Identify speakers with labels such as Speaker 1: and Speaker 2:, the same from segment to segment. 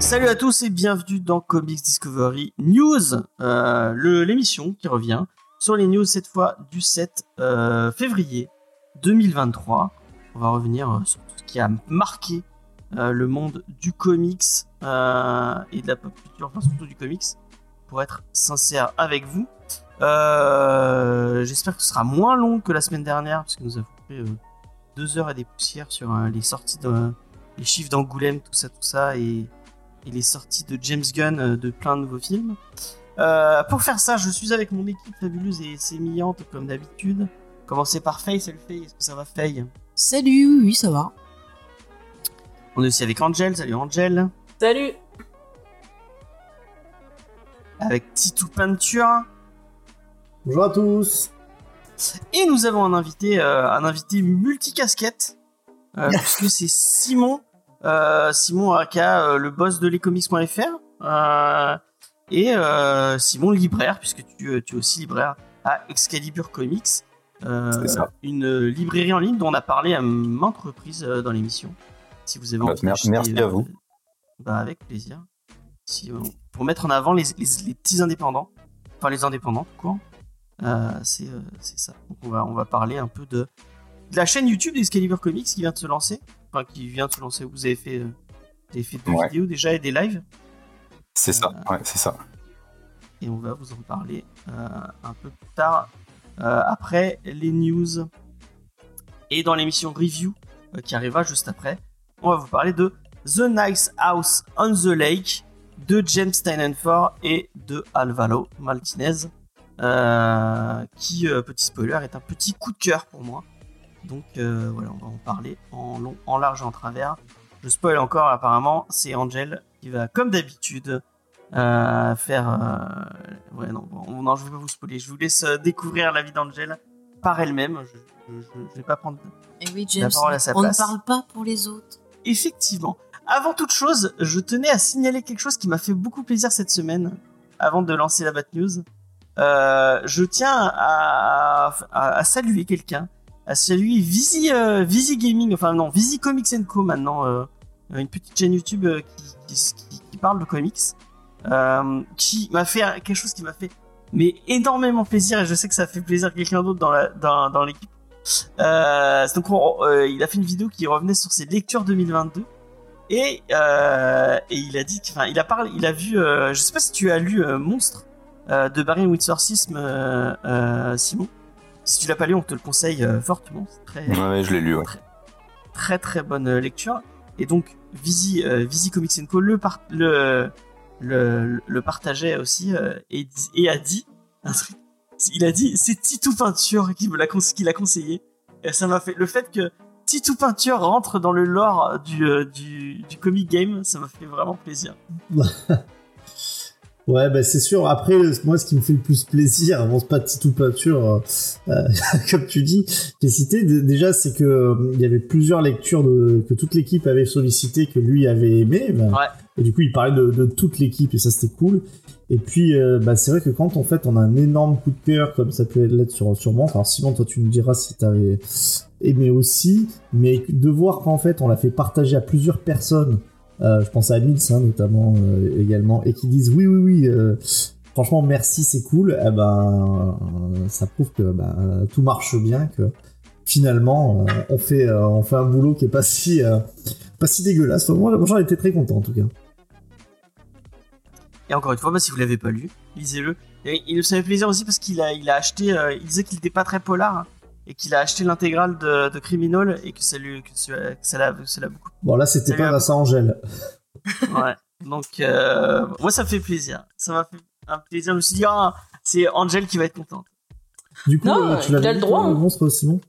Speaker 1: Salut à tous et bienvenue dans Comics Discovery News, euh, l'émission qui revient sur les news cette fois du 7 euh, février 2023. On va revenir sur tout ce qui a marqué euh, le monde du comics euh, et de la pop culture, enfin surtout du comics, pour être sincère avec vous. Euh, J'espère que ce sera moins long que la semaine dernière, parce que nous avons fait deux heures et des poussières sur les sorties, de, les chiffres d'Angoulême, tout ça, tout ça, et et les sorties de James Gunn de plein de nouveaux films. Pour faire ça, je suis avec mon équipe fabuleuse et sémillante comme d'habitude. Commencer par Faye, salut Faye, est-ce que ça va Faye?
Speaker 2: Salut, oui, ça va.
Speaker 1: On est aussi avec Angel, salut Angel.
Speaker 3: Salut
Speaker 1: Avec Titou Peinture.
Speaker 4: Bonjour à tous.
Speaker 1: Et nous avons un invité, euh, un invité multicasquette, euh, puisque c'est Simon, euh, Simon aka euh, le boss de lescomics.fr, euh, et euh, Simon libraire, puisque tu, tu es aussi libraire à Excalibur Comics, euh,
Speaker 5: ça.
Speaker 1: une librairie en ligne dont on a parlé à maintes reprises euh, dans l'émission. Si vous avez
Speaker 5: Bah,
Speaker 1: envie
Speaker 5: mer-
Speaker 1: d'acheter,
Speaker 5: merci à vous.
Speaker 1: bah, avec plaisir. Si, euh, pour mettre en avant les, les- les petits indépendants, enfin les indépendants, tout court. Euh, c'est euh, ça. Donc on va, on va parler un peu de, de la chaîne YouTube d'Excalibur Comics qui vient de se lancer. Enfin, qui vient de se lancer. Vous avez fait, euh, vous avez fait deux
Speaker 5: Ouais.
Speaker 1: vidéos déjà et des lives.
Speaker 5: C'est ça,
Speaker 1: Euh,
Speaker 5: ouais, c'est ça.
Speaker 1: Et on va vous en parler euh, un peu plus tard, euh, après les news. Et dans l'émission Review, euh, qui arrivera juste après, on va vous parler de The Nice House on the Lake de James Steinenfort et de Alvaro Martinez, euh, qui, euh, petit spoiler, est un petit coup de cœur pour moi. Donc euh, voilà, on va en parler en long, en large et en travers. Je spoil encore, apparemment, c'est Angel qui va, comme d'habitude, faire. Ouais, non, bon, non, je vais pas vous spoiler. Je vous laisse découvrir la vie d'Angel par elle-même. Je, je vais pas prendre.
Speaker 2: Et oui, James,
Speaker 1: parole à sa
Speaker 2: on
Speaker 1: place.
Speaker 2: ne parle pas pour les autres.
Speaker 1: Effectivement. Avant toute chose, je tenais à signaler quelque chose qui m'a fait beaucoup plaisir cette semaine, avant de lancer la Bat News. Euh, je tiens à, saluer quelqu'un, à saluer Visi, euh, Gaming, enfin non, Visi Comics Co maintenant, euh, une petite chaîne YouTube euh, qui, qui- parle de comics, qui m'a fait quelque chose qui m'a fait mais énormément plaisir et je sais que ça fait plaisir à quelqu'un d'autre dans l'équipe. Euh, donc on- euh, il a fait une vidéo qui revenait sur ses lectures 2022 et, euh, et il a dit, enfin il a parlé, il a vu, euh, je sais pas si tu as lu euh, Monstre de Barry Windsor-Sism, euh, Simon. Si tu l'as pas lu, on te le conseille fortement. Très,
Speaker 5: Ouais, je l'ai lu, ouais.
Speaker 1: très très bonne lecture. Et donc, Visi, Visi Comics Co le, par- le, le, le partageait aussi et, et a dit un truc. Il a dit c'est Titou Peinture qui me l'a conse- qui l'a conseillé. Et ça m'a fait le fait que Titou Peinture rentre dans le lore du, euh, du, du comic game, ça m'a fait vraiment plaisir.
Speaker 4: Ouais, bah c'est sûr. Après, moi, ce qui me fait le plus plaisir, bon, c'est pas Titou Peinture, euh, euh, comme tu dis, j'ai cité, déjà, c'est que euh, il y avait plusieurs lectures de, que toute l'équipe avait sollicité, que lui avait aimé. bah,
Speaker 1: Ouais.
Speaker 4: Et du coup, il parlait de, de toute l'équipe, et ça, c'était cool. Et puis, euh, bah, c'est vrai que quand, en fait, on a un énorme coup de cœur, comme ça peut l'être sur, moi, enfin, Simon, toi, tu nous diras si t'avais aimé aussi, mais de voir qu'en fait, on l'a fait partager à plusieurs personnes, euh, je pense à Nils hein, notamment euh, également, et qui disent oui, oui, oui, franchement, merci, c'est cool, eh ben, ça prouve que bah, tout marche bien, que finalement, on, fait, on fait un boulot qui est pas si, pas si dégueulasse. Moi, moi, j'en étais très content en tout cas.
Speaker 1: Et encore une fois, bah, si vous l'avez pas lu, lisez-le. Et il nous fait plaisir aussi parce qu'il a, il a acheté, euh, il disait qu'il était pas très polar hein, et qu'il a acheté l'intégrale de, de Criminal et que ça lui, que ça, que ça l'a, que ça l'a beaucoup.
Speaker 4: Bon, là, c'était pas
Speaker 1: à
Speaker 4: Angèle.
Speaker 1: Ouais. Donc, euh, moi, ça me fait plaisir. Ça m'a fait un plaisir. Je me suis dit, ah, c'est Angel qui va être contente.
Speaker 4: Du coup,
Speaker 3: Non,
Speaker 4: euh, tu l'avais
Speaker 3: le
Speaker 4: lu,
Speaker 3: droit,
Speaker 4: toi,
Speaker 3: hein.
Speaker 4: le monstre, Simon?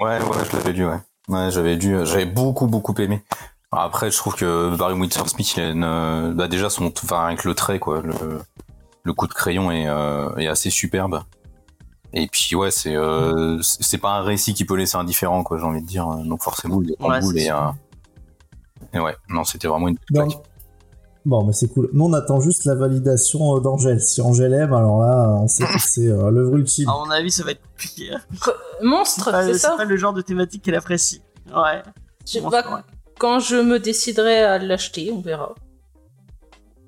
Speaker 5: Ouais, ouais, je l'avais lu, ouais. Ouais, j'avais dû, j'avais beaucoup, beaucoup aimé. Après, je trouve que Barry Windsor Smith, il a une, euh, bah déjà son, enfin avec le trait, quoi, le, le coup de crayon est, euh, est assez superbe. Et puis ouais, c'est, euh, c'est c'est pas un récit qui peut laisser indifférent, quoi, j'ai envie de dire. Donc forcément, il est en
Speaker 1: Ouais,
Speaker 5: boule
Speaker 1: c'est
Speaker 5: et, euh, et ouais, non, c'était vraiment une claque.
Speaker 4: Bon, mais c'est cool. Nous, on attend juste la validation euh, d'Angèle. Si Angèle aime, alors là, on sait que c'est euh, l'œuvre ultime.
Speaker 1: À mon avis, ça va être compliqué. hein.
Speaker 3: Monstre,
Speaker 1: pas-
Speaker 3: c'est
Speaker 1: C'est
Speaker 3: ça
Speaker 1: pas le genre de thématique qu'elle apprécie. Ouais.
Speaker 3: Je- bah,
Speaker 1: c'est vrai.
Speaker 3: Quand je me déciderai à l'acheter, on verra.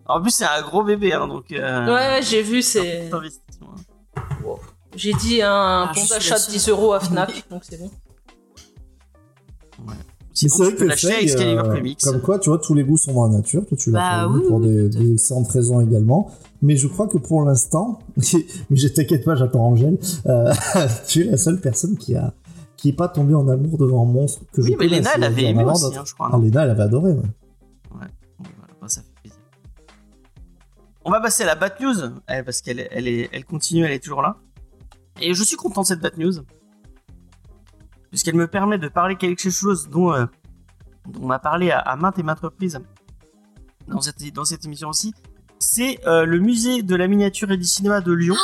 Speaker 1: En plus, c'est un gros bébé, hein, donc. euh,
Speaker 3: Ouais, ouais, j'ai vu,
Speaker 1: c'est.
Speaker 3: J'ai dit un
Speaker 2: Ah,
Speaker 3: bon
Speaker 2: suis
Speaker 3: d'achat de
Speaker 2: seule.
Speaker 3: 10 euros à Fnac, donc c'est bon.
Speaker 1: Sinon,
Speaker 4: c'est vrai que euh,
Speaker 1: Comics.
Speaker 4: comme quoi, tu vois, tous les goûts sont dans la nature. Toi, tu l'as
Speaker 2: Bah oui,
Speaker 4: pour
Speaker 2: oui,
Speaker 4: des, des excellentes raisons également. Mais je crois que pour l'instant, mais je t'inquiète pas, j'attends Angèle. euh, tu es la seule personne qui a qui est pas tombée en amour devant un monstre que je
Speaker 1: Oui, mais
Speaker 4: connaisse.
Speaker 1: Léna, elle avait
Speaker 4: a
Speaker 1: aimé aussi, hein, je crois.
Speaker 4: Ah,
Speaker 1: non
Speaker 4: Léna, elle avait adoré. ouais.
Speaker 1: Bon, voilà, ça fait plaisir. On va passer à la Bat News, parce qu'elle elle est, elle continue, elle est toujours là. Et je suis content de cette Bat News, puisqu'elle me permet de parler quelque chose dont, euh, dont on m'a parlé à, à maintes et maintes reprises dans cette, dans cette émission aussi. C'est euh, le musée de la miniature et du cinéma de Lyon,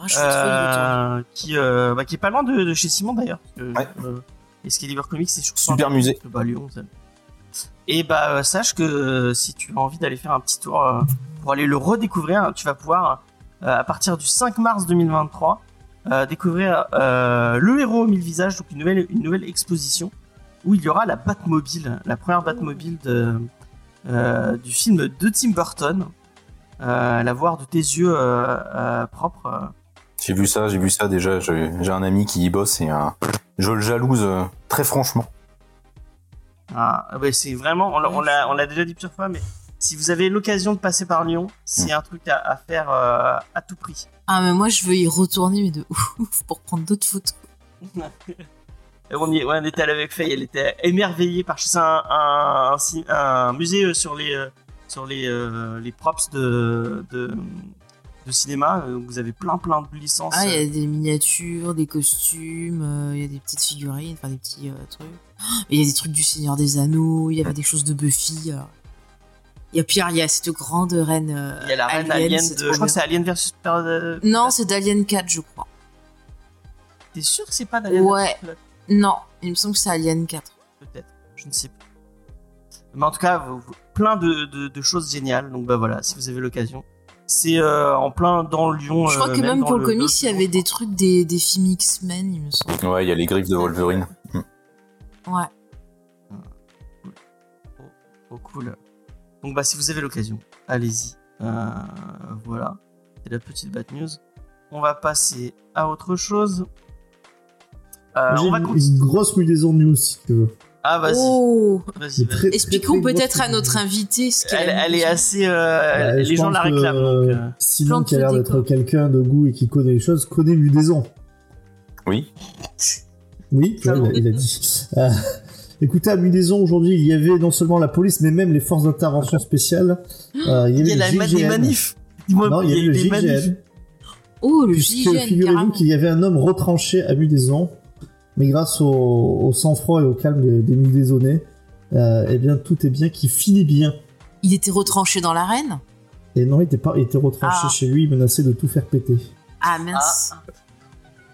Speaker 2: Ah, je suis trop de
Speaker 1: euh, qui, euh, bah, qui est pas loin de, de chez Simon d'ailleurs.
Speaker 5: Ouais.
Speaker 1: euh, Excalibur Comics, c'est sur
Speaker 5: Super musée.
Speaker 1: bah, Lyon, ça. Et bah euh, sache que euh, si tu as envie d'aller faire un petit tour euh, pour aller le redécouvrir, tu vas pouvoir euh, à partir du 5 mars 2023 euh, découvrir euh, le héros aux mille visages, donc une nouvelle une nouvelle exposition où il y aura la Batmobile, la première Batmobile de, euh, du film de Tim Burton. Euh, la voir de tes yeux euh, euh, propres.
Speaker 5: J'ai vu ça, j'ai vu ça déjà. J'ai un ami qui y bosse et euh, je le jalouse euh, très franchement.
Speaker 1: Ah, ouais, c'est vraiment, on l'a- déjà dit plusieurs fois, mais si vous avez l'occasion de passer par Lyon, c'est un truc à, à faire euh, à tout prix.
Speaker 2: Ah, mais moi, je veux y retourner, mais de ouf, pour prendre d'autres photos.
Speaker 1: On, y, ouais, on était allé avec Faye, elle était émerveillée par c'est un, un, un ci- un musée sur les, euh, sur les, euh, les props de, de, de cinéma. euh, Vous avez plein plein de licences.
Speaker 2: Ah, il y a des miniatures, des costumes, euh, il y a des petites figurines, enfin des petits euh, trucs. Oh, Il y a des trucs du Seigneur des Anneaux, il y avait des choses de Buffy. euh. Il y a Pierre, il y a cette grande reine. euh,
Speaker 1: Il y a la reine Alien,
Speaker 2: c'est
Speaker 1: de,
Speaker 2: trop
Speaker 1: je crois que c'est Alien versus
Speaker 2: Non, c'est d'Alien 4, je crois.
Speaker 1: T'es sûr que c'est pas d'Alien
Speaker 2: Ouais.
Speaker 1: versus
Speaker 2: Non, il me semble que c'est Alien 4.
Speaker 1: peut-être, je ne sais plus. Mais en tout cas, vous- vous- plein de, de- de choses géniales. Donc bah voilà, si vous avez l'occasion, c'est euh, en plein dans Lyon.
Speaker 2: Je crois
Speaker 1: euh,
Speaker 2: que même pour le comics, il y avait des trucs des, des films X-Men, il me semble.
Speaker 5: Ouais, il y a les griffes de Wolverine.
Speaker 2: Ouais.
Speaker 1: Oh, cool. Donc bah si vous avez l'occasion, allez-y. Euh, voilà, c'est la petite bad news. On va passer à autre chose. Euh,
Speaker 4: J'ai
Speaker 1: on va
Speaker 4: une, une grosse mudaison news si tu veux.
Speaker 1: Ah vas-y,
Speaker 2: Oh Expliquons peut-être à notre invité ce qu'elle
Speaker 1: Elle,
Speaker 2: a
Speaker 1: elle est assez. euh,
Speaker 4: Euh,
Speaker 1: les gens la
Speaker 4: pense que,
Speaker 1: réclament. donc, euh,
Speaker 4: qui a l'air
Speaker 2: le
Speaker 4: d'être quelqu'un de goût et qui connaît les choses, connaît mudaison.
Speaker 5: Oui.
Speaker 4: Oui, il, a, il a dit. Euh, écoutez, à Mudaison, aujourd'hui, il y avait non seulement la police, mais même les forces d'intervention spéciales. Euh, il y
Speaker 1: Il y
Speaker 4: avait
Speaker 1: a
Speaker 4: le
Speaker 1: la,
Speaker 4: GIGN.
Speaker 1: des manifs.
Speaker 4: Non, il y avait le
Speaker 1: des manifs.
Speaker 4: GIGN.
Speaker 2: Oh, le
Speaker 4: Puisque
Speaker 2: GIGN,
Speaker 4: figurez-vous qu'il y avait un homme retranché à Mudaison, mais grâce au, au sang-froid et au calme des, des euh, eh bien, tout est bien qui finit bien.
Speaker 2: Il était retranché dans l'arène?
Speaker 4: Et non, il était, pas, il était retranché
Speaker 2: Ah.
Speaker 4: chez lui, menacé de tout faire péter.
Speaker 2: Ah mince.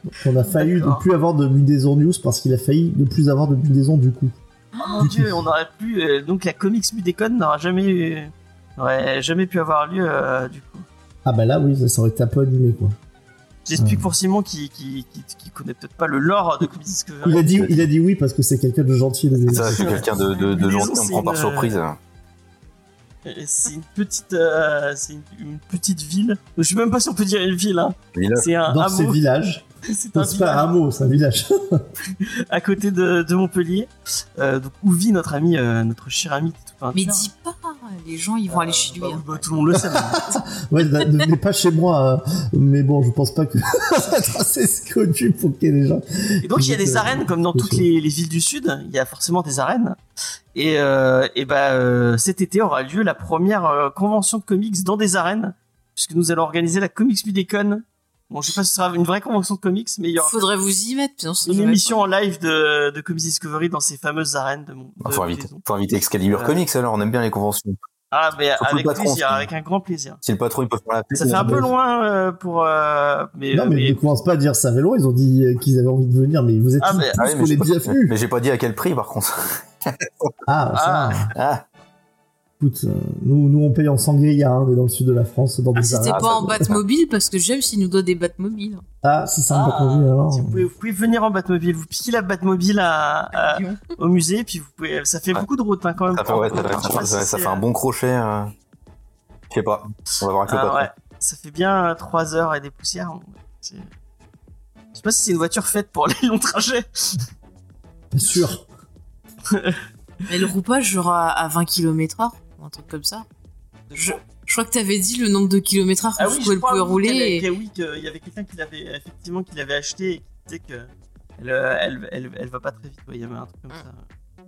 Speaker 4: Donc, on a failli ne plus avoir de Mudaison News parce qu'il a failli ne plus avoir de Mudaison du coup.
Speaker 1: Oh mon dieu, on aurait pu. euh, donc la comics Mudécon n'aura jamais, eu- n'aurait jamais pu avoir lieu euh, du coup.
Speaker 4: Ah bah là, oui, ça, ça aurait été un peu annulé, quoi.
Speaker 1: J'explique pour Simon qui, qui, qui, qui connaît peut-être pas le lore de Comics Discovery.
Speaker 4: Il a dit, il a dit oui parce que c'est quelqu'un de gentil de
Speaker 5: Ça, suis quelqu'un de, de, de gentil, on me
Speaker 1: c'est
Speaker 5: prend par
Speaker 1: une,
Speaker 5: surprise.
Speaker 1: C'est une petite, euh, c'est une, une petite ville. Je suis même pas si on peut dire une ville. Hein. C'est un
Speaker 4: dans ces
Speaker 1: hameau.
Speaker 4: villages.
Speaker 1: C'est un
Speaker 4: C'est pas un
Speaker 1: village
Speaker 4: hameau, c'est un village.
Speaker 1: à côté de, de Montpellier, euh, donc, où vit notre ami, euh, notre cher ami. Peinture.
Speaker 2: Mais dis pas, les gens ils vont aller chez lui.
Speaker 1: Bah,
Speaker 2: hein.
Speaker 1: bah, tout le monde le sait. mais-
Speaker 4: Ouais, ne ne venez pas chez moi, euh, mais bon, je pense pas que ça va être assez connu pour qu'il y ait des gens.
Speaker 1: Et donc il y a des
Speaker 4: euh,
Speaker 1: arènes comme dans
Speaker 4: c'est
Speaker 1: toutes les, les villes du sud, il y a forcément des arènes. Et, euh, et bah euh, cet été aura lieu la première euh, convention de comics dans des arènes, puisque nous allons organiser la Comics Budécon. Bon, je sais pas si ce sera une vraie convention de comics, mais il y aura
Speaker 2: Faudrait vous y mettre. sinon ça
Speaker 1: une émission en live de, de Comics Discovery dans ces fameuses arènes de mon.
Speaker 5: bah, faut, inviter, faut inviter Excalibur
Speaker 1: Ouais.
Speaker 5: Comics alors, on aime bien les conventions.
Speaker 1: Ah, mais
Speaker 5: Surtout
Speaker 1: avec
Speaker 5: le patron,
Speaker 1: plaisir, avec un grand plaisir.
Speaker 5: Si le patron il peut faire la pub,
Speaker 1: Ça fait un peu loin euh, pour. euh, mais,
Speaker 4: Non, mais,
Speaker 1: mais-
Speaker 4: ne commence pas à dire ça vélo, ils ont dit euh, qu'ils avaient envie de venir, mais vous êtes
Speaker 1: Ah,
Speaker 4: tous
Speaker 1: mais-
Speaker 4: tous
Speaker 5: Ah oui, mais
Speaker 4: les bienvenus.
Speaker 5: Mais j'ai pas dit à quel prix par contre.
Speaker 4: Ah, ça.
Speaker 5: Ah,
Speaker 4: Écoute, euh, nous, nous, on paye en sangria, hein, on est dans le sud de la France, dans
Speaker 2: Ah,
Speaker 4: des
Speaker 2: c'était pas en Batmobile parce que j'aime s'il nous doit des Batmobiles.
Speaker 4: Ah, si c'est un
Speaker 1: Ah,
Speaker 4: Batmobile, alors.
Speaker 1: Vous pouvez, vous pouvez venir en Batmobile, vous piquez la Batmobile à, à- au musée, puis vous pouvez. Ça fait
Speaker 5: Ouais.
Speaker 1: beaucoup de route hein, quand même.
Speaker 5: ça fait, ouais, ça, fait- ça fait- ça fait- ça fait un bon crochet. euh. Je sais pas. On va voir avec le
Speaker 1: Ah,
Speaker 5: patron.
Speaker 1: ouais. Ça fait bien 3 heures et des poussières. C'est- Je sais pas si c'est une voiture faite pour les longs trajets.
Speaker 4: Bien sûr.
Speaker 2: Mais le roupage, genre à, à 20 km/h ou un truc comme ça. Je, je crois que t'avais dit le nombre de kilomètres heure
Speaker 1: Ah oui, crois oui,
Speaker 2: rouler.
Speaker 1: qu'elle-
Speaker 2: et-
Speaker 1: qu'elle- oui, qu'il y avait quelqu'un qui l'avait effectivement qui l'avait acheté et qui disait que elle, elle, elle, elle va pas très vite. ouais, Il y avait un truc comme
Speaker 2: Mm.
Speaker 1: ça.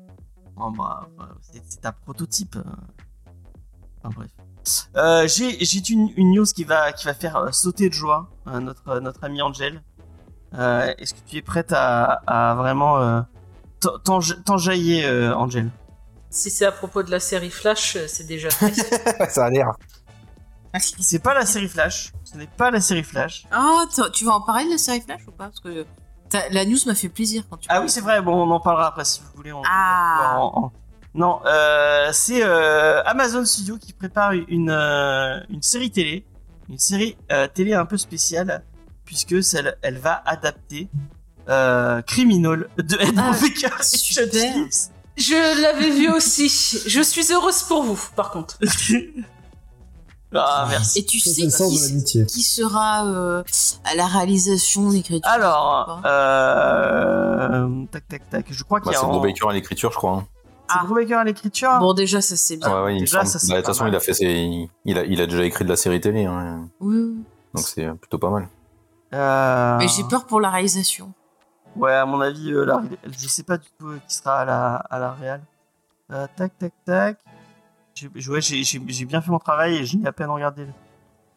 Speaker 1: Bon, bah, c'est- un prototype. euh. Enfin, bref. Euh, J'ai une, une news qui va, qui va faire euh, sauter de joie euh, notre, notre ami Angel. Euh, Est-ce que tu es prête à, à vraiment t'en- t'enja- t'enjailler, Angel
Speaker 3: Si c'est à propos de la série Flash, euh, c'est déjà fait.
Speaker 5: ça a l'air.
Speaker 1: C'est pas la série Flash. Ce n'est pas la série Flash.
Speaker 2: Ah, t'as- tu vas en parler de la série Flash ou pas? Parce que la news m'a fait plaisir quand tu.
Speaker 1: Ah oui, c'est vrai. Bon, on en parlera après si vous voulez. on-
Speaker 2: Ah.
Speaker 1: Non, euh, c'est euh, Amazon Studio qui prépare une, euh, une série télé, une série euh, télé un peu spéciale, puisque celle, elle va adapter euh, Criminal de Ed
Speaker 2: Ah,
Speaker 1: et Phillips.
Speaker 3: Je l'avais vu aussi. Je suis heureuse pour vous, par contre.
Speaker 1: ah, merci.
Speaker 2: Et tu
Speaker 4: Ça,
Speaker 2: sais qui,
Speaker 4: de l'amitié.
Speaker 2: qui sera euh, à la réalisation, l'écriture
Speaker 1: Alors, euh, tac, tac, tac. Je crois qu'il
Speaker 5: Bah,
Speaker 1: y a
Speaker 5: c'est à l'écriture, je crois. hein.
Speaker 1: c'est
Speaker 2: Ah.
Speaker 1: Brubaker à l'écriture.
Speaker 2: Bon, déjà, ça c'est bien.
Speaker 5: Ouais, ouais, il me
Speaker 1: déjà,
Speaker 5: semble.
Speaker 1: ça, c'est
Speaker 5: Bah, de toute façon,
Speaker 1: mal.
Speaker 5: il a fait ses... il a, il a déjà écrit de la série télé, hein.
Speaker 2: Oui,
Speaker 5: donc c'est euh, plutôt pas mal.
Speaker 1: Euh,
Speaker 2: Mais j'ai peur pour la réalisation.
Speaker 1: Ouais, à mon avis, euh, la- je sais pas du tout euh, qui sera à la, à la Real. Euh, tac, tac, tac. J'ai ouais, bien fait mon travail et j'ai à peine regardé. le-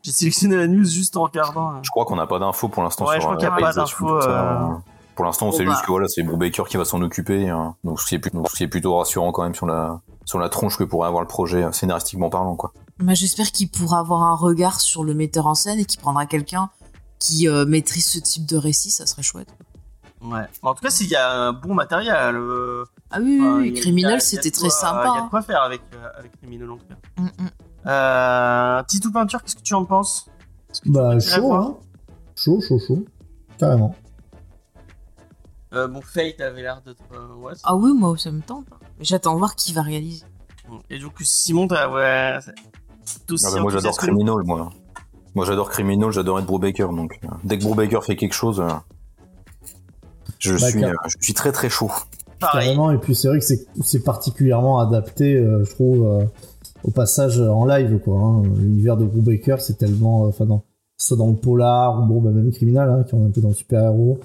Speaker 1: J'ai sélectionné la news juste en regardant. euh.
Speaker 5: Je crois qu'on n'a pas d'infos pour l'instant
Speaker 1: Ouais,
Speaker 5: sur
Speaker 1: je crois
Speaker 5: euh,
Speaker 1: a
Speaker 5: la
Speaker 1: pas d'infos, euh.
Speaker 5: euh. Pour l'instant, on sait
Speaker 2: bah.
Speaker 5: juste que voilà, c'est Brubaker qui va s'en occuper. hein. Donc, ce qui, est plutôt, donc, ce qui est plutôt rassurant quand même sur la, sur la tronche que pourrait avoir le projet, scénaristiquement parlant, quoi.
Speaker 2: Bah, J'espère qu'il pourra avoir un regard sur le metteur en scène et qu'il prendra quelqu'un qui euh, maîtrise ce type de récit, ça serait chouette.
Speaker 1: Ouais. En tout cas, s'il y a un bon matériel. euh,
Speaker 2: Ah oui, Criminal, c'était très
Speaker 1: quoi-
Speaker 2: sympa.
Speaker 1: Il y a de
Speaker 2: hein.
Speaker 1: quoi faire avec, euh, avec Criminal en tout cas.
Speaker 2: Mm, mm.
Speaker 1: Euh, Titou Peinture, qu'est-ce que tu en penses? Que
Speaker 4: Bah, chaud, hein. Chaud, chaud, chaud. Carrément.
Speaker 1: Euh, Bon, Fate avait l'air d'être. euh, ouais,
Speaker 2: Ah oui, moi, ça me tente. J'attends voir qui va réaliser.
Speaker 1: Et donc, Simon, t'as. Ouais. aussi
Speaker 5: Ah bah, moi, j'adore. Criminal, moi. Moi, j'adore Criminal, j'adore Ed Brubaker. Donc, dès que Brubaker fait quelque chose, euh, je,
Speaker 4: Bah,
Speaker 5: suis,
Speaker 4: car-
Speaker 5: euh, je suis très très chaud.
Speaker 1: Pareil.
Speaker 4: Carrément, et puis c'est vrai que c'est c'est particulièrement adapté, euh, je trouve, euh, au passage en live, quoi. hein. L'univers de Brubaker, c'est tellement. Enfin, dans, soit dans le polar, ou bon, bah, même criminal, hein, qui est un peu dans le super-héros.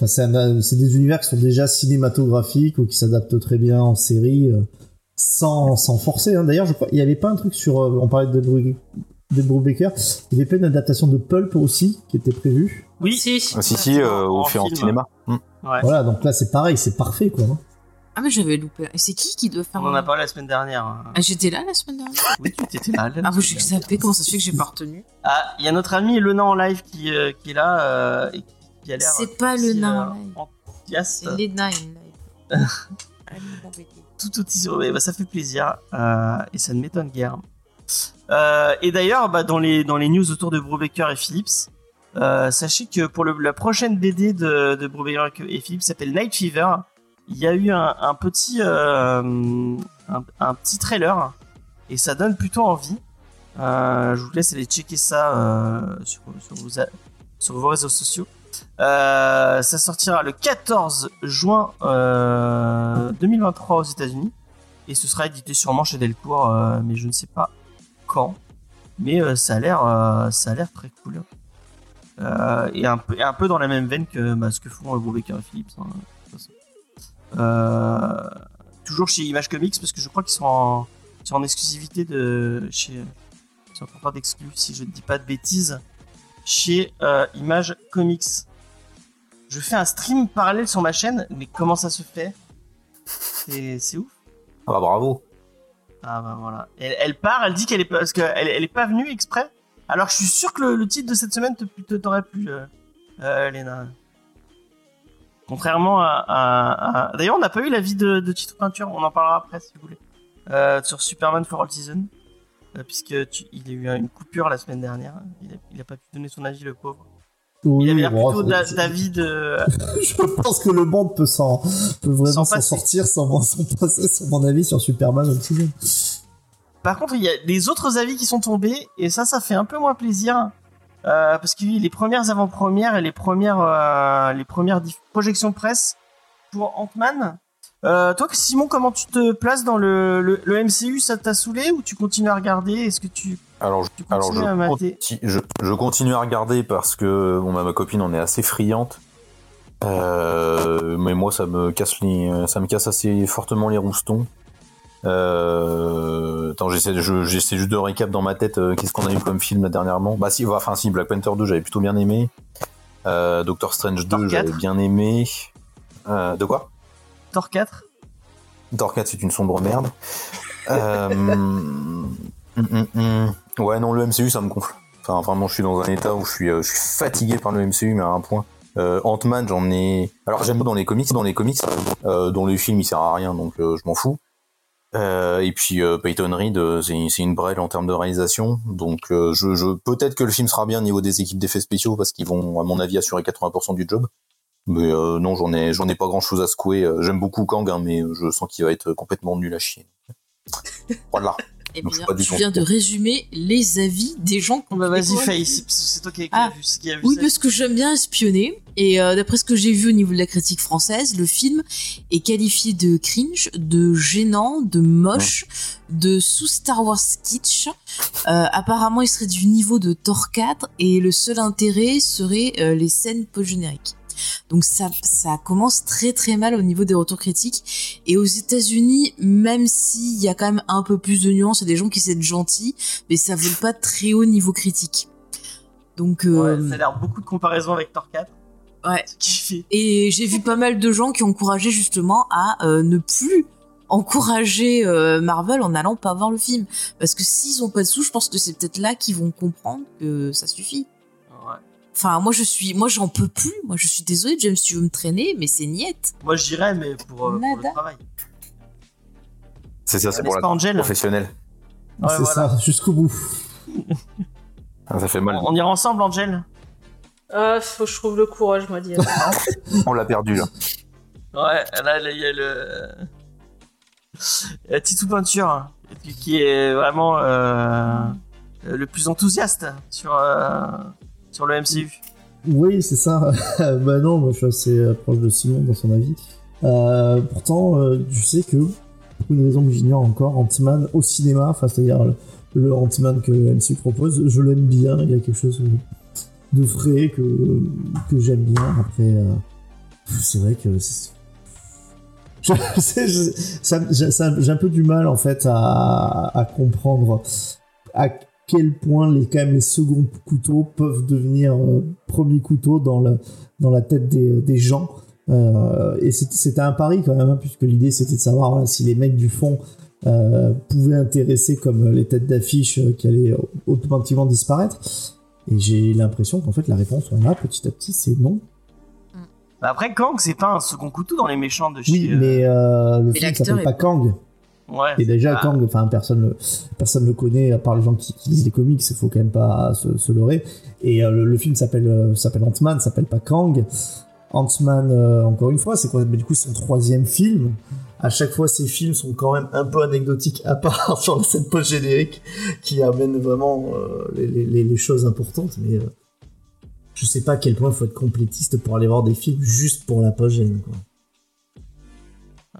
Speaker 4: Enfin, c'est un- c'est des univers qui sont déjà cinématographiques ou qui s'adaptent très bien en série, euh, sans, sans forcer. hein. D'ailleurs, je crois il n'y avait pas un truc sur. euh, on parlait de de Brubaker, il y avait pas une adaptation de Pulp aussi qui était prévue.
Speaker 1: Oui.
Speaker 3: Si.
Speaker 5: Ah, si, si, euh, au
Speaker 1: En
Speaker 5: fait en
Speaker 1: film.
Speaker 5: cinéma. Hmm.
Speaker 1: Ouais.
Speaker 4: Voilà, donc là, c'est pareil, c'est parfait, quoi. hein.
Speaker 2: Ah, mais j'avais loupé. Et c'est qui qui doit faire
Speaker 1: On en a parlé la semaine dernière. hein.
Speaker 2: Ah, J'étais là la semaine dernière.
Speaker 1: Oui, tu étais là.
Speaker 2: Ah, moi, j'ai zappé. Comment ça se fait que j'ai pas retenu
Speaker 1: Ah, il y a notre ami Lena en live qui, euh, qui est là euh, et qui a l'air.
Speaker 2: C'est pas le nain
Speaker 1: euh,
Speaker 2: en live. C'est les nine live. Allez, m'embêter.
Speaker 1: tout aussi sur. eh ben, ça fait plaisir euh, et ça ne m'étonne guère. Euh, et d'ailleurs, bah, dans les news autour de Brubaker et Phillips, euh, sachez que pour la prochaine BD de, de Brubaker et Phillips s'appelle Night Fever. Il y a eu un, euh, petit trailer et ça donne plutôt envie. Je vous laisse aller checker ça sur, vos, sur vos réseaux sociaux. Ça sortira le 14 juin euh, 2023 aux États-Unis et ce sera édité sûrement chez Delcourt, mais je ne sais pas Mais euh, ça a l'air, euh, ça a l'air très cool. Euh, et, un peu, un dans la même veine que bah, ce que font Brubaker et Phillips. hein, toujours chez Image Comics parce que je crois qu'ils sont en, exclusivité de chez, sont en contrat d'exclus si je ne dis pas de bêtises chez Image Comics. Je fais un stream parallèle sur ma chaîne, mais comment ça se fait? C'est ouf.
Speaker 5: Ah bah bravo.
Speaker 1: Ah bah voilà. Elle, part, elle dit qu'elle est pas, parce qu'elle elle est pas venue exprès. Alors je suis sûr que le, titre de cette semaine te t'aurait plu, euh, euh, Léna. Contrairement à, d'ailleurs, on n'a pas eu l'avis de, de Tito Peinture. On en parlera après si vous voulez euh, sur Superman for All Season, euh, puisque tu- il a eu une coupure la semaine dernière. Il a, il a pas pu donner son avis, le pauvre.
Speaker 4: Oui,
Speaker 1: Il avait l'air
Speaker 4: bon,
Speaker 1: plutôt d'a- de.
Speaker 4: Je pense que le monde peut s'en, peut vraiment
Speaker 1: S'en
Speaker 4: sortir sans, sans passer sur mon avis sur Superman season.
Speaker 1: Par contre, il y a des autres avis qui sont tombés, et ça, ça fait un peu moins plaisir. euh, parce que les premières avant-premières et les premières, euh, les premières projections presse pour Ant-Man. Euh, toi, Simon, comment tu te places dans le, le, le MCU Ça t'a saoulé ou tu continues à regarder? Est-ce que tu,
Speaker 5: Alors, je,
Speaker 1: tu
Speaker 5: alors
Speaker 1: continues
Speaker 5: je,
Speaker 1: à mater?
Speaker 5: conti- je, je continue à regarder parce que bon, bah, ma copine en est assez friante. Euh, mais moi, ça me casse les, ça me casse assez fortement les roustons. Euh, attends, j'essaie, juste de récap dans ma tête. qu'est-ce qu'on a eu comme film dernièrement? Bah si, enfin si, Black Panther 2, j'avais plutôt bien aimé. Doctor Strange 2,
Speaker 1: Thor
Speaker 5: j'avais
Speaker 1: 4.
Speaker 5: bien aimé. De quoi?
Speaker 1: Thor 4
Speaker 5: Thor 4, c'est une sombre merde. Euh, hum, hum, hum. Ouais, non, le MCU, ça me gonfle. Enfin, vraiment, je suis dans un état où je suis, euh, fatigué par le MCU, mais à un point. Euh, Ant-Man, j'en ai. Alors, j'aime dans les comics, dans les comics, dans les films, il sert à rien, donc je m'en fous. Et puis Peyton Reed, c'est une brêle en termes de réalisation, donc je peut-être que le film sera bien au niveau des équipes d'effets spéciaux parce qu'ils vont, à mon avis, assurer 80% du job. Mais euh, non, j'en ai, j'en ai pas grand-chose à secouer. Euh, J'aime beaucoup Kang, hein, mais je sens qu'il va être complètement nul à chier. Voilà.
Speaker 2: Eh
Speaker 5: Donc, je
Speaker 2: bien, tu viens de résumer les avis des gens qu'on
Speaker 1: Bah,
Speaker 2: va
Speaker 1: vas-y, Face, c'est toi qui, qui
Speaker 2: Ah.
Speaker 1: a vu, qui a vu
Speaker 2: Oui,
Speaker 1: ça.
Speaker 2: parce que j'aime bien espionner. Et euh, d'après ce que j'ai vu au niveau de la critique française, le film est qualifié de cringe, de gênant, de moche, de sous Star Wars kitsch. Euh, apparemment, il serait du niveau de Thor 4 et le seul intérêt serait euh, les scènes post-génériques. Donc ça, ça commence très très mal au niveau des retours critiques. Et aux États-Unis, même s'il y a quand même un peu plus de nuances et des gens qui essaient gentils, mais ça vole pas très haut niveau critique. Donc euh,
Speaker 1: Ouais, ça a l'air beaucoup de comparaisons avec Thor 4.
Speaker 2: Ouais. Et j'ai vu pas mal de gens qui ont encouragé justement à euh, ne plus encourager euh, Marvel en allant pas voir le film. Parce que s'ils ont pas de sous, je pense que c'est peut-être là qu'ils vont comprendre que ça suffit. Enfin, moi je suis, moi j'en peux plus. Moi je suis désolée, James, tu veux me traîner, mais c'est niette.
Speaker 1: Moi, j'irais, mais pour, euh, pour le travail.
Speaker 5: C'est ça, c'est pour la
Speaker 1: pas, Angel
Speaker 5: professionnelle.
Speaker 1: Ouais,
Speaker 4: c'est
Speaker 1: voilà.
Speaker 4: ça, jusqu'au bout.
Speaker 5: Ah, Ça fait mal.
Speaker 1: On ira ensemble, Angel
Speaker 3: Ah, faut que je trouve le courage, moi, aller.
Speaker 5: On l'a perdu là.
Speaker 1: Ouais, là, il y a le. La Titou Peinture, qui- qui est vraiment euh, le plus enthousiaste sur, euh, le MCU.
Speaker 4: Oui, c'est ça. bah non, moi je suis assez euh, proche de Simon dans son avis. Euh, pourtant, euh, je sais que, pour une raison que j'ignore encore, Ant-Man au cinéma, enfin c'est-à-dire le, le Ant-Man que le MCU propose, je l'aime bien, il y a quelque chose de frais que, que j'aime bien. Après, euh, c'est vrai que... j'ai un peu du mal en fait à, à comprendre à quel point les, quand même, les seconds couteaux peuvent devenir euh, premiers couteaux dans, le, dans la tête des, des gens. Euh, et c'était un pari quand même, hein, puisque l'idée c'était de savoir voilà, si les mecs du fond euh, pouvaient intéresser comme les têtes d'affiche euh, qui allaient automatiquement disparaître. Et j'ai l'impression qu'en fait la réponse on a petit à petit c'est non.
Speaker 1: Bah après, Kang, c'est pas un second couteau dans les méchants de chez.
Speaker 4: Oui,
Speaker 1: euh,
Speaker 4: mais euh, le
Speaker 2: Mais
Speaker 4: film s'appelle
Speaker 2: est-
Speaker 4: pas Kang.
Speaker 1: Ouais.
Speaker 4: Et déjà. Kang, enfin, personne le, personne le connaît, à part les gens qui, qui lisent les comics, il faut quand même pas se, se leurrer. Et euh, le, le film s'appelle euh, s'appelle Ant-Man, s'appelle pas Kang. Ant-Man, euh, encore une fois, c'est quoi? Mais Du coup, son troisième film. À chaque fois, ces films sont quand même un peu anecdotiques, à part sur la scène post-générique, qui amène vraiment euh, les, les- les choses importantes. Mais je sais pas à quel point il faut être complétiste pour aller voir des films juste pour la post-gène, quoi.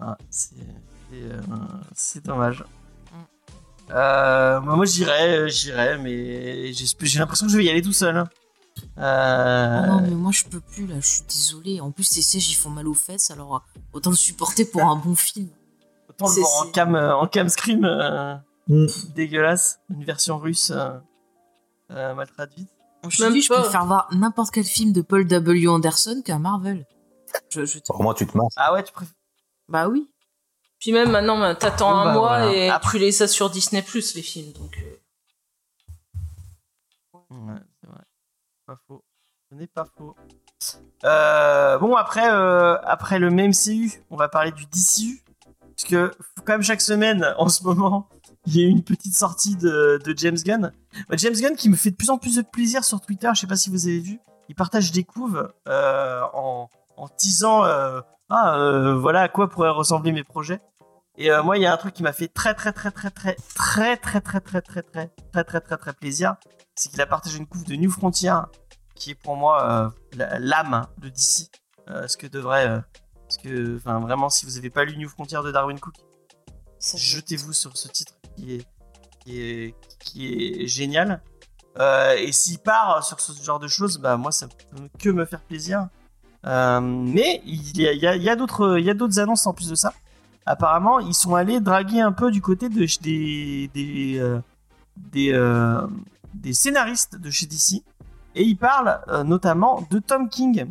Speaker 1: Ah, c'est c'est, euh, c'est dommage. Euh, moi, moi, j'irais, euh, j'irais, mais j'ai j'ai l'impression que je vais y aller tout seul. hein. Euh,
Speaker 2: Oh non, mais moi je peux plus là, je suis désolée. En plus, ces sièges ils font mal aux fesses, alors autant le supporter pour un bon film.
Speaker 1: autant le
Speaker 2: c'est-
Speaker 1: voir en cam, en cam scream euh,
Speaker 4: Mm.
Speaker 1: dégueulasse, une version russe euh, euh, mal traduite.
Speaker 2: Je
Speaker 3: Même
Speaker 2: dis, je
Speaker 3: pas.
Speaker 2: préfère voir n'importe quel film de Paul W. Anderson qu'un Marvel. Je, je te-
Speaker 5: Pour moi, tu te masses.
Speaker 1: Ah ouais, tu préfères.
Speaker 2: Bah oui.
Speaker 3: Puis même maintenant, bah, t'attends un
Speaker 1: bah,
Speaker 3: mois
Speaker 1: voilà.
Speaker 3: et
Speaker 1: Après-
Speaker 3: tu les as sur Disney Plus les films. Donc, euh,
Speaker 1: Ouais, c'est vrai. Pas faux. Ce n'est pas faux. Euh, bon, après, euh, après le même CU, on va parler du DCU. Parce que, comme chaque semaine, en ce moment, il y a une petite sortie de, de James Gunn. Bah, James Gunn qui me fait de plus en plus de plaisir sur Twitter, je sais pas si vous avez vu. Il partage des couves euh, en, en teasant euh, ah, euh, voilà à quoi pourraient ressembler mes projets. Et euh, moi, il y a un truc qui m'a fait très, très, très, très, très, très, très, très, très, très, très, très, très, très, très, plaisir. C'est qu'il a partagé une couve de New Frontier qui est pour moi euh, l'âme de DC. Euh, ce que devrait. euh, parce que, enfin, vraiment, si vous n'avez pas lu New Frontier de Darwin Cook, jetez-vous sur ce titre qui est, qui est, qui est génial. Euh, et s'il part sur ce genre de choses, bah moi ça peut que me faire plaisir. Mais il y a, d'autres, annonces en plus de ça. Apparemment, ils sont allés draguer un peu du côté euh, euh, des scénaristes de chez DC et ils parlent euh, notamment de Tom King.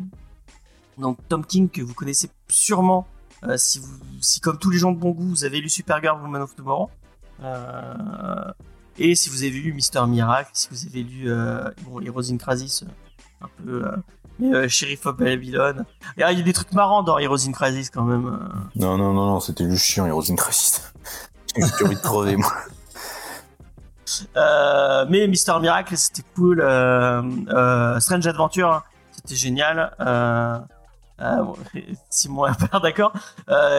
Speaker 1: Donc Tom King que vous connaissez sûrement si comme tous les gens de bon goût vous avez lu Supergirl Woman of Tomorrow. Et si vous avez lu Mister Miracle, si vous avez lu bon, Heroes in Crisis, un peu, mais euh, Sheriff of Babylon. Et il y a des trucs marrants dans Heroes in Crisis quand même. euh.
Speaker 5: Non, non, non, non, c'était juste chiant, Heroes in Crisis. J'ai envie de crever, moi.
Speaker 1: Euh, mais Mister Miracle, c'était cool. Euh, Strange Adventure, hein, c'était génial. Bon, Simon est pas d'accord.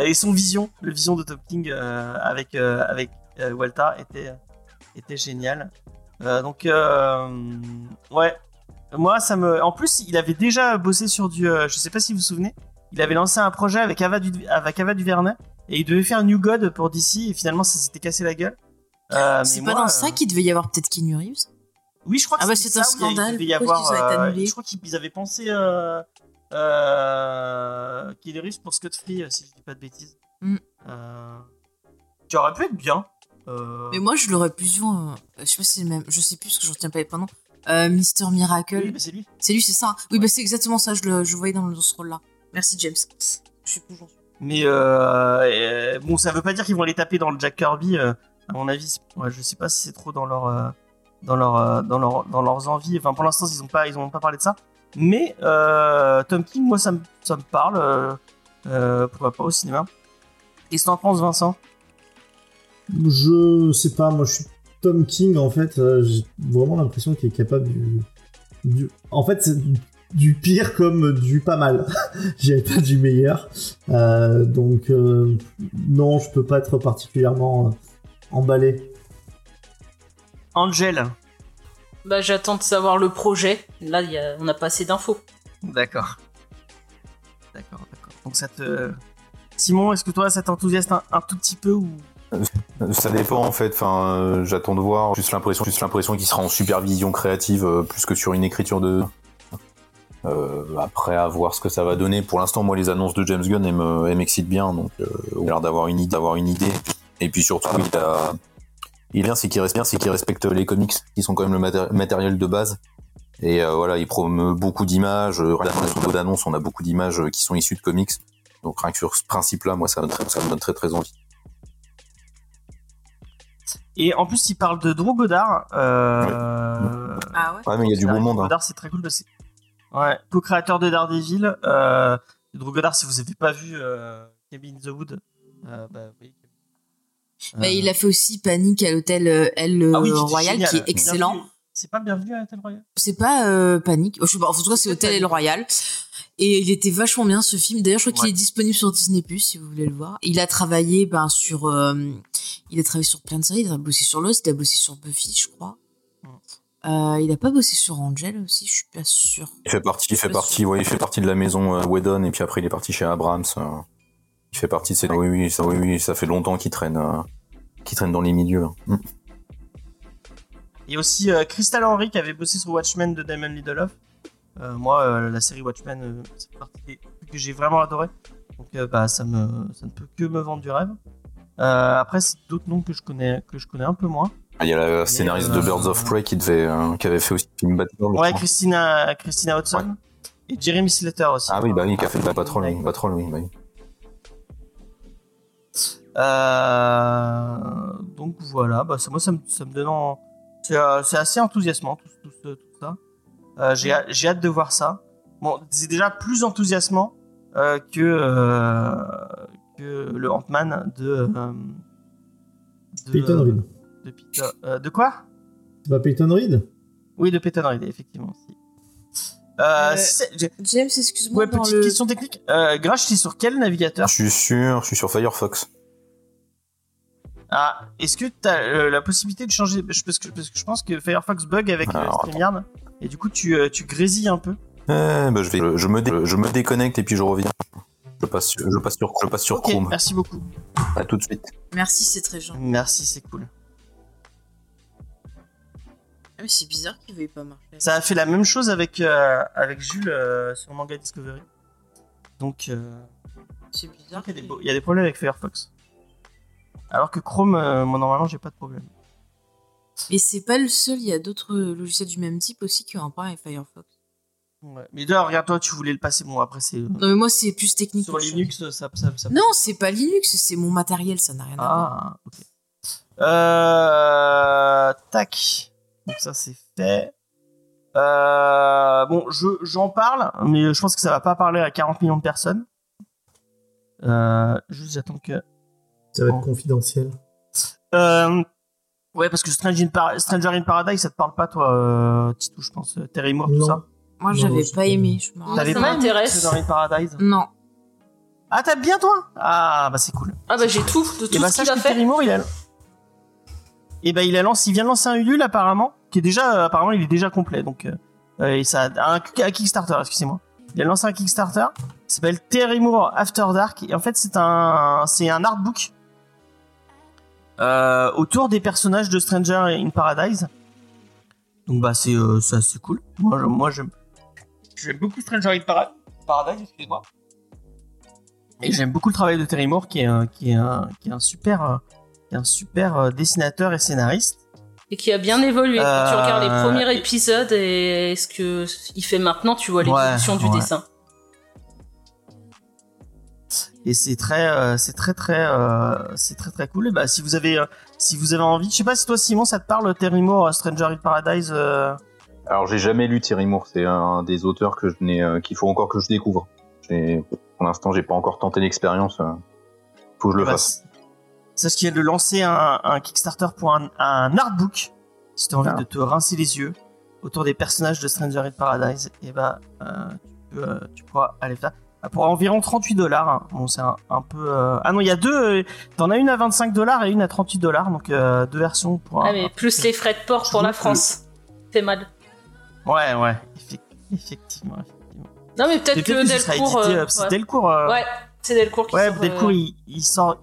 Speaker 1: Et son vision, le vision de Top King avec avec Walter était était génial. Donc ouais, moi ça me. En plus, il avait déjà bossé sur du. euh, je sais pas si vous vous souvenez. Il avait lancé un projet avec Ava du avec Ava Duvernay et il devait faire New God pour DC et finalement ça s'était cassé la gueule. Euh,
Speaker 2: C'est pas
Speaker 1: moi,
Speaker 2: dans
Speaker 1: euh,
Speaker 2: ça qu'il devait y avoir peut-être Keanu Reeves?
Speaker 1: Oui, je crois que
Speaker 2: Ah bah, c'est un scandale.
Speaker 1: Il devait y avoir. euh, je crois qu'ils avaient pensé euh, euh, pour Scott Free, euh, si je dis pas de bêtises.
Speaker 2: Mm.
Speaker 1: Euh, qui aurait pu être bien. Euh,
Speaker 2: Mais moi, je l'aurais plus vu. Je sais pas si c'est le même. Je sais plus parce que je retiens pas les prénoms. Euh, Mister Miracle.
Speaker 1: oui, bah, c'est lui.
Speaker 2: C'est lui, c'est ça. Oui, bah c'est exactement ça. Je le, je voyais dans, dans ce rôle-là. Merci James. Je suis.
Speaker 1: Mais euh, euh, bon, ça veut pas dire qu'ils vont les taper dans le Jack Kirby. euh, à mon avis, ouais, je sais pas si c'est trop dans leur, euh, dans leur, euh, dans leur, dans leurs envies. Enfin, pour l'instant, ils ont pas, ils ont pas parlé de ça. Mais euh, Tom King, moi, ça me, ça me parle. Euh, euh, pourquoi pas au cinéma. Qu'est-ce que t'en penses, Vincent?
Speaker 4: Je sais pas, moi je suis Tom King en fait, euh, j'ai vraiment l'impression qu'il est capable du, du- En fait, c'est du pire comme du pas mal. J'irais pas du meilleur. Euh, donc, euh, non, je peux pas être particulièrement euh, emballé.
Speaker 1: Angel.
Speaker 3: Bah, j'attends de savoir le projet. Là, y a- on n'a pas assez d'infos.
Speaker 1: D'accord. D'accord, d'accord. Donc ça te. Simon, est-ce que toi, ça t'enthousiasme un, un tout petit peu ou
Speaker 5: Ça dépend en fait. Enfin, euh, j'attends de voir. Juste l'impression, juste l'impression qu'il sera en supervision créative euh, plus que sur une écriture de. Euh, après, à voir ce que ça va donner. Pour l'instant, moi, les annonces de James Gunn, elles me- elles m'excitent bien. Donc, euh, il a l'air d'avoir une idée, d'avoir une idée. Et puis surtout, il a. Il est bien, c'est qu'il respecte, c'est qu'il respecte les comics, qui sont quand même le maté- matériel de base. Et euh, voilà, il promeut beaucoup d'images. Euh, Dans d'annonce, on a beaucoup d'images qui sont issues de comics. Donc rien que sur ce principe-là, moi, ça me, donne- ça me donne très très envie.
Speaker 1: Et en plus, il parle de Drew Goddard. Euh...
Speaker 2: Ah ouais
Speaker 5: Ouais, mais il y a du
Speaker 1: Drew
Speaker 5: bon monde. hein.
Speaker 1: Goddard, c'est très cool. Parce... que- Ouais, co-créateur de Daredevil. Euh... Drew Goddard, si vous n'avez pas vu euh... Cabin in the Wood, euh, bah, oui.
Speaker 2: Bah,
Speaker 1: Euh,
Speaker 2: il a fait aussi Panique à l'hôtel euh, L
Speaker 1: ah oui,
Speaker 2: Royal,
Speaker 1: génial.
Speaker 2: qui est excellent.
Speaker 1: Bienvenue- C'est pas bienvenu à Hotel Royal?
Speaker 2: C'est pas euh, Panique. Oh, je sais pas. En tout cas, c'est Hôtel. El Royal. Et il était vachement bien ce film. D'ailleurs, je crois
Speaker 1: Ouais.
Speaker 2: qu'il est disponible sur Disney Plus si vous voulez le voir. Il a travaillé ben sur, euh, il a travaillé sur plein de séries. Il a bossé sur Lost, il a bossé sur Buffy, je crois. Euh, il a pas bossé sur Angel aussi, je suis pas sûre.
Speaker 5: Il fait partie, il fait partie, ouais, il fait partie de la maison euh, Whedon et puis après il est parti chez Abrams. euh, il fait partie de ces, oui, oui, ça, oui, oui, ça fait longtemps qu'il traîne, euh, qu'il traîne dans les milieux. hein. Mm.
Speaker 1: Il y a aussi euh, Crystal Henry qui avait bossé sur Watchmen de Damon Lindelof. Euh, moi, euh, la série Watchmen, euh, c'est partie des trucs que j'ai vraiment adoré. Donc, bah, ça, me, ça ne peut que me vendre du rêve. Après, c'est d'autres noms que je connais, que je connais un peu moins.
Speaker 5: Il y a la scénariste de Birds of Prey qui devait, qui avait fait aussi le film je
Speaker 1: Ouais. Christina, Christina Hudson. Et Jeremy Slater aussi.
Speaker 5: Ah oui, bah oui, qui a fait Patrol, oui, Patrol, oui, bah oui.
Speaker 1: Euh, donc voilà, bah, ça, moi ça me, ça me donne en- C'est assez enthousiasmant tout, tout. Euh, J'ai hâte- j'ai hâte de voir ça. bon, c'est déjà plus enthousiasmant euh, que euh, que le Ant-Man de euh, de,
Speaker 4: Peyton Reed.
Speaker 1: de, Peter- euh, de quoi?
Speaker 4: C'est pas Peyton Reed
Speaker 1: Oui, de Peyton Reed, effectivement. Euh,
Speaker 2: Euh,
Speaker 1: c'est-
Speaker 2: James, excuse-moi.
Speaker 1: ouais, petite
Speaker 2: le...
Speaker 1: question technique. Euh, Grash, c'est sur quel navigateur?
Speaker 5: Je suis sûr, je suis sur Firefox.
Speaker 1: Ah, est-ce que tu as la possibilité de changer? Parce que, parce que je pense que Firefox bug avec
Speaker 5: Alors,
Speaker 1: StreamYard et du coup tu, euh, tu grésilles un peu.
Speaker 5: Eh, bah, je, vais, je, me dé- je me déconnecte et puis je reviens. Je passe, sur- je passe sur, je passe sur Chrome.
Speaker 1: merci beaucoup.
Speaker 5: À tout de suite.
Speaker 2: Merci, c'est très gentil.
Speaker 1: Merci, c'est cool.
Speaker 2: Ah, mais c'est bizarre qu'il veuille pas marcher.
Speaker 1: Ça a fait la même chose avec, euh, avec Jules euh, sur Manga Discovery. Donc, euh,
Speaker 2: C'est bizarre.
Speaker 1: il y, a des beaux- il y a des problèmes avec Firefox. Alors que Chrome, euh, moi normalement, j'ai pas de problème.
Speaker 2: Et c'est pas le seul, il y a d'autres logiciels du même type aussi qui ont un problème avec Firefox.
Speaker 1: Ouais. Mais d'ailleurs, regarde, toi, tu voulais le passer. Bon, après, c'est. euh,
Speaker 2: Non, mais moi, c'est plus technique.
Speaker 1: sur. Linux, ça. ça, ça-
Speaker 2: Non, c'est pas Linux, c'est mon matériel, ça n'a rien à voir.
Speaker 1: Ah, ok. Euh, tac. Donc ça c'est fait. Euh, bon, je j'en parle, mais je pense que ça va pas parler à 40 millions de personnes. Euh, juste j'attends que.
Speaker 4: Ça va
Speaker 1: Bon.
Speaker 4: être confidentiel.
Speaker 1: Euh, ouais, parce que Stranger in, Par- Stranger in Paradise, ça te parle pas toi, euh, Titou, je pense. Terry Moore, tout ça?
Speaker 2: Moi, j'avais pas aimé. Je.
Speaker 1: T'avais
Speaker 3: ça
Speaker 1: pas aimé
Speaker 3: m'intéresse.
Speaker 1: Stranger in Paradise?
Speaker 2: Non.
Speaker 1: Ah, t'as bien toi? Ah, bah c'est cool.
Speaker 3: Ah bah j'ai tout de tout
Speaker 1: Et bah
Speaker 3: ce qu'il a
Speaker 1: que
Speaker 3: fait.
Speaker 1: Terry Moore, il a. Et bah il a lancé, il vient de lancer un Ulule apparemment, qui est déjà, euh, apparemment il est déjà complet, donc euh, euh, et ça, un, un Kickstarter, excusez-moi. Il a lancé un Kickstarter, s'appelle Terry Moore After Dark, et en fait c'est un, c'est un artbook euh, autour des personnages de Stranger in Paradise. Donc bah c'est, euh, c'est assez cool. Moi, je- moi j'aime, j'aime beaucoup Stranger in Para- Paradise, excusez-moi. Et j'aime beaucoup le travail de Terry Moore, qui est un, qui est un, qui est un super, euh, qui est un super euh, dessinateur et scénariste.
Speaker 3: Et qui a bien évolué. Quand tu
Speaker 1: Euh,
Speaker 3: regardes les premiers épisodes et ce que il fait maintenant, tu vois l'évolution
Speaker 1: Ouais,
Speaker 3: du
Speaker 1: ouais.
Speaker 3: dessin.
Speaker 1: Et c'est très, euh, c'est très très, euh, c'est très très cool. Et bah si vous avez, euh, si vous avez envie, je sais pas si toi Simon ça te parle, Terry Moore, Stranger in Paradise.
Speaker 5: Alors j'ai jamais lu Thierry Moore, c'est un des auteurs que je n'ai, qu'il faut encore que je découvre. Pour l'instant, j'ai pas encore tenté l'expérience. Faut que je le
Speaker 1: bah,
Speaker 5: fasse.
Speaker 1: Sache qu'il y a de lancer un, un Kickstarter pour un, un artbook. Si tu as envie
Speaker 5: Ah.
Speaker 1: de te rincer les yeux autour des personnages de Stranger in Paradise, et bah tu, peux, tu pourras aller faire. Pour environ 38 dollars. Bon, c'est un, un peu. euh, Ah non, il y a deux. euh, T'en as une à 25 dollars et une à 38 dollars. Donc euh, deux versions pour.
Speaker 3: Ah
Speaker 1: un-
Speaker 3: mais plus les frais de port pour la France. Fait mal.
Speaker 1: Ouais, ouais. Effect- Effectivement. effectivement.
Speaker 3: Non mais peut-être que Delcourt. euh,
Speaker 1: c'est
Speaker 3: ouais.
Speaker 1: Delcourt.
Speaker 3: Ouais, c'est Delcourt qui
Speaker 1: Ouais,
Speaker 3: sort,
Speaker 1: Delcourt, il, il sort,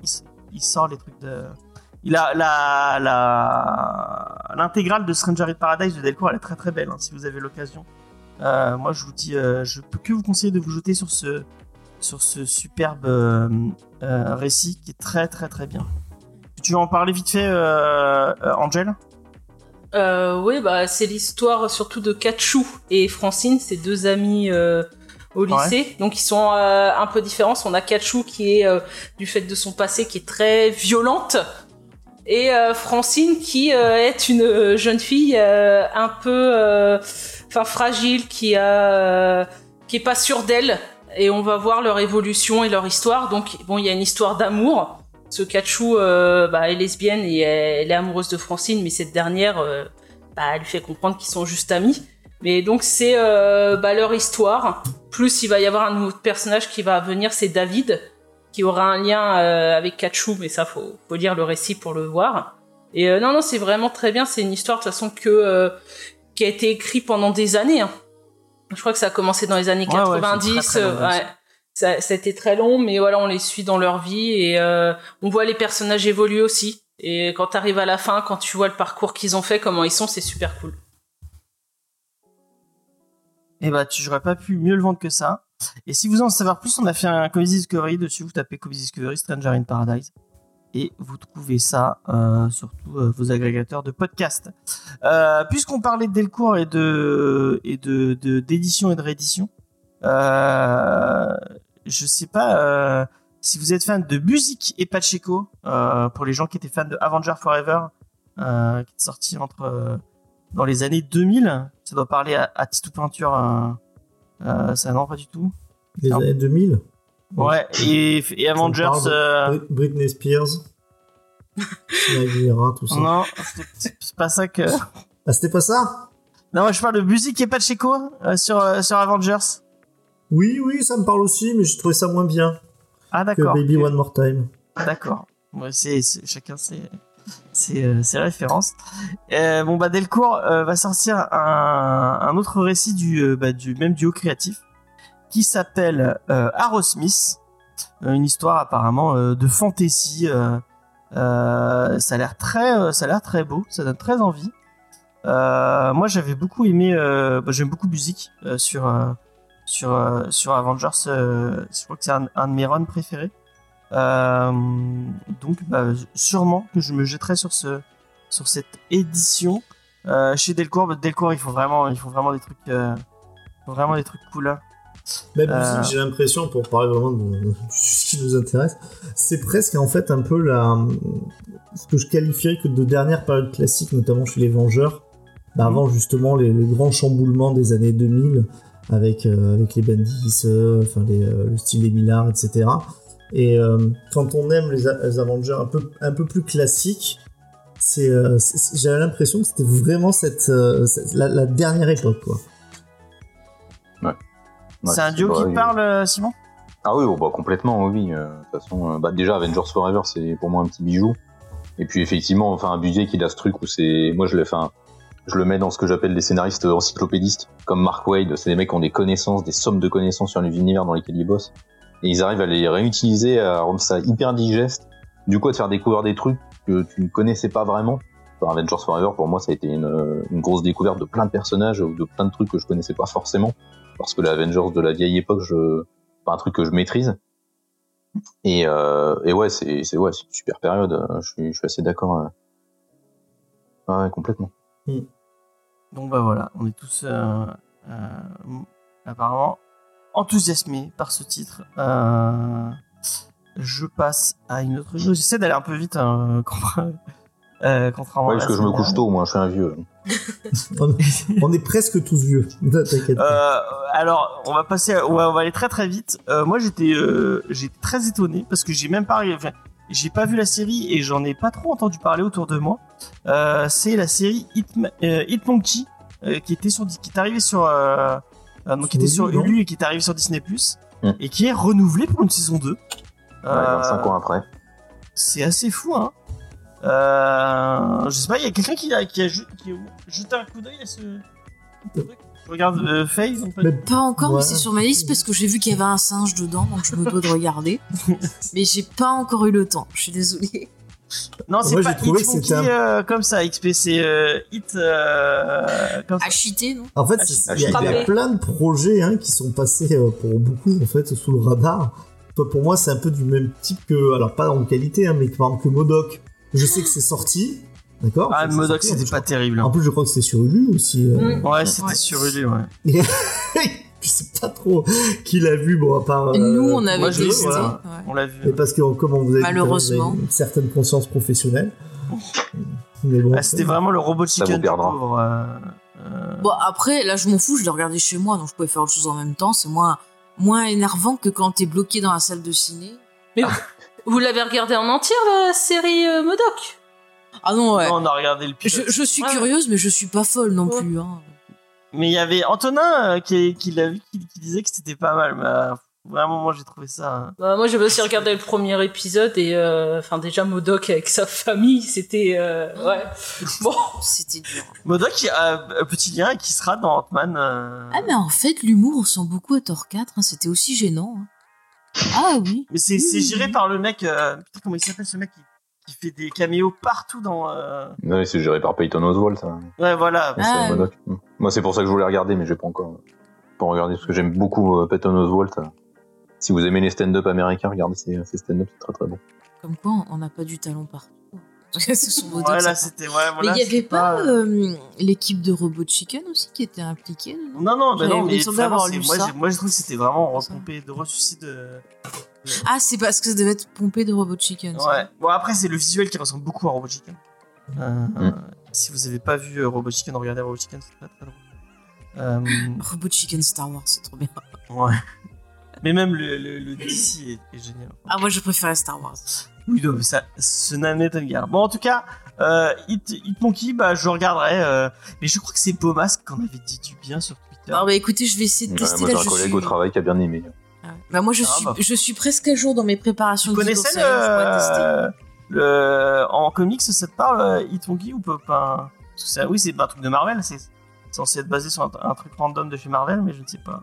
Speaker 1: il, sort les trucs de. Il a la la l'intégrale de Stranger in Paradise de Delcourt, elle est très très belle. hein, si vous avez l'occasion, Euh, moi je vous dis, euh, je peux que vous conseiller de vous jeter sur ce sur ce superbe euh, récit qui est très très très bien. Tu veux en parler vite fait, Angel?
Speaker 3: Oui, bah, c'est l'histoire surtout de Kachou et Francine, ces deux amis au lycée. Donc ils sont euh, un peu différents. On a Kachou qui est, euh, du fait de son passé, qui est très violente. Et euh, Francine qui est une jeune fille un peu enfin fragile, qui, a, euh, qui est pas sûre d'elle. Et on va voir leur évolution et leur histoire. Donc bon, il y a une histoire d'amour. Ce Kachou euh, bah, est lesbienne et elle, est amoureuse de Francine, mais cette dernière, euh, bah, elle lui fait comprendre qu'ils sont juste amis. Mais donc c'est euh, bah, leur histoire. Plus il va y avoir un nouveau personnage qui va venir, c'est David, qui aura un lien avec Kachou, mais ça faut, faut lire le récit pour le voir. Et non non c'est vraiment très bien. C'est une histoire de toute façon que qui a été écrite pendant des années. hein. Je crois que ça a commencé dans les années
Speaker 1: Ouais, ouais, c'est
Speaker 3: 90.
Speaker 1: très, très long,
Speaker 3: euh, ouais. Ça, ça a été très long, mais voilà, on les suit dans leur vie et euh, on voit les personnages évoluer aussi. Et quand t'arrives à la fin, quand tu vois le parcours qu'ils ont fait, comment ils sont, c'est super cool.
Speaker 1: Eh bah, tu j'aurais pas pu mieux le vendre que ça. Et si vous en savoir plus, on a fait un Comedy Discovery dessus. Vous tapez Comedy Discovery Stranger in Paradise et vous trouvez ça euh, sur tous euh, vos agrégateurs de podcasts. Euh, Puisqu'on parlait de Delcourt et de et de de- d'édition et de réédition, euh, je sais pas euh, si vous êtes fan de musique et Pacheco. Pour les gens qui étaient fans de Avenger Forever, qui est sorti entre dans les années 2000. Ça doit parler à, à Titou Peinture. Euh, ça, non, pas du tout.
Speaker 4: Les années 2000.
Speaker 1: Ouais, et, et Avengers. euh,
Speaker 4: Brit- Britney Spears. Aguilera, tout ça.
Speaker 1: non, c'est pas ça que.
Speaker 4: Ah, c'était pas ça?
Speaker 1: Non, moi je parle de musique et Pacheco euh, sur, euh, sur Avengers.
Speaker 4: Oui, oui, ça me parle aussi, mais j'ai trouvé ça moins bien
Speaker 1: Ah,
Speaker 4: que
Speaker 1: d'accord.
Speaker 4: Baby One More Time.
Speaker 1: D'accord. Ouais, c'est, c'est- chacun ses, ses, euh, ses références. Euh, bon, bah, Delcourt va sortir un, un autre récit du, bah, du même duo créatif qui s'appelle euh, Aerosmith. Euh, une histoire apparemment euh, de fantasy. euh, ça a l'air très, ça a l'air très beau. Ça donne très envie. Moi, j'avais beaucoup aimé. Bah, j'aime beaucoup musique sur sur sur Avengers. je crois que c'est un, de mes runs préférés. Donc, bah, sûrement que je me jetterai sur ce sur cette édition chez Delcourt. Bah, Delcourt, il faut vraiment, il faut vraiment des trucs, vraiment des trucs cool. hein.
Speaker 4: Même
Speaker 1: Euh.
Speaker 4: musique, j'ai l'impression, pour parler vraiment de, ce qui nous intéresse, c'est presque en fait un peu la, ce que je qualifierais que de dernière période classique, notamment chez les Vengeurs. Bah, avant justement les, les grands chamboulements des années 2000 avec, euh, avec les Bandits, euh, enfin les, euh, le style des Millard, etc. Et quand on aime les, Avengers un peu, un peu plus classiques, c'est, j'avais l'impression que c'était vraiment cette, cette- la, la dernière époque. Quoi.
Speaker 5: Ouais,
Speaker 1: c'est un duo qui
Speaker 5: il-
Speaker 1: parle, euh, Simon?
Speaker 5: Ah oui, oh, bah, complètement, oui. euh, De toute façon, euh, bah, déjà, Avengers Forever, c'est pour moi un petit bijou. Et puis, effectivement, enfin, un budget qui a ce truc où c'est. Moi, je le, enfin, je le mets dans ce que j'appelle des scénaristes encyclopédistes, comme Mark Wade. C'est des mecs qui ont des connaissances, des sommes de connaissances sur les univers dans lesquels ils bossent. Et ils arrivent à les réutiliser, à rendre ça hyper digeste. Du coup, à te faire découvrir des trucs que tu ne connaissais pas vraiment. Enfin, Avengers Forever, pour moi, ça a été une, une grosse découverte de plein de personnages ou de plein de trucs que je connaissais pas forcément. Parce que les Avengers de la vieille époque, je, pas un truc que je maîtrise. Et, euh, ouais, c'est ouais, c'est une super période. Je suis, assez d'accord. euh. Ouais, complètement.
Speaker 1: Donc bah voilà, on est tous euh, apparemment enthousiasmés par ce titre. Je passe à une autre news. J'essaie d'aller un peu vite, hein, euh, contrairement
Speaker 5: Ouais,
Speaker 1: à
Speaker 5: parce que je me couche tôt, moi, je suis un vieux.
Speaker 4: On, on est presque tous vieux. T'inquiète.
Speaker 1: Euh, alors, on va passer, à- ouais, on va aller très très vite. Euh, moi, j'étais, euh, j'étais très étonné parce que j'ai même pas, enfin, j'ai pas vu la série et j'en ai pas trop entendu parler autour de moi. Euh, c'est la série Hit, euh, Hit Monkey euh, qui était sur, qui est arrivée sur, euh, euh, donc qui était
Speaker 4: Sur Hulu,
Speaker 1: et qui est arrivée sur Disney
Speaker 5: Mm.
Speaker 1: et qui est renouvelée pour une saison 2.
Speaker 5: Ouais,
Speaker 1: Euh,
Speaker 5: 25 ans après.
Speaker 1: c'est assez fou, hein. Euh, je sais pas, il y a quelqu'un qui a, qui a, ju- qui a jeté un coup d'œil à ce truc. Je regarde euh, donc pas-
Speaker 4: Mais-
Speaker 2: Pas encore,
Speaker 4: Ouais.
Speaker 2: mais c'est sur ma liste parce que j'ai vu qu'il y avait un singe dedans, donc je me dois de regarder. mais j'ai pas encore eu le temps, je suis désolée.
Speaker 1: Non, c'est
Speaker 4: Moi,
Speaker 1: pas
Speaker 4: j'ai trouvé
Speaker 1: Hit
Speaker 4: que
Speaker 1: Monkey
Speaker 4: c'était
Speaker 1: euh, comme ça, XP, c'est euh, Hit euh, comme ça.
Speaker 2: À cheater, non?
Speaker 4: En fait,
Speaker 1: Ah,
Speaker 4: c'est- il y, a- il y a
Speaker 3: frappé.
Speaker 4: plein de projets hein, qui sont passés euh, pour beaucoup en fait sous le radar. Toi, Pour moi, c'est un peu du même type que, alors pas en qualité, hein, mais par exemple que Modoc. Je sais que c'est sorti, d'accord
Speaker 1: Ah, Modoc, c'était pas terrible.
Speaker 4: En plus, je crois que c'est sur Hulu aussi. euh.
Speaker 3: Mm.
Speaker 1: Ouais, c'était
Speaker 2: Ouais.
Speaker 1: sur Hulu, ouais.
Speaker 4: je sais pas trop qui l'a vu, bon, à part. euh,
Speaker 2: Nous, on avait
Speaker 1: moi, je l'ai,
Speaker 2: testé.
Speaker 1: voilà.
Speaker 2: ouais.
Speaker 1: On l'a vu.
Speaker 4: Mais parce que, comme on vous a dit, à l'heure, vous
Speaker 2: Malheureusement.
Speaker 4: avez une certaine conscience professionnelle. Mais bon,
Speaker 1: Ah, c'était vraiment le robot
Speaker 5: Ça vous
Speaker 1: chicken pauvre. euh, euh,
Speaker 2: Bon, après, là, je m'en fous, je l'ai regardé chez moi, donc je pouvais faire autre chose en même temps. C'est moins, moins énervant que quand t'es bloqué dans la salle de ciné.
Speaker 3: Vous l'avez regardé en entier, la série euh, Modoc?
Speaker 2: Ah non, ouais.
Speaker 1: On a regardé le pilote.
Speaker 2: Je, je suis
Speaker 3: Ouais.
Speaker 2: curieuse, mais je suis pas folle non
Speaker 3: Ouais.
Speaker 2: plus. Hein.
Speaker 1: Mais il y avait Antonin euh, qui, qui l'a vu, qui, qui disait que c'était pas mal. Mais euh, vraiment, moi, j'ai trouvé ça. hein.
Speaker 3: Bah, Moi, j'ai aussi regardé le premier épisode et, euh, enfin, déjà Modoc avec sa famille, c'était, euh, ouais. Bon,
Speaker 2: C'était dur.
Speaker 1: Modoc, qui a un petit lien qui sera dans Ant-Man. euh,
Speaker 2: Ah, mais en fait, l'humour ressemble beaucoup à Thor 4. hein, C'était aussi gênant. Ah oui.
Speaker 1: Mais c'est c'est géré par le mec. euh, Putain, comment il s'appelle ce mec qui, qui fait des caméos partout dans. euh,
Speaker 5: Ouais, c'est géré par Peyton Oswalt, ça.
Speaker 1: Ouais, voilà.
Speaker 2: Ah,
Speaker 5: c'est Modoc. Mm. Moi, c'est pour ça que je voulais regarder, mais j'ai pas encore, pas regardé parce que j'aime beaucoup euh, Peyton Oswalt. Si vous aimez les stand-up américains, regardez ces, ces stand-up, c'est très très bon.
Speaker 2: Comme quoi, on n'a pas du talent partout. Ce sont vos
Speaker 1: Ouais,
Speaker 2: docs,
Speaker 1: là,
Speaker 2: ça.
Speaker 1: c'était. Ouais,
Speaker 2: Mais il y avait pas
Speaker 1: euh,
Speaker 2: euh, l'équipe de Robot Chicken aussi qui était impliquée dedans
Speaker 1: Non, non, bah non, mais vraiment,
Speaker 2: avoir
Speaker 1: c'est-
Speaker 2: lu
Speaker 1: moi, moi, je trouve que c'était vraiment repompé de ressuscité de.
Speaker 2: Ah, c'est parce que ça devait être pompé de Robot Chicken. ça.
Speaker 1: Ouais. Bon, après, c'est le visuel qui ressemble beaucoup à Robot Chicken. Euh,
Speaker 5: Mm.
Speaker 1: euh, si vous avez pas vu euh, Robot Chicken, regardez Robot Chicken, c'est très très drôle. Euh,
Speaker 2: Robot Chicken Star Wars, c'est trop bien.
Speaker 1: ouais. Mais même le, le, le DC est, est génial.
Speaker 2: Ah, moi je préférais Star Wars.
Speaker 1: Oui, non, mais ça, ce n'en guère. Bon, en tout cas, euh, Hit, Hit Monkey, bah, je regarderai. euh, mais je crois que c'est Pomas qui en avait dit du bien sur Twitter.
Speaker 2: Non, bah écoutez, je vais essayer de
Speaker 5: Ouais,
Speaker 2: tester
Speaker 5: moi, j'ai
Speaker 2: là.
Speaker 5: un
Speaker 2: Je
Speaker 5: collègue
Speaker 2: suis...
Speaker 5: au travail qui a bien aimé.
Speaker 2: Ah ouais. Bah moi je
Speaker 1: Ah,
Speaker 2: suis,
Speaker 1: bah.
Speaker 2: je suis presque à jour dans mes préparations. Pourrais tester.
Speaker 1: le, le. En comics, ça te parle, euh, Hit Monkey ou pas pas Parce que ça- Oui, c'est un truc de Marvel, c'est censé être basé sur un, un truc random de chez Marvel, mais je ne sais pas.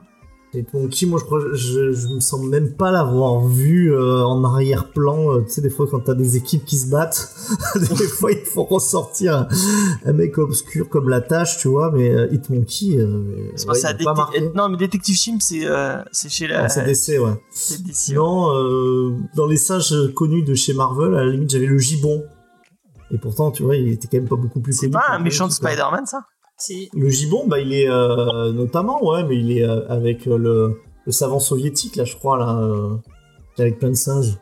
Speaker 4: Et Monkey, moi je crois, je, je me sens même pas l'avoir vu euh, en arrière-plan. euh, tu sais, des fois quand t'as des équipes qui se battent, des fois il faut ressortir un, un mec obscur comme la tâche, tu vois. Mais euh, Hitmonkey, euh,
Speaker 1: C'est
Speaker 4: ouais,
Speaker 1: pas
Speaker 4: pas marqué.
Speaker 1: Non, mais Detective Chimp, c'est c'est chez la.
Speaker 4: Ah, c'est DC, ouais.
Speaker 1: c'est DC.
Speaker 4: Euh, dans les singes connus de chez Marvel, à la limite j'avais le gibon. Et pourtant, tu vois, il était quand même pas beaucoup plus
Speaker 1: C'est
Speaker 4: connu.
Speaker 1: pas
Speaker 4: que
Speaker 1: un méchant de. Spider-Man, ça?
Speaker 3: Si.
Speaker 4: Le gibon, bah, il est euh, notamment, ouais, mais il est euh, avec euh, le, le savant soviétique, là, je crois, là, euh, avec plein de singes.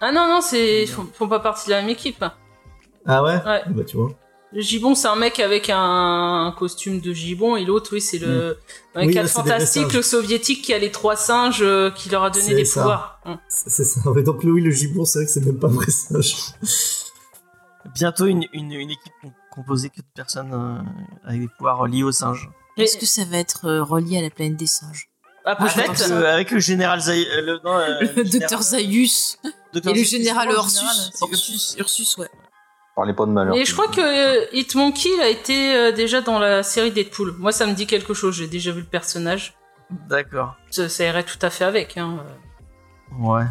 Speaker 3: Ah non, non, c'est ils font, font pas partie de la même équipe.
Speaker 4: Ah ouais?
Speaker 3: Ouais.
Speaker 4: Bah, tu vois.
Speaker 3: Le gibon, c'est un mec avec un costume de gibon, et l'autre, oui, c'est le. Dans les
Speaker 4: Oui,
Speaker 3: fantastiques,
Speaker 4: singes.
Speaker 3: le soviétique qui a les trois singes euh, qui leur a donné des
Speaker 4: ça.
Speaker 3: pouvoirs. Hum.
Speaker 4: C'est ça. Ouais, donc, oui, le gibon, c'est vrai que c'est même pas un vrai singe.
Speaker 1: Bientôt une, une, une équipe com- composée que de personnes euh, avec des pouvoirs liés aux singes.
Speaker 2: Est-ce que ça va être euh, relié à la planète des singes?
Speaker 3: Ah, peut-être.
Speaker 1: le, avec le général Zay... euh, le, non, euh,
Speaker 2: Le
Speaker 1: général-
Speaker 2: docteur Zaius
Speaker 1: Docteur
Speaker 2: et le général Ursus. Ursus,
Speaker 1: Ursus.
Speaker 2: Ouais.
Speaker 5: Parlez pas de malheur.
Speaker 3: Et je crois que euh, Hitmonkey il a été euh, déjà dans la série Deadpool. Moi, ça me dit quelque chose. J'ai déjà vu le personnage.
Speaker 1: D'accord.
Speaker 3: Ça, ça irait tout à fait avec. Hein.
Speaker 1: Ouais.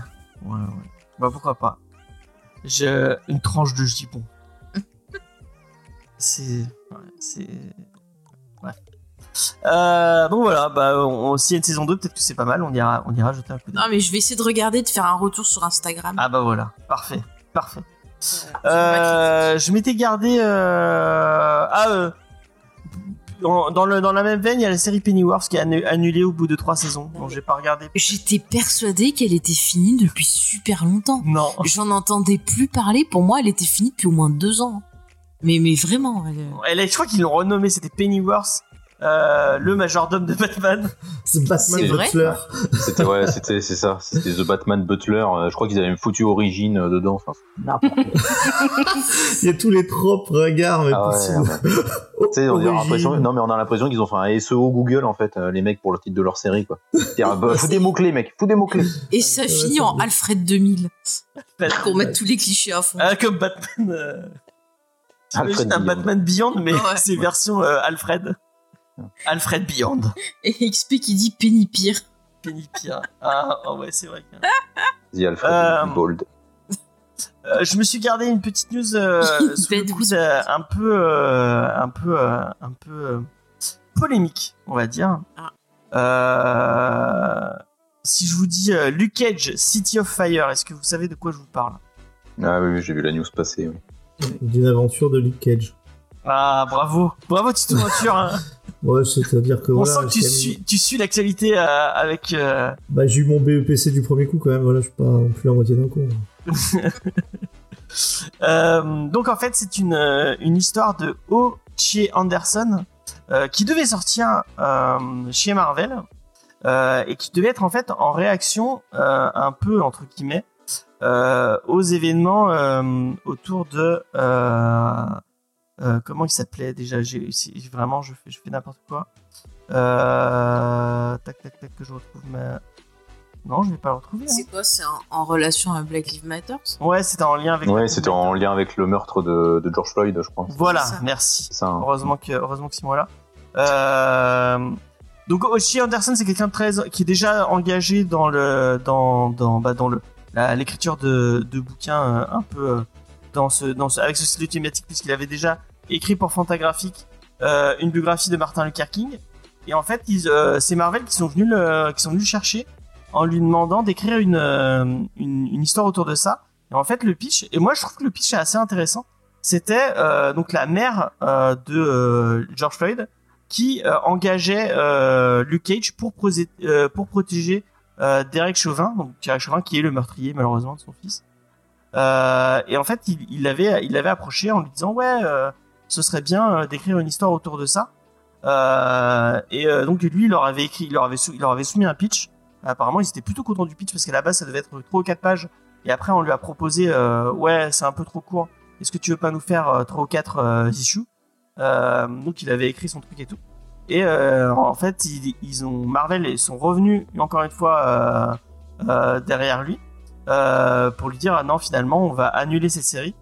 Speaker 1: Ouais, ouais. Bah pourquoi pas. J'ai une tranche de gibon. C'est. Ouais. Bref. Euh, donc voilà, bah, on, s'il y a une saison 2, peut-être que c'est pas mal, on ira, on ira jeter un coup d'œil.
Speaker 2: Non, mais je vais essayer de regarder, de faire un retour sur Instagram.
Speaker 1: Ah bah voilà, parfait, parfait. Euh, je m'étais gardé. Euh... Ah, euh, dans, le, dans la même veine, il y a la série Pennyworth qui est annu- annulée au bout de trois saisons. Donc j'ai pas regardé.
Speaker 2: J'étais persuadée qu'elle était finie depuis super longtemps.
Speaker 1: Non.
Speaker 2: J'en entendais plus parler. Pour moi, elle était finie depuis au moins deux ans. Mais, mais vraiment. elle-
Speaker 1: Elle est- je crois qu'ils l'ont renommée, c'était Pennyworth, euh, le majordome de Batman.
Speaker 4: C'est Batman
Speaker 2: C'est vrai
Speaker 4: Butler.
Speaker 5: C'était ouais, c'était c'est ça, c'était The Batman Butler. euh, Je crois qu'ils avaient même foutu Origin euh, dedans. Enfin, n'importe quoi.
Speaker 4: Il y a tous les tropes, regards, mais
Speaker 5: Ah ouais, on a
Speaker 4: Origine.
Speaker 5: l'impression, non mais on a l'impression qu'ils ont fait un SEO Google en fait, euh, les mecs pour le titre de leur série quoi. C'est-à-dire, bah, Faut des mots clés mec, faut des mots clés.
Speaker 2: Et ça finit en. Alfred 2000.
Speaker 1: Batman.
Speaker 2: Pour mettre tous les clichés à fond.
Speaker 1: Ah, comme Batman.
Speaker 5: Alfred
Speaker 1: T'imagines un
Speaker 5: Beyond.
Speaker 1: Batman Beyond, mais
Speaker 2: Ouais.
Speaker 1: c'est version euh, Alfred. Alfred Beyond.
Speaker 2: Et XP qui dit Penny Pire.
Speaker 1: Penny Pire. Ah, oh ouais, c'est vrai.
Speaker 5: The Alfred
Speaker 1: Euh,
Speaker 5: Bold.
Speaker 1: Euh, je me suis gardé une petite news euh, sous le
Speaker 2: Bête
Speaker 1: coude, euh, un peu, euh, un peu, euh, un peu euh, polémique, on va dire.
Speaker 2: Ah.
Speaker 1: Euh, si je vous dis euh, Luke Cage, City of Fire, est-ce que vous savez de quoi je vous parle?
Speaker 5: Ah oui, oui, j'ai vu la news passer. oui.
Speaker 4: D'une aventure de Luke Cage.
Speaker 1: Ah, bravo, bravo Tito Venture. hein.
Speaker 4: Ouais, c'est-à-dire que
Speaker 1: On
Speaker 4: voilà.
Speaker 1: sent que tu suis, tu suis l'actualité euh, avec. euh,
Speaker 4: Bah, j'ai eu mon BEPC du premier coup quand même, voilà, je suis pas non plus la moitié d'un coup.
Speaker 1: Euh, donc en fait, c'est une, une histoire de O.Ch. Anderson euh, qui devait sortir chez Marvel et qui devait être en fait en réaction un peu entre guillemets aux événements euh, autour de euh, euh, comment il s'appelait déjà? J'ai vraiment je fais je fais n'importe quoi euh, tac tac tac que je retrouve ma non je vais pas le retrouver hein.
Speaker 2: C'est quoi? C'est en, en relation à Black Lives Matter
Speaker 1: ouais c'était en lien avec
Speaker 5: Ouais, c'était en lien avec le meurtre de, de George Floyd, je crois.
Speaker 1: voilà merci
Speaker 5: ça. hein.
Speaker 1: Heureusement que, heureusement que Simon est là. Euh, donc Oshie Anderson, c'est quelqu'un de très qui est déjà engagé dans le dans dans bah, dans le l'écriture de, de bouquins euh, un peu euh, dans ce dans ce avec ce style thématique puisqu'il avait déjà écrit pour Fantagraphique euh, une biographie de Martin Luther King. Et en fait, c'est Marvel qui sont venus le, qui sont venus le chercher en lui demandant d'écrire une, une une histoire autour de ça. Et en fait, le pitch et moi je trouve que le pitch est assez intéressant c'était euh, donc la mère euh, de George Floyd qui engageait Luke Cage pour, pour protéger euh, Derek Chauvin, donc Derek Chauvin qui est le meurtrier malheureusement de son fils. Euh, et en fait, il, l'avait il approché en lui disant ouais, euh, ce serait bien d'écrire une histoire autour de ça. Et donc lui, il leur avait écrit, il leur avait, soumis un pitch. Apparemment, ils étaient plutôt contents du pitch parce qu'à la base, ça devait être 3 ou 4 pages. Et après, on lui a proposé, ouais, c'est un peu trop court. Est-ce que tu veux pas nous faire 3 ou 4 euh, issues? Donc, il avait écrit son truc et tout. Et euh, en fait, ils, ont Marvel ils sont revenus encore une fois euh, euh, derrière lui pour lui dire ah non, finalement, on va annuler cette série.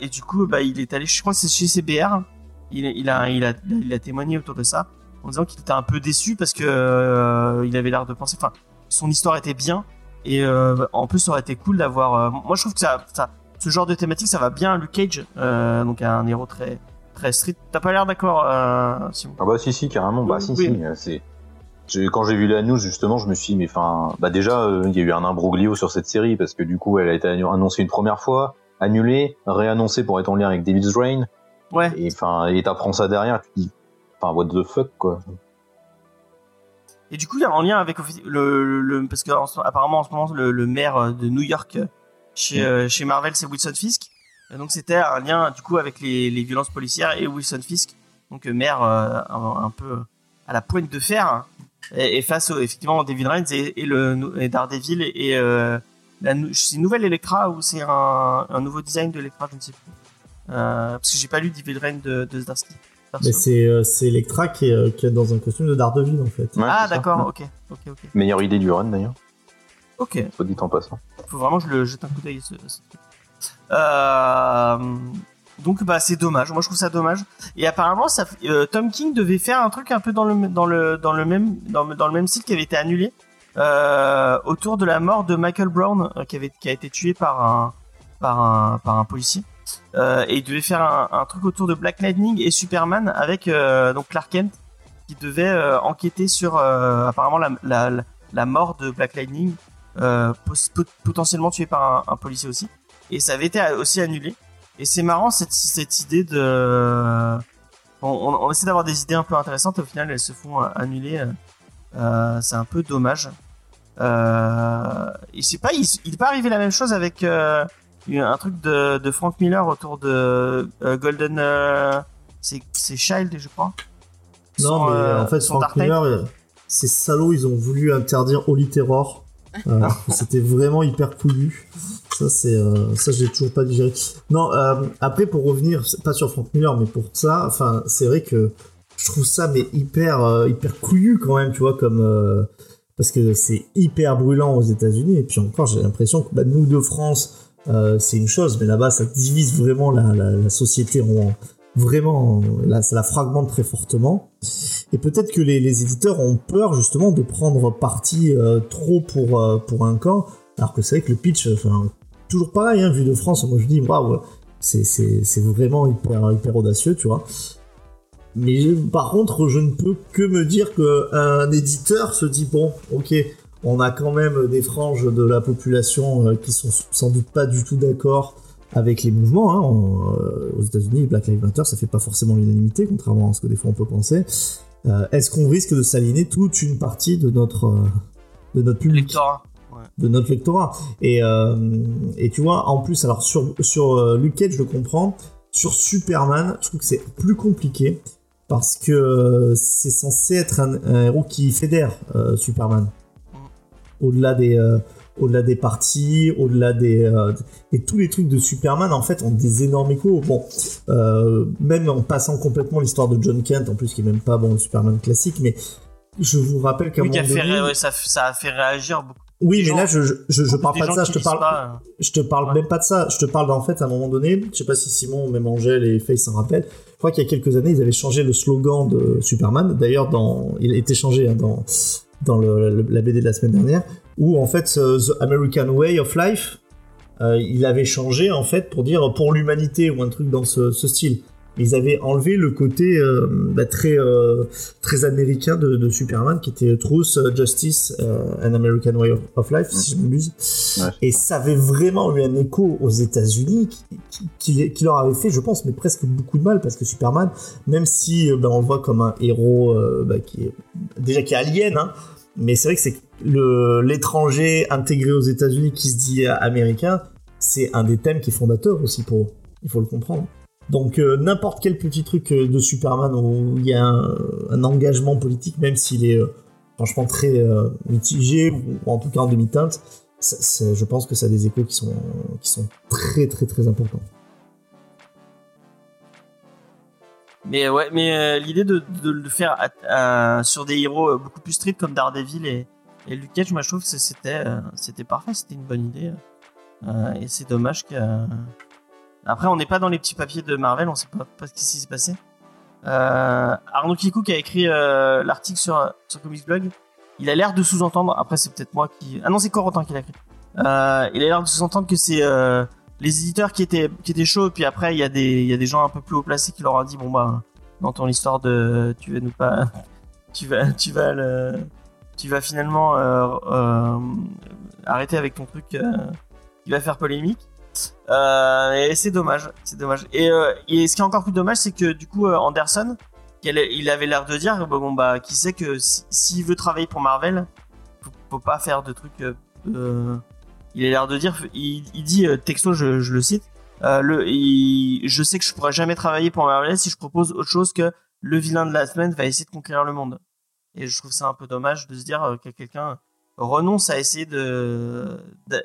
Speaker 1: Et du coup, bah, il est allé, je crois que c'est chez CBR. Il, a, il, a, il a témoigné autour de ça en disant qu'il était un peu déçu parce que il avait l'air de penser, enfin, son histoire était bien et en plus, ça aurait été cool d'avoir. moi, je trouve que ça, ce genre de thématique, ça va bien Luke Cage, donc un héros très, très street. T'as pas l'air d'accord, euh, Simon
Speaker 5: Ah bah si si carrément bah
Speaker 1: Oui,
Speaker 5: si
Speaker 1: oui.
Speaker 5: si euh, c'est j'ai- quand j'ai vu la news justement je me suis dit mais enfin bah déjà euh, il y a eu un imbroglio sur cette série parce que du coup elle a été annoncée une première fois annulée réannoncée pour être en lien avec Devil's Reign
Speaker 1: Ouais.
Speaker 5: et enfin et t'apprends ça derrière tu te dis enfin what the fuck quoi
Speaker 1: Et du coup, il y a un lien avec le, le parce que en ce- apparemment en ce moment le, le maire euh, de New York euh, chez,
Speaker 5: Mm.
Speaker 1: euh, chez Marvel, c'est Wilson Fisk. Et donc c'était un lien du coup avec les, les violences policières et Wilson Fisk, donc euh, maire euh, un, un peu à la pointe de fer, hein, et, et face au, effectivement David Reigns et, et le et Daredevil et, euh, la c'est une nouvelle Electra ou c'est un, un nouveau design de Electra, je ne sais plus. Euh, parce que j'ai pas lu David Reigns de, de Zdarsky.
Speaker 4: Mais c'est euh, c'est Electra qui est, euh, qui est dans un costume de Daredevil en fait.
Speaker 5: Ouais,
Speaker 1: ah d'accord, ok, ok, ok,
Speaker 5: meilleure idée du run d'ailleurs
Speaker 1: ok.
Speaker 5: soit dit en passant
Speaker 1: faut vraiment que je le jette un coup d'œil. Ce, ce truc. Euh, donc bah c'est dommage. Moi je trouve ça dommage. Et apparemment euh, Tom King devait faire un truc un peu dans le dans le dans le même dans, dans le même style qui avait été annulé euh, autour de la mort de Michael Brown qui avait qui a été tué par un par un par un policier. Et il devait faire un, truc autour de Black Lightning et Superman avec donc Clark Kent qui devait enquêter sur apparemment la, la, mort de Black Lightning potentiellement tué par un policier aussi. Et ça avait été aussi annulé. Et c'est marrant cette, cette idée de... On, on- on essaie d'avoir des idées un peu intéressantes et au final elles se font euh, annuler. euh, euh, c'est un peu dommage. Euh, et je sais pas, il, il est pas arrivé la même chose avec euh, un truc de, de Frank Miller autour de euh, Golden... c'est Child, je crois.
Speaker 4: Non,
Speaker 1: Son,
Speaker 4: mais en fait, Frank. Miller, ces salauds, ils ont voulu interdire Holy Terror. Euh, C'était vraiment hyper couillu. Ça, c'est, euh, ça, j'ai toujours pas digéré. Non, euh, après, pour revenir, pas sur Frank Miller, mais pour ça, enfin, c'est vrai que je trouve ça, mais hyper, euh, hyper couillu quand même, tu vois, comme, parce que c'est hyper brûlant aux États-Unis. Et puis encore, j'ai l'impression que bah, nous de France, c'est une chose, mais là-bas, ça divise vraiment la, la, la société en vraiment, là, ça la fragmente très fortement. Et peut-être que les, éditeurs ont peur justement de prendre parti euh, trop pour, euh, pour un camp, alors que c'est vrai que le pitch, enfin, toujours pareil, hein, vu de France, moi je dis, waouh, c'est, vraiment hyper, audacieux, tu vois. Mais par contre, je ne peux que me dire qu'un éditeur se dit, bon, ok, on a quand même des franges de la population euh, qui sont sans doute pas du tout d'accord avec les mouvements. Hein. On- euh, aux États-Unis, Black Lives Matter, ça fait pas forcément l'unanimité, contrairement à ce que des fois on peut penser. Euh, Est-ce qu'on risque de s'aligner toute une partie de notre euh, de notre public,
Speaker 1: Lectorat.
Speaker 4: de notre lectorat Et et tu vois, en plus, alors sur sur Luke Cage, je le comprends. Sur Superman, je trouve que c'est plus compliqué parce que c'est censé être un, un héros qui fédère Superman. Au-delà des au-delà des parties, au-delà des euh, et tous les trucs de Superman en fait ont des énormes échos. Bon, euh, même en passant complètement l'histoire de John Kent, en plus qui est même pas bon le Superman classique, mais je vous rappelle qu'à
Speaker 1: Oui,
Speaker 4: moment donné-
Speaker 1: ouais, ça, ça a fait réagir beaucoup.
Speaker 4: oui, mais
Speaker 1: gens-
Speaker 4: là je je, je, je parle pas de ça, je te parle
Speaker 1: pas,
Speaker 4: je te parle
Speaker 1: Ouais.
Speaker 4: même pas de ça. Je te parle d'en fait à un moment donné, je sais pas si Simon ou même Angèle et Faye s'en rappellent. Je crois qu'il y a quelques années, ils avaient changé le slogan de Superman. D'ailleurs, dans, il a été changé hein, dans dans le, la BD de la semaine dernière, où en fait The American Way of Life, euh, il avait changé en fait pour dire pour l'humanité ou un truc dans ce, ce style. Ils avaient enlevé le côté euh, bah, très euh, très américain de, de Superman, qui était Truth, Justice, An American Way of, of Life, si je ne m'abuse.
Speaker 5: Ouais.
Speaker 4: Et ça avait vraiment eu un écho aux États-Unis qui, qui- leur avait fait, je pense, mais presque beaucoup de mal parce que Superman, même si ben, on le voit comme un héros bah, qui est déjà qui est alien, hein, mais c'est vrai que c'est l'étranger intégré aux États-Unis qui se dit euh, américain, c'est un des thèmes qui est fondateur aussi pour eux. Il faut le comprendre. Donc euh, n'importe quel petit truc euh, de Superman où il y a un, engagement politique, même s'il est franchement très mitigé ou, en tout cas en demi-teinte, je pense que ça a des échos qui sont très très très importants.
Speaker 1: Mais ouais, mais l'idée de, le faire sur des héros beaucoup plus street comme Daredevil et, et Luke Cage, moi je trouve que c'était euh, c'était parfait, c'était une bonne idée. Euh, et c'est dommage que. Après, on n'est pas dans les petits papiers de Marvel, on sait pas, ce qui s'est passé. Euh, Arnaud Kikou qui a écrit euh, l'article sur, sur Comics Blog, il a l'air de sous-entendre, après c'est peut-être moi qui... Ah non, c'est Corentin qui l'a écrit. Euh, il a l'air de sous-entendre que c'est euh, les éditeurs qui étaient, qui étaient chauds, puis après il y, a des- y a des gens un peu plus haut placés qui leur ont dit, bon bah, dans ton histoire de... Tu vas nous pas... Tu vas, tu vas le... Tu vas finalement euh, euh, arrêter avec ton truc euh, qui va faire polémique. Et c'est dommage, c'est dommage. Et, ce qui est encore plus dommage, c'est que du coup Anderson, il avait l'air de dire, bon, bah, qui sait que si- s'il veut travailler pour Marvel, faut, faut pas faire de trucs. il a l'air de dire, il, dit texto, je, le cite, le, il- je sais que je pourrais jamais travailler pour Marvel si je propose autre chose que le vilain de la semaine va essayer de conquérir le monde. Et je trouve ça un peu dommage de se dire euh, que quelqu'un renonce à essayer de d'a-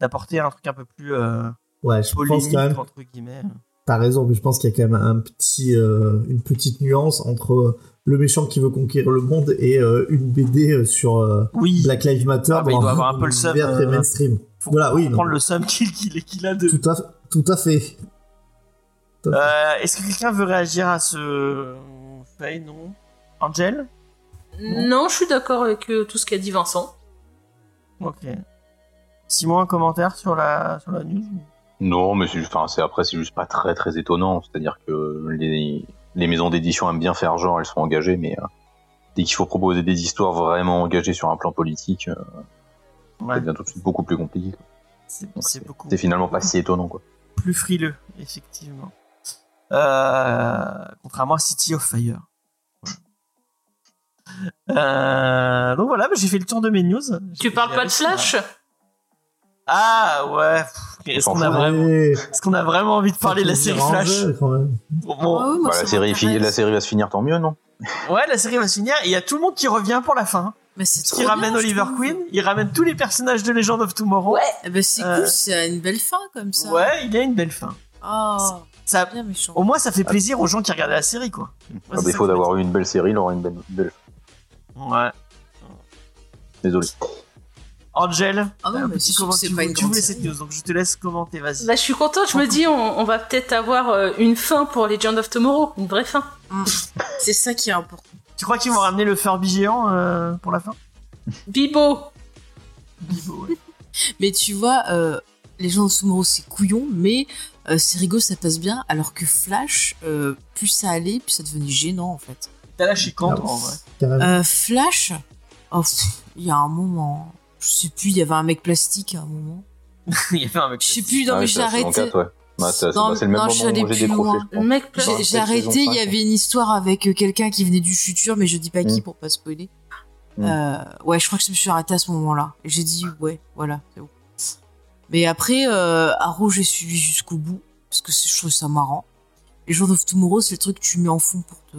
Speaker 1: d'apporter un truc un peu plus euh,
Speaker 4: Ouais, je pense quand même
Speaker 1: entre guillemets.
Speaker 4: T'as raison, mais je pense qu'il y a quand même un petit, euh, une petite nuance entre euh, le méchant qui veut conquérir le monde et euh, une BD sur
Speaker 1: Oui,
Speaker 4: Black Lives Matter
Speaker 1: Ah, bah, il doit avoir un peu le seum,
Speaker 4: univers très mainstream.
Speaker 1: faut
Speaker 4: Voilà, oui,
Speaker 1: prendre le somme qu'il a de.
Speaker 4: Tout à, tout à fait. Tout à fait.
Speaker 1: Est-ce que quelqu'un veut réagir à ce fait Non? Angel?
Speaker 3: Non, je suis d'accord avec euh, tout ce qu'a dit Vincent.
Speaker 1: Ok. Simon, un commentaire sur la, sur la news
Speaker 5: Non, mais c'est juste, enfin, c'est après, c'est juste pas très très étonnant. C'est-à-dire que les, les maisons d'édition aiment bien faire genre, elles sont engagées, mais euh, dès qu'il faut proposer des histoires vraiment engagées sur un plan politique, euh,
Speaker 1: Ouais,
Speaker 5: ça devient tout de suite beaucoup plus compliqué. quoi.
Speaker 1: c'est
Speaker 5: Donc,
Speaker 1: c'est beaucoup
Speaker 5: C'est finalement pas si étonnant, quoi.
Speaker 1: plus frileux, effectivement. Euh, contrairement à City of Fire. Euh, donc voilà, bah, j'ai fait le tour de mes news.
Speaker 3: Tu parles pas de Flash
Speaker 1: Ah ouais. Est-ce qu'on a vraiment,
Speaker 4: Ouais,
Speaker 1: est-ce qu'on a vraiment envie de parler de la série Flash
Speaker 4: ranger, quand même.
Speaker 1: Bon, bon,
Speaker 2: Ah ouais,
Speaker 5: Bah, la, série, fi- la série va se finir, tant mieux, non?
Speaker 1: Ouais, la série va se finir et il y a tout le monde qui revient pour la fin.
Speaker 2: Mais c'est trop
Speaker 1: Il ramène
Speaker 2: bien,
Speaker 1: Oliver. Queen, il ramène tous les personnages de Legend of Tomorrow.
Speaker 2: Eh ben, c'est
Speaker 1: Euh,
Speaker 2: cool, c'est une belle fin comme ça.
Speaker 1: Ouais, il a une belle fin.
Speaker 2: Oh,
Speaker 1: Ça,
Speaker 2: bien méchant.
Speaker 1: au moins, ça fait plaisir aux gens qui regardaient la série, quoi. Ouais,
Speaker 5: À
Speaker 1: c'est
Speaker 5: défaut d'avoir eu une belle série, il aura une belle. belle...
Speaker 1: dire. Ouais.
Speaker 5: Désolé.
Speaker 1: Angel,
Speaker 2: Ah non,
Speaker 1: un
Speaker 2: mais
Speaker 1: petit tu,
Speaker 2: pas une
Speaker 1: tu voulais cette news, donc je te laisse commenter, vas-y.
Speaker 3: Bah, je suis contente, je me dis, on, on va peut-être avoir euh, une fin pour Legend of Tomorrow, une vraie fin.
Speaker 2: Mm. C'est ça qui est important.
Speaker 1: Tu crois qu'ils vont ramener le Furby géant euh, pour la fin?
Speaker 3: Bibo
Speaker 1: Bibo, ouais.
Speaker 2: Mais tu vois, euh, les gens de Tomorrow, c'est couillon, mais euh, c'est rigolo, ça passe bien. Alors que Flash, euh, plus ça allait, plus ça devenait gênant en fait.
Speaker 1: T'as lâché quand, en vrai.
Speaker 2: Euh, Flash, oh, il y a un moment, je sais plus, il y avait un mec plastique à un moment.
Speaker 1: Il y avait un mec.
Speaker 2: Je sais plus, non
Speaker 5: Ah
Speaker 2: mais
Speaker 5: ouais,
Speaker 2: j'ai arrêté.
Speaker 5: 4, ouais. Ouais, c'est bah, le même
Speaker 2: non,
Speaker 5: moment
Speaker 2: je
Speaker 5: où
Speaker 2: plus
Speaker 5: décroché,
Speaker 2: loin.
Speaker 5: je
Speaker 3: Le
Speaker 5: pense.
Speaker 3: mec
Speaker 5: Dans
Speaker 2: J'ai arrêté, il y avait une histoire avec euh, quelqu'un qui venait du futur, mais je dis pas qui
Speaker 5: Mm.
Speaker 2: pour pas spoiler.
Speaker 5: Mm.
Speaker 2: Euh, ouais, je crois que je me suis arrêtée à ce moment-là. Et J'ai dit, ouais, voilà, c'est bon. Mais après, euh, Arrow, j'ai suivi jusqu'au bout, parce que je trouve ça marrant. Les Jours of Tomorrow, c'est le truc que tu mets en fond pour te...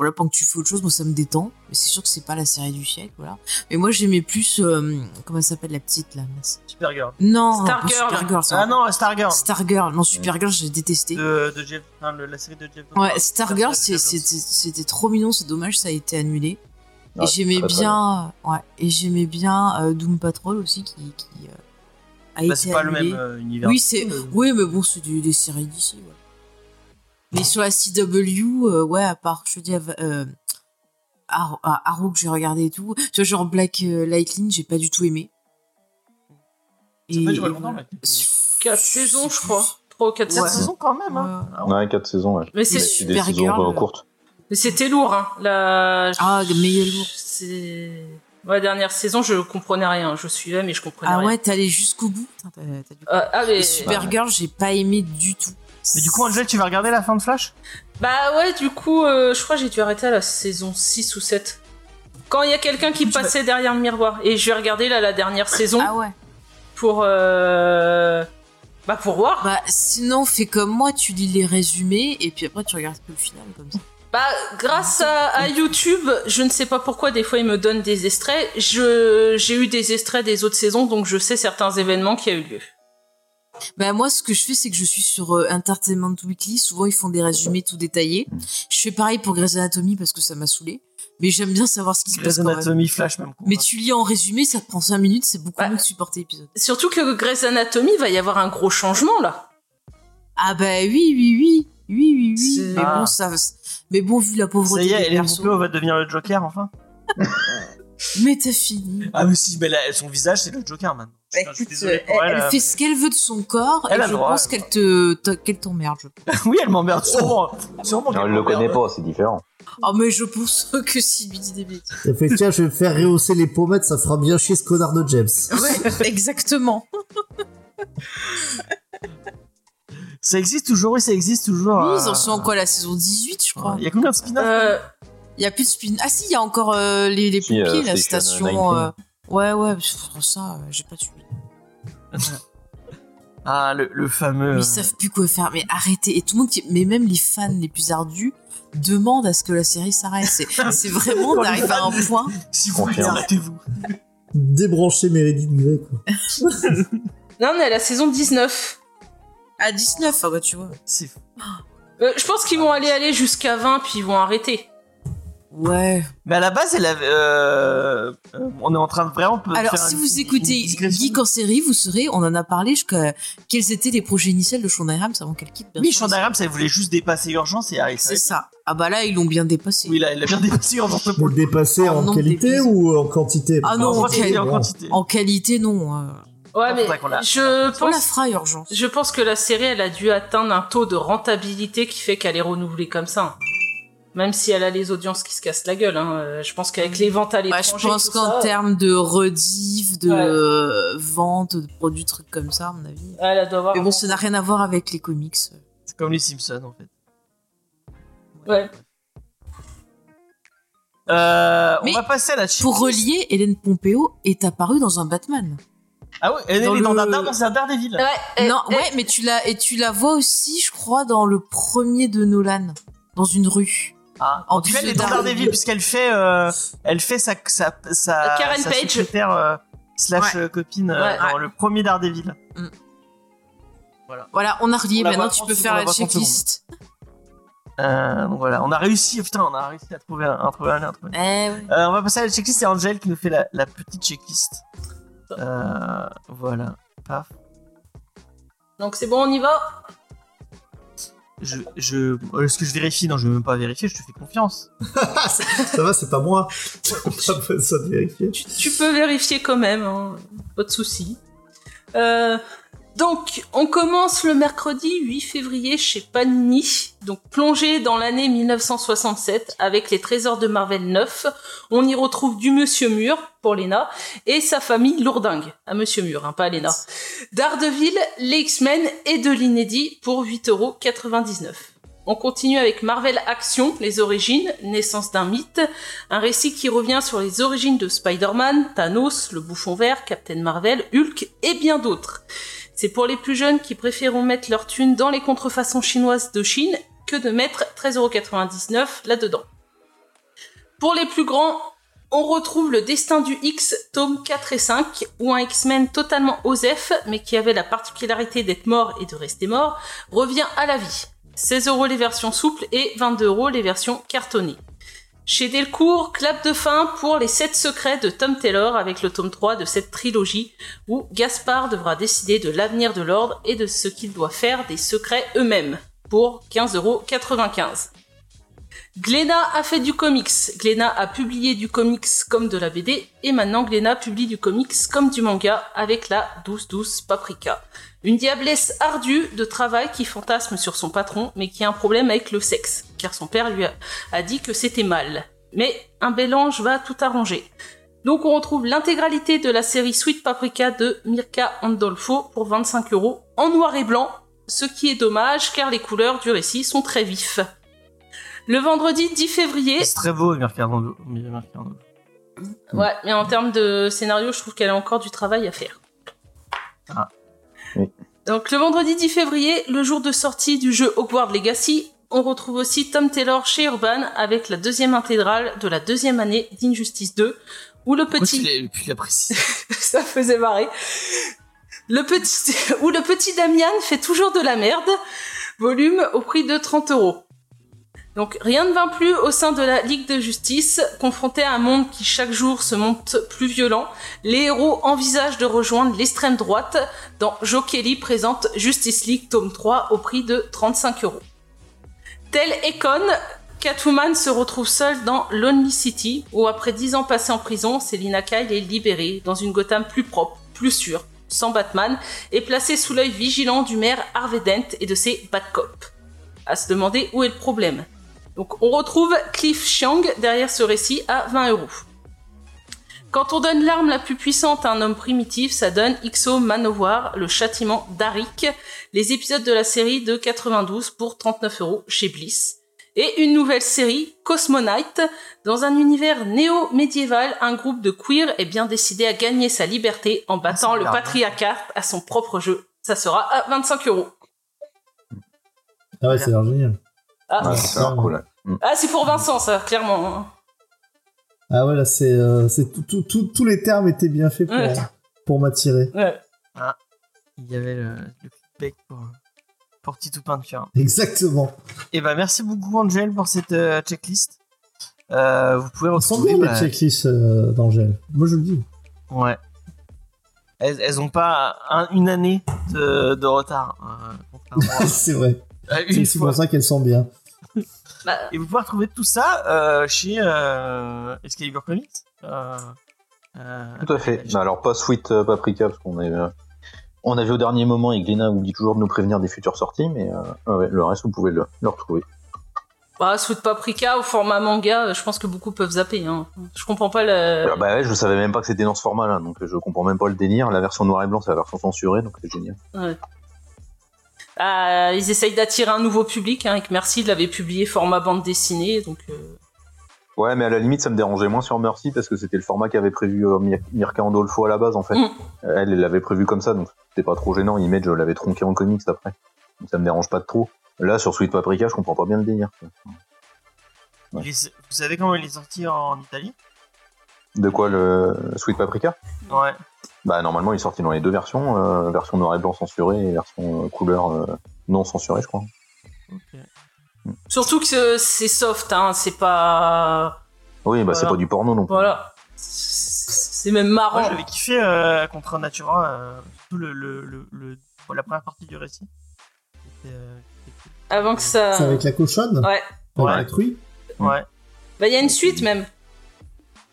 Speaker 2: Voilà, pendant que tu fais autre chose, moi ça me détend. Mais c'est sûr que c'est pas la série du siècle, voilà. Mais moi j'aimais plus... euh, comment elle s'appelle la petite, là.
Speaker 1: Supergirl.
Speaker 2: Non,
Speaker 3: Stargirl.
Speaker 2: Supergirl, ça
Speaker 1: Ah non, Stargirl.
Speaker 2: Stargirl, non, Supergirl, j'ai détesté.
Speaker 1: De, de Jeff, enfin, le- la série de Jeff.
Speaker 2: Ouais. Stargirl, c'était c'était trop mignon, c'est dommage, ça a été annulé.
Speaker 5: Ouais,
Speaker 2: et j'aimais bien, ouais, et j'aimais bien euh, Doom Patrol aussi qui, qui euh, a
Speaker 1: Bah,
Speaker 2: été
Speaker 1: c'est pas le
Speaker 2: annulé.
Speaker 1: même euh, univers.
Speaker 2: oui, c'est, oui, mais bon, c'est du- des séries d'ici. Ouais. Mais sur la CW, euh, ouais, à part, je te dis, euh, Arrow, ah, Arrow que j'ai regardé et tout, tu vois, genre Black euh, Lightning, j'ai pas du tout aimé.
Speaker 1: Ça peut durer
Speaker 2: et
Speaker 1: longtemps. Black
Speaker 3: Quatre saisons, je crois. Trois ou quatre
Speaker 1: Cette
Speaker 2: Ouais.
Speaker 3: saisons.
Speaker 1: saison quand même. Hein.
Speaker 2: Ouais.
Speaker 1: Ah ouais.
Speaker 5: Ouais, 4 saisons, ouais.
Speaker 3: Mais c'est
Speaker 5: Mais c'est des saisons euh, courtes.
Speaker 3: Mais c'était lourd, hein. La...
Speaker 2: Ah, meilleur lourd.
Speaker 3: C'est... Ouais, dernière saison, je comprenais rien. Je suivais, mais je comprenais
Speaker 2: Ah
Speaker 3: rien.
Speaker 2: ouais, t'es allé jusqu'au bout. Putain, t'as- t'as dû-
Speaker 3: Euh, ah, mais...
Speaker 2: Et Supergirl, j'ai pas aimé du tout.
Speaker 1: Mais du coup, Angel, tu vas regarder la fin de Flash?
Speaker 3: Bah ouais, du coup, euh, je crois que j'ai dû arrêter à la saison 6 ou 7. Quand il y a quelqu'un qui
Speaker 1: vas-
Speaker 3: passait derrière le miroir. Et je vais regarder là la dernière saison
Speaker 2: Ah ouais.
Speaker 3: pour... euh, Bah pour voir.
Speaker 2: Bah, sinon, fais comme moi, tu lis les résumés et puis après tu regardes que le final comme ça.
Speaker 3: Bah, grâce à, à YouTube, je ne sais pas pourquoi, des fois, ils me donnent des extraits. Je, j'ai eu des extraits des autres saisons, donc je sais certains événements qui a eu lieu.
Speaker 2: Bah, moi, ce que je fais, c'est que je suis sur euh, Entertainment Weekly. Souvent, ils font des résumés tout détaillés. Je fais pareil pour Grey's Anatomy parce que ça m'a saoulé. Mais j'aime bien savoir ce qui se passe
Speaker 1: Grey's
Speaker 2: quand même.
Speaker 1: Anatomy Flash même. quoi.
Speaker 2: Mais tu lis en résumé, ça te prend 5 minutes, c'est beaucoup
Speaker 3: Ouais.
Speaker 2: mieux que supporter l'épisode.
Speaker 3: Surtout que Grey's Anatomy va y avoir un gros changement, là.
Speaker 2: Ah bah oui, oui, oui. Oui, oui, oui. Mais
Speaker 1: Ah.
Speaker 2: bon, ça... Mais bon, vu la pauvreté
Speaker 1: Ça y est, Hélène Pompeo va devenir le Joker enfin.
Speaker 2: Mais t'as fini.
Speaker 1: Ah mais si, mais là, son visage c'est le Joker maintenant.
Speaker 2: Bah, écoute, euh, elle, fait ce qu'elle veut de son corps
Speaker 1: Elle
Speaker 2: et je
Speaker 1: droit,
Speaker 2: pense qu'elle te, te- qu'elle t'emmerde.
Speaker 1: oui, elle m'emmerde sûrement. sûrement
Speaker 6: Non, elle le connaît pas, c'est différent.
Speaker 2: Oh mais je pense que s'il lui dit des bêtises.
Speaker 4: Elle fait tiens, je vais me faire rehausser les pommettes, ça fera bien chier ce connard de James.
Speaker 2: Ouais, exactement.
Speaker 1: Ça existe toujours, oui, ça existe toujours.
Speaker 2: Oui,
Speaker 1: euh,
Speaker 2: ils en sont en quoi la saison 18, je crois.
Speaker 1: Il y a combien de spin-offs
Speaker 3: Euh,
Speaker 2: Il y a plus de spin. Ah si, il y a encore euh, les, les
Speaker 6: Si,
Speaker 2: pompiers,
Speaker 6: euh,
Speaker 2: la
Speaker 6: Station
Speaker 2: station.
Speaker 6: 19.
Speaker 2: Ouais, ouais, ça, j'ai pas suivi.
Speaker 1: Ah, le, le fameux.
Speaker 2: Ils savent plus quoi faire. Mais arrêtez. Et tout le monde, qui... mais même les fans les plus ardus, demandent à ce que la série s'arrête. C'est vraiment d'arriver à un point.
Speaker 1: Si vous voulez, arrêtez-vous.
Speaker 4: Débrancher Meredith Grey, quoi.
Speaker 3: là, on est à la saison 19.
Speaker 2: À 19, ah bah tu vois.
Speaker 1: C'est
Speaker 3: Euh, je pense qu'ils vont aller aller jusqu'à 20, puis ils vont arrêter.
Speaker 2: Ouais.
Speaker 1: Mais à la base, elle avait. euh, on est en train de vraiment.
Speaker 2: Alors,
Speaker 1: faire
Speaker 2: si
Speaker 1: une-
Speaker 2: vous écoutez. Geek en série, vous saurez, on en a parlé jusqu'à quels étaient les projets initiaux de Shonda Rhimes avant qu'elle quitte.
Speaker 1: Oui. Shonda Rhimes, elle voulait juste dépasser Urgence et arrive.
Speaker 2: C'est ça. Ah bah là, ils l'ont bien dépassé.
Speaker 1: Oui, là, elle a bien dépassé Urgence pour
Speaker 4: Mais dépassé
Speaker 2: En
Speaker 4: qualité ou en quantité
Speaker 2: Ah non,
Speaker 1: en
Speaker 2: qualité.
Speaker 1: en quantité.
Speaker 2: En qualité, non. euh,
Speaker 3: Ouais, mais
Speaker 1: la-
Speaker 3: je
Speaker 2: On la
Speaker 3: pense,
Speaker 2: fera, urgence.
Speaker 3: je pense que la série, elle a dû atteindre un taux de rentabilité qui fait qu'elle est renouvelée comme ça. Même si elle a les audiences qui se cassent la gueule. Hein. Euh, Je pense qu'avec les ventes à
Speaker 2: Ouais,
Speaker 3: l'étranger.
Speaker 2: je pense qu'en
Speaker 3: ça,
Speaker 2: termes de rediff, de
Speaker 3: Ouais.
Speaker 2: euh, vente, de produits, trucs comme ça, à mon avis.
Speaker 3: Elle doit avoir.
Speaker 2: Mais bon, ça n'a rien à voir avec les comics.
Speaker 1: C'est comme les Simpsons, en fait.
Speaker 3: Ouais.
Speaker 1: Euh,
Speaker 2: Mais
Speaker 1: on va passer à la.
Speaker 2: Pour relier, Hélène Pompeo est apparue dans un Batman.
Speaker 1: Ah ouais, elle
Speaker 2: Dans
Speaker 1: est dans,
Speaker 2: le-
Speaker 1: un, dans un Daredevil.
Speaker 3: Ouais, elle-
Speaker 2: non,
Speaker 3: elle-
Speaker 2: ouais, mais tu la et tu la vois aussi, je crois, dans le premier de Nolan, dans une rue.
Speaker 1: Ah,
Speaker 2: En
Speaker 1: en tout cas,
Speaker 2: plus
Speaker 1: elle est
Speaker 2: de
Speaker 1: dans
Speaker 2: Daredevil.
Speaker 1: Puisqu'elle fait, euh, elle fait sa, sa, sa,
Speaker 3: Karen
Speaker 1: sa
Speaker 3: Page.
Speaker 1: secrétaire, euh, slash euh, copine euh,
Speaker 3: Ouais.
Speaker 1: dans le premier Daredevil.
Speaker 2: Voilà, on a relié. Maintenant, tu
Speaker 1: 30
Speaker 2: peux faire
Speaker 1: la
Speaker 2: la
Speaker 1: voit 30
Speaker 2: checklist.
Speaker 1: Euh, donc voilà, on a réussi, putain, on a réussi à trouver un, à trouver un lien. trouver.
Speaker 2: Eh ouais.
Speaker 1: Euh, on va passer à la checklist, c'est Angel qui nous fait la, la petite checklist. Euh, voilà, paf.
Speaker 3: Donc c'est bon, on y va?
Speaker 1: Je, je, est-ce que je vérifie Non, je vais même pas vérifier, je te fais confiance.
Speaker 4: Ça va, c'est pas moi. Pas besoin de vérifier.
Speaker 3: tu, tu peux vérifier quand même, hein. pas de souci. Euh, donc, on commence le mercredi 8 février chez Panini. Donc, plongé dans l'année 1967 avec les trésors de Marvel 9. On y retrouve du Monsieur Mur pour Lena et sa famille lourdingue. À Monsieur Mur, hein, pas à Lena. Daredevil, les X-Men et de l'inédit pour 8,99€. On continue avec Marvel Action, les origines, naissance d'un mythe, un récit qui revient sur les origines de Spider-Man, Thanos, le bouffon vert, Captain Marvel, Hulk et bien d'autres. C'est pour les plus jeunes qui préféreront mettre leur thune dans les contrefaçons chinoises de Chine que de mettre 13,99€ là-dedans. Pour les plus grands, on retrouve le destin du X, tome 4 et 5, où un X-Men totalement osef, mais qui avait la particularité d'être mort et de rester mort, revient à la vie. 16 euros les versions souples et 22 euros les versions cartonnées. Chez Delcourt, clap de fin pour les 7 secrets de Tom Taylor avec le tome 3 de cette trilogie où Gaspard devra décider de l'avenir de l'ordre et de ce qu'il doit faire des secrets eux-mêmes pour 15,95€. Glénat a fait du comics, Glénat a publié du comics comme de la BD et maintenant Glénat publie du comics comme du manga avec la 12-12 Paprika. Une diablesse ardue de travail qui fantasme sur son patron, mais qui a un problème avec le sexe, car son père lui a, a dit que c'était mal. Mais un bel ange va tout arranger. Donc on retrouve l'intégralité de la série Sweet Paprika de Mirka Andolfo pour 25 euros en noir et blanc, ce qui est dommage car les couleurs du récit sont très vifs. Le vendredi 10 février,
Speaker 1: C'est très beau, Mercado. Mercado.
Speaker 3: ouais, mais en termes de scénario, je trouve qu'elle a encore du travail à faire.
Speaker 1: Ah.
Speaker 5: Oui.
Speaker 3: Donc le vendredi 10 février, le jour de sortie du jeu Hogwarts Legacy, on retrouve aussi Tom Taylor chez Urban avec la deuxième intégrale de la deuxième année d'Injustice 2, où le petit...
Speaker 1: précisé?
Speaker 3: Ça faisait marrer. Le petit, où le petit Damian fait toujours de la merde, volume au prix de 30 euros. Donc rien ne va plus au sein de la Ligue de Justice, confronté à un monde qui chaque jour se monte plus violent. Les héros envisagent de rejoindre l'extrême droite dans Joe Kelly présente Justice League tome 3 au prix de 35 euros. Tel Econ, Catwoman se retrouve seule dans Lonely City, où après 10 ans passés en prison, Selina Kyle est libérée dans une Gotham plus propre, plus sûre, sans Batman, et placée sous l'œil vigilant du maire Harvey Dent et de ses Bad Cops. À se demander où est le problème. Donc on retrouve Cliff Chiang derrière ce récit à 20 euros. Quand on donne l'arme la plus puissante à un homme primitif, ça donne Ixo Manowar, le châtiment d'Arik, les épisodes de la série de 92 pour 39 euros chez Bliss. Et une nouvelle série, Cosmonite. Dans un univers néo-médiéval, un groupe de queer est bien décidé à gagner sa liberté en battant
Speaker 1: c'est
Speaker 3: le
Speaker 1: hein.
Speaker 3: patriarcat à son propre jeu. Ça sera à 25 euros.
Speaker 4: Ah ouais, l'air génial.
Speaker 3: Ah,
Speaker 5: Ouais, c'est cool. Ouais.
Speaker 3: ah, c'est pour Vincent, ça, clairement. hein.
Speaker 4: Ah ouais, là, c'est, euh, c'est tout, tout- tout- tous les termes étaient bien faits pour,
Speaker 3: Ouais.
Speaker 4: pour m'attirer.
Speaker 3: Ouais.
Speaker 1: Il y avait le, le feedback pour, pour Titou Peinture.
Speaker 4: Exactement.
Speaker 1: Et bah merci beaucoup Angel pour cette euh, checklist. Euh, vous pouvez
Speaker 4: Elles sont
Speaker 1: retrouver.
Speaker 4: bien les
Speaker 1: bah,
Speaker 4: checklists euh, d'Angèle. Moi, je le dis.
Speaker 1: Ouais. Elles, elles ont pas un- une année de, de retard. euh,
Speaker 4: c'est vrai. C'est pour ça qu'elles sont bien.
Speaker 3: Bah,
Speaker 1: Et vous pouvez retrouver tout ça euh, chez euh, Excalibur Comics. Euh, euh,
Speaker 5: Tout à fait. Bah, alors pas Sweet euh, Paprika parce qu'on est, euh, on a vu au dernier moment et Gléna oublie toujours de nous prévenir des futures sorties, mais euh, ouais, ouais, le reste vous pouvez le, le retrouver.
Speaker 3: bah, Sweet Paprika au format manga, je pense que beaucoup peuvent zapper. Hein. Je comprends pas le.
Speaker 5: Ah bah ouais, je savais même pas que c'était dans ce format-là, donc je comprends même pas le délire. La version noir et blanc, c'est la version censurée, donc c'est génial.
Speaker 3: Ah, ils essayent d'attirer un nouveau public. Hein, que Merci l'avait publié format bande dessinée, donc. euh,
Speaker 5: Ouais, mais à la limite, ça me dérangeait moins sur Mercy parce que c'était le format qu'avait prévu euh, Mir- Mirka Andolfo à la base en fait.
Speaker 3: Mm.
Speaker 5: Euh, Elle, elle l'avait prévu comme ça, donc c'était pas trop gênant. Image l'avait tronqué en comics après, donc ça me dérange pas de trop. Là, sur Sweet Paprika, je comprends pas bien le délire.
Speaker 1: il vous savez comment il est sorti en Italie?
Speaker 5: De quoi le Sweet Paprika?
Speaker 1: Ouais.
Speaker 5: Bah normalement il est sorti dans les deux versions, euh, version noir et blanc censurée et version euh, couleur euh, non censurée je crois.
Speaker 1: ok.
Speaker 3: Surtout que c'est soft, hein. C'est pas.
Speaker 5: Oui bah c'est pas du porno non plus.
Speaker 3: Voilà. C'est même marrant.
Speaker 1: J'avais kiffé euh, contre Natura, euh, surtout le, le, le, le- bon, la première partie du récit. Euh.
Speaker 3: Avant que ça.
Speaker 4: C'est avec la cochonne?
Speaker 3: Ouais.
Speaker 4: Avec
Speaker 1: Ouais.
Speaker 4: la truie?
Speaker 1: Ouais.
Speaker 3: Bah, il y a une suite même.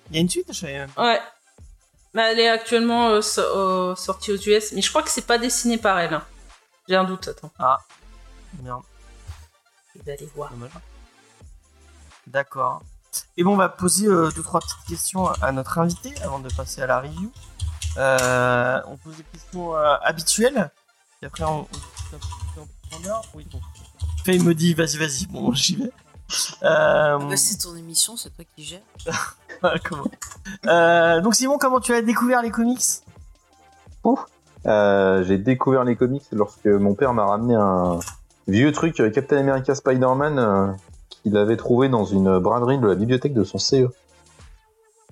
Speaker 1: Il y a une suite, je savais même.
Speaker 3: Ouais. Mais elle est actuellement euh, so- euh, sortie aux US, mais je crois que c'est pas dessiné par elle. hein. J'ai un doute, attends.
Speaker 1: Merde,
Speaker 3: Je vais aller voir.
Speaker 1: D'accord. Et bon, on va poser euh, deux trois petites questions à notre invité avant de passer à la review. Euh, on pose des questions habituelles. Et après, on. Oui, bon. Faye me dit, vas-y, vas-y. Bon, j'y vais. Euh,
Speaker 2: Bah, c'est ton émission, c'est toi qui gères.
Speaker 1: comment Euh, donc Simon, comment tu as découvert les comics?
Speaker 5: Euh, j'ai découvert les comics lorsque mon père m'a ramené un vieux truc euh, Captain America Spider-Man euh, qu'il avait trouvé dans une braderie de la bibliothèque de son CE.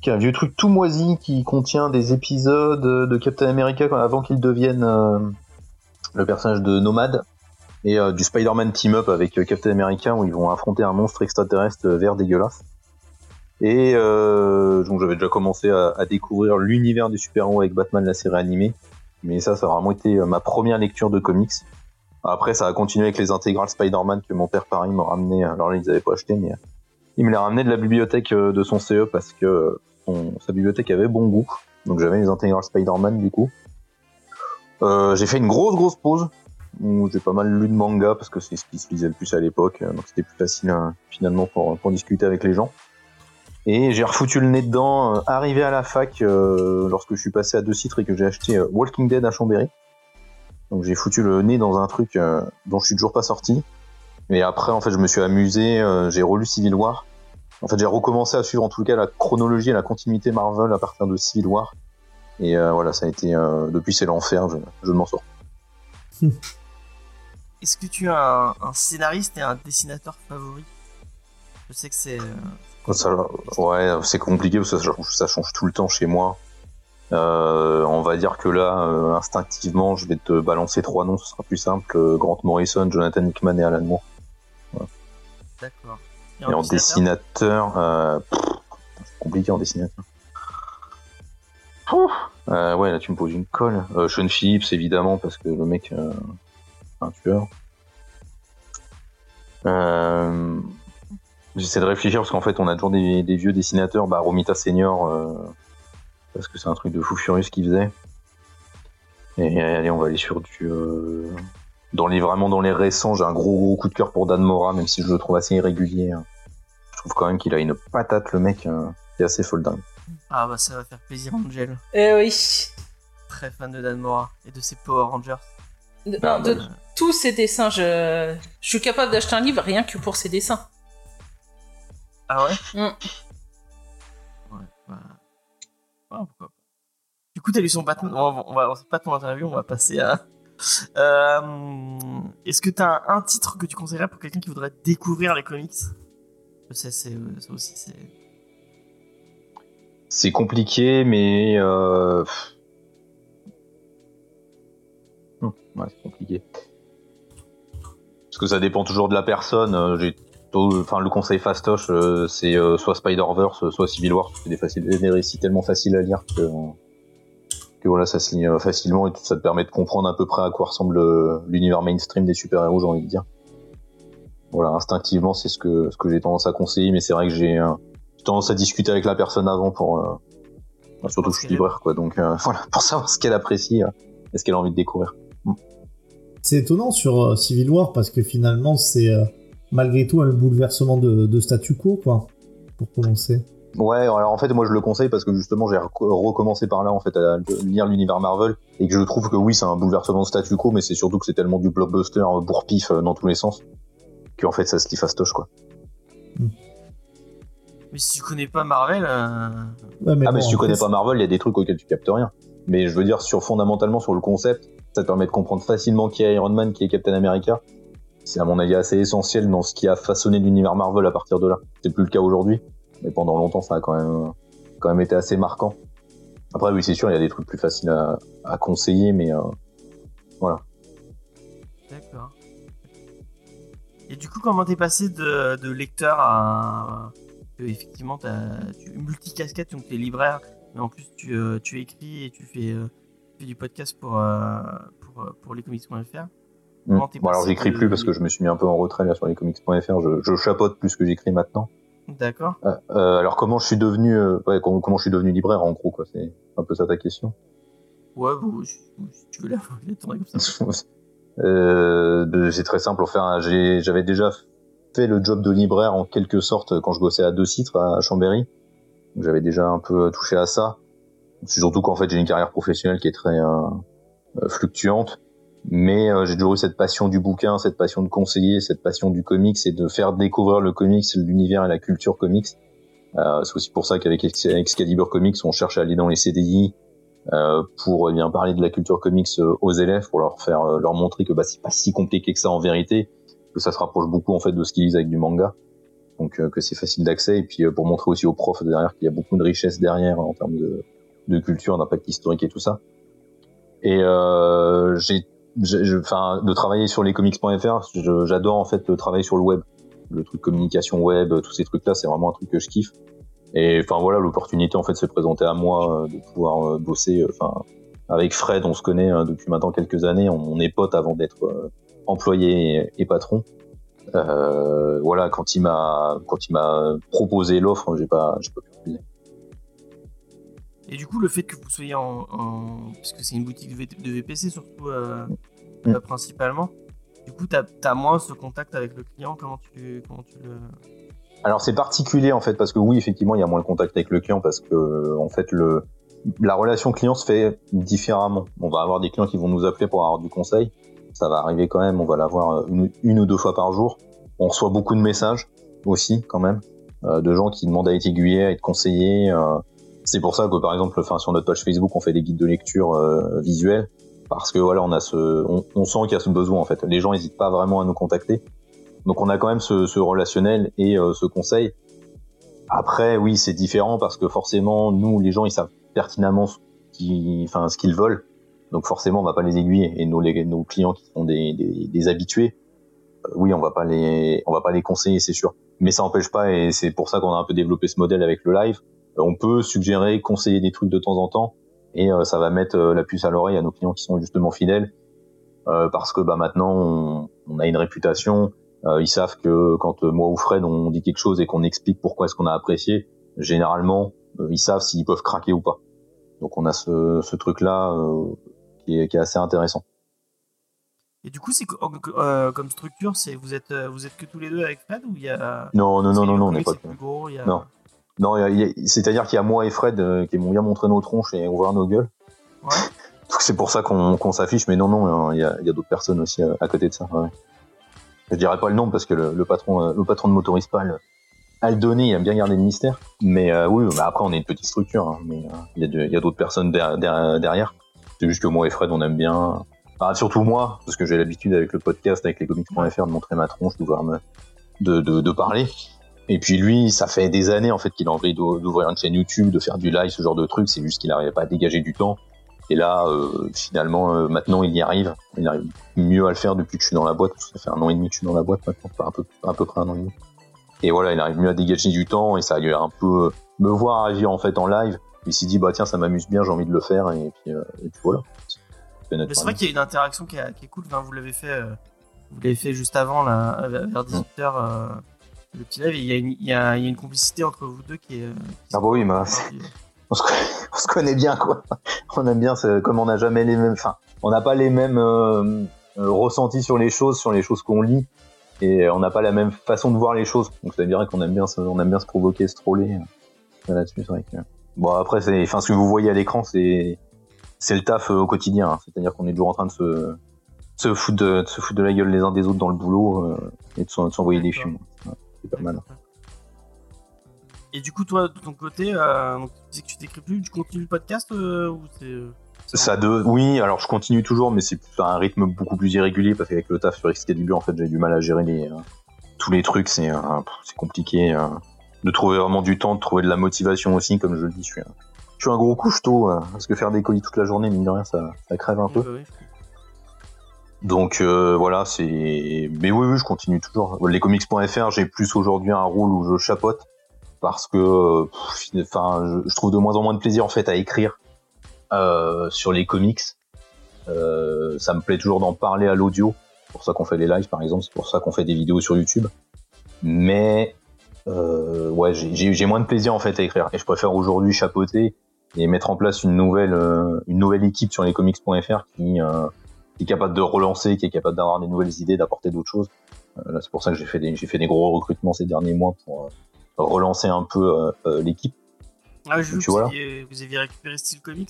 Speaker 5: Qui est un vieux truc tout moisi qui contient des épisodes de Captain America avant qu'il devienne euh, le personnage de Nomade et euh, du Spider-Man team-up avec euh, Captain America où ils vont affronter un monstre extraterrestre vert dégueulasse. Et euh, donc j'avais déjà commencé à, découvrir l'univers des super-héros avec Batman la série animée. Mais ça, ça a vraiment été euh, ma première lecture de comics. Après, ça a continué avec les intégrales Spider-Man que mon père Paris m'a ramené. Alors là, ils n'avaient pas acheté, mais euh, il me les ramené de la bibliothèque euh, de son CE parce que euh, sa bibliothèque avait bon goût. Donc j'avais les intégrales Spider-Man du coup. Euh, j'ai fait une grosse grosse pause où j'ai pas mal lu de manga parce que c'est ce qui se lisait le plus à l'époque, euh, donc c'était plus facile hein, finalement pour, pour discuter avec les gens. Et j'ai refoutu le nez dedans, euh, arrivé à la fac, euh, lorsque je suis passé à deux titres et que j'ai acheté Walking Dead à Chambéry. Donc j'ai foutu le nez dans un truc dont je suis toujours pas sorti. Et après, en fait, je me suis amusé, j'ai relu Civil War. En fait, j'ai recommencé à suivre en tout cas la chronologie et la continuité Marvel à partir de Civil War. Et voilà, ça a été... depuis, c'est l'enfer, je, je ne m'en sors.
Speaker 1: Est-ce que tu as un, un scénariste et un dessinateur favori? Je sais que c'est. euh,
Speaker 5: ouais, c'est compliqué parce que ça, ça change tout le temps chez moi. Euh, on va dire que là, euh, instinctivement, je vais te balancer trois noms, ce sera plus simple. Euh, Grant Morrison, Jonathan Hickman et Alan Moore.
Speaker 1: D'accord.
Speaker 5: Et en dessinateur, euh, pff, c'est compliqué en dessinateur. Euh, ouais, là tu me poses une colle. Euh, Sean Phillips, évidemment, parce que le mec, tueur. Euh, J'essaie de réfléchir parce qu'en fait, on a toujours des, des vieux dessinateurs. Bah, Romita Senior, euh, parce que c'est un truc de fou furieux ce qu'il faisait. Et allez, on va aller sur du. euh, Dans les vraiment dans les récents, j'ai un gros gros coup de cœur pour Dan Mora, même si je le trouve assez irrégulier. hein. Je trouve quand même qu'il a une patate, le mec, euh, qui est assez folle dingue.
Speaker 1: Ah bah ça va faire plaisir, Angel.
Speaker 3: Eh oui.
Speaker 1: Très fan de Dan Mora et de ses Power Rangers.
Speaker 3: De,
Speaker 5: Ah,
Speaker 3: de tous ces dessins, je, je suis capable d'acheter un livre rien que pour ces dessins.
Speaker 1: Ah ouais?
Speaker 3: Mm.
Speaker 1: Ouais, bah... ouais, pourquoi pas. Du coup, t'as lu son Batman. On va, on va, c'est pas ton interview, on va passer à. Euh, Est-ce que t'as un, un titre que tu conseillerais pour quelqu'un qui voudrait découvrir les comics? Je sais, c'est euh, ça aussi, c'est.
Speaker 5: C'est compliqué, mais. Euh... Ouais, c'est compliqué. Parce que ça dépend toujours de la personne. euh, J'ai Enfin, le conseil fastoche, euh, c'est euh, soit Spider-Verse, soit Civil War. C'est des, faciles- des récits tellement faciles à lire que, que voilà, ça se lit facilement et tout, ça te permet de comprendre à peu près à quoi ressemble l'univers mainstream des super-héros, j'ai envie de dire. Voilà, instinctivement, c'est ce que, ce que j'ai tendance à conseiller, mais c'est vrai que j'ai euh, tendance à discuter avec la personne avant pour. euh, surtout, je suis libraire, quoi. Donc, euh, voilà, pour savoir ce qu'elle apprécie euh, et ce qu'elle a envie de découvrir.
Speaker 4: C'est étonnant sur euh, Civil War parce que finalement, c'est euh, malgré tout un bouleversement de, de statu quo, quoi, pour commencer.
Speaker 5: Ouais, alors en fait, moi je le conseille parce que justement j'ai rec- recommencé par là en fait à lire l'univers Marvel et que je trouve que oui, c'est un bouleversement de statu quo, mais c'est surtout que c'est tellement du blockbuster bourre-pif euh, dans tous les sens qu'en fait ça se lit fastoche quoi.
Speaker 1: Mais si tu connais pas Marvel. euh,
Speaker 4: Ouais, mais
Speaker 5: ah, mais si tu connais pas Marvel, il y a des trucs auxquels tu captes rien. Mais je veux dire, sur fondamentalement sur le concept, ça te permet de comprendre facilement qui est Iron Man, qui est Captain America. C'est à mon avis assez essentiel dans ce qui a façonné l'univers Marvel à partir de là. C'est plus le cas aujourd'hui, mais pendant longtemps ça a quand même été assez marquant. Après oui, c'est sûr, il y a des trucs plus faciles à, conseiller, mais euh,
Speaker 1: D'accord. Et du coup, comment t'es passé de, lecteur à. que effectivement, t'as- tu multicasquette, donc t'es libraire, mais en plus tu, euh, tu écris et tu fais, euh, fais du podcast pour, euh, pour, euh, pour lescomics.fr.
Speaker 5: bon alors j'écris plus parce que je me suis mis un peu en retrait là sur les comics.fr. Je, je chapote plus que j'écris maintenant.
Speaker 1: D'accord.
Speaker 5: Euh, euh, alors comment je suis devenu, ouais, comment, comment je suis devenu libraire en gros quoi, c'est un peu ça ta question.
Speaker 1: Ouais, bon, tu veux la comme ça.
Speaker 5: De- c'est très simple. Enfin, j'avais déjà fait le job de libraire en quelque sorte quand je bossais à deux citres à Chambéry. J'avais déjà un peu touché à ça. Surtout qu'en fait j'ai une carrière professionnelle qui est très euh, euh, fluctuante, mais euh, j'ai toujours eu cette passion du bouquin, cette passion de conseiller, cette passion du comics et de faire découvrir le comics, l'univers et la culture comics. C'est aussi pour ça qu'avec Ex- Excalibur Comics, on cherche à aller dans les CDI, euh, pour eh bien parler de la culture comics aux élèves, pour leur faire euh, leur montrer que bah, c'est pas si compliqué que ça en vérité, que ça se rapproche beaucoup en fait de ce qu'ils lisent avec du manga, donc que c'est facile d'accès et puis pour montrer aussi aux profs derrière qu'il y a beaucoup de richesse derrière en termes de, de culture, d'impact historique et tout ça. Et euh, j'ai, enfin, de travailler sur les comics.fr, j'adore en fait le travail sur le web, le truc communication web, tous ces trucs-là, c'est vraiment un truc que je kiffe. Et enfin voilà, l'opportunité en fait s'est présentée à moi euh, de pouvoir euh, bosser. euh, Enfin, avec Fred, on se connaît euh, depuis maintenant quelques années. On, est potes avant d'être euh, employé et, patron. Euh, voilà, quand il m'a quand il m'a proposé l'offre, j'ai pas j'ai pas pu.
Speaker 1: Et du coup, le fait que vous soyez en. en- Parce que c'est une boutique de, V- de VPC surtout, euh,
Speaker 5: Mm.
Speaker 1: euh, principalement. Du coup, t'as as moins ce contact avec le client. Comment tu, comment tu le.
Speaker 5: Alors c'est particulier en fait parce que oui effectivement il y a moins de contact avec le client parce que en fait le la relation client se fait différemment. On va avoir des clients qui vont nous appeler pour avoir du conseil. Ça va arriver quand même. On va l'avoir une, une ou deux fois par jour. On reçoit beaucoup de messages aussi quand même euh, de gens qui demandent à être aiguillés, à être conseillés. euh. C'est pour ça que par exemple, enfin sur notre page Facebook, on fait des guides de lecture euh, visuels. parce que voilà, on a ce, on, on sent qu'il y a ce besoin en fait. Les gens n'hésitent pas vraiment à nous contacter, donc on a quand même ce, ce relationnel et euh, ce conseil. Après, oui, c'est différent parce que forcément, nous, les gens, ils savent pertinemment ce qu'ils, enfin, ce qu'ils veulent. Donc forcément, on va pas les aiguiller. Et nos, nos clients qui sont des, des, des habitués, euh, oui, on va pas les, on va pas les conseiller, c'est sûr. Mais ça n'empêche pas, et c'est pour ça qu'on a un peu développé ce modèle avec le live. Euh, on peut suggérer, conseiller des trucs de temps en temps, et euh, ça va mettre euh, la puce à l'oreille à nos clients qui sont justement fidèles, euh, parce que bah maintenant on, on a une réputation. Euh, ils savent que quand euh, moi ou Fred on dit quelque chose et qu'on explique pourquoi est-ce qu'on a apprécié, généralement euh, ils savent s'ils peuvent craquer ou pas. Donc on a ce, ce truc-là euh, qui, est, qui est assez intéressant.
Speaker 1: Et du coup, c'est euh, comme structure, c'est vous êtes vous êtes que tous les deux avec Fred ou il y a
Speaker 5: Non, non, non, non, non, on n'est pas.
Speaker 1: c'est plus gros, il y a-
Speaker 5: Non. Non, c'est-à-dire qu'il y a moi et Fred euh, qui vont bien montrer nos tronches et ouvrir nos gueules.
Speaker 1: Ouais.
Speaker 5: C'est pour ça qu'on s'affiche, mais non, non, il y a, a d'autres personnes aussi euh, à côté de ça. Ouais. Je dirais pas le nom parce que le, le patron, euh, le patron de Motorispal a le donné, il aime bien garder le mystère. Mais euh, oui, bah après on est une petite structure, hein, mais euh, il y a de- il y a d'autres personnes der- der- derrière. C'est juste que moi et Fred, on aime bien. Enfin, surtout moi, parce que j'ai l'habitude avec le podcast, avec les comics.fr, de montrer ma tronche, d'ouvrir me- de, de, de parler. Et puis lui, ça fait des années en fait qu'il a envie d'ou- d'ouvrir une chaîne YouTube, de faire du live, ce genre de trucs. C'est juste qu'il n'arrivait pas à dégager du temps. Et là, euh, finalement, euh, maintenant, il y arrive. Il arrive mieux à le faire depuis que je suis dans la boîte. parce que Ça fait un an et demi que je suis dans la boîte maintenant, un peu, à peu près un an et demi. Et voilà, il arrive mieux à dégager du temps et ça lui a un peu me voir agir en fait en live. Il s'est dit bah tiens, ça m'amuse bien, j'ai envie de le faire et puis, euh, et puis voilà. C'est
Speaker 1: vrai qu'il y a une interaction qui, est- qui est cool. Enfin, vous l'avez fait, euh, vous l'avez fait juste avant là, vers vers 18 h euh, le petit live. Il y, a une, il, y a, il y a une complicité entre vous deux qui est. euh, qui
Speaker 5: Ah bah oui, bah, on se, connaît, on se connaît bien quoi. On aime bien, comme on n'a jamais les mêmes, enfin, on n'a pas les mêmes euh, euh, ressentis sur les choses, sur les choses qu'on lit, et on n'a pas la même façon de voir les choses. Donc c'est vrai qu'on aime bien, on aime bien se provoquer, se troller là-dessus. C'est vrai que bon après, c'est, enfin, ce que vous voyez à l'écran, c'est c'est le taf au quotidien. hein. C'est-à-dire qu'on est toujours en train de se se foutre de, de se foutre de la gueule les uns des autres dans le boulot euh, et de s'en- de s'envoyer des films. Ouais, c'est pas mal.
Speaker 1: Et du coup, toi, de ton côté, euh, donc, tu disais que tu t'écris plus, tu continues le podcast euh, ou c'est. euh,
Speaker 5: Ça de, oui, alors je continue toujours, mais c'est à un rythme beaucoup plus irrégulier parce qu'avec le taf sur Excalibur, en fait, j'ai du mal à gérer les, euh, tous les trucs. C'est, compliqué de trouver vraiment du temps, de trouver de la motivation aussi, comme je le dis. Je suis, un- je suis un gros couche-tôt parce que faire des colis toute la journée, mine de rien, ça, ça crève un peu.
Speaker 1: Comprends.
Speaker 5: Donc euh, voilà, c'est. Mais oui, oui, je continue toujours. Les comics.fr, j'ai plus aujourd'hui un rôle où je chapote parce que, enfin, je, trouve de moins en moins de plaisir en fait à écrire euh, sur les comics. Euh, ça me plaît toujours d'en parler à l'audio. C'est pour ça qu'on fait les lives, par exemple. C'est pour ça qu'on fait des vidéos sur YouTube. Mais ouais, j'ai- moins de plaisir en fait à écrire. Et je préfère aujourd'hui chapeauter et mettre en place une nouvelle, une nouvelle équipe sur les comics.fr qui qui est capable de relancer, qui est capable d'avoir des nouvelles idées, d'apporter d'autres choses. Euh, c'est pour ça que j'ai fait des, j'ai fait des gros recrutements ces derniers mois pour euh, relancer un peu euh, euh, l'équipe.
Speaker 1: Ah, je
Speaker 5: voilà.
Speaker 1: vous, aviez, vous aviez récupéré Style Comics?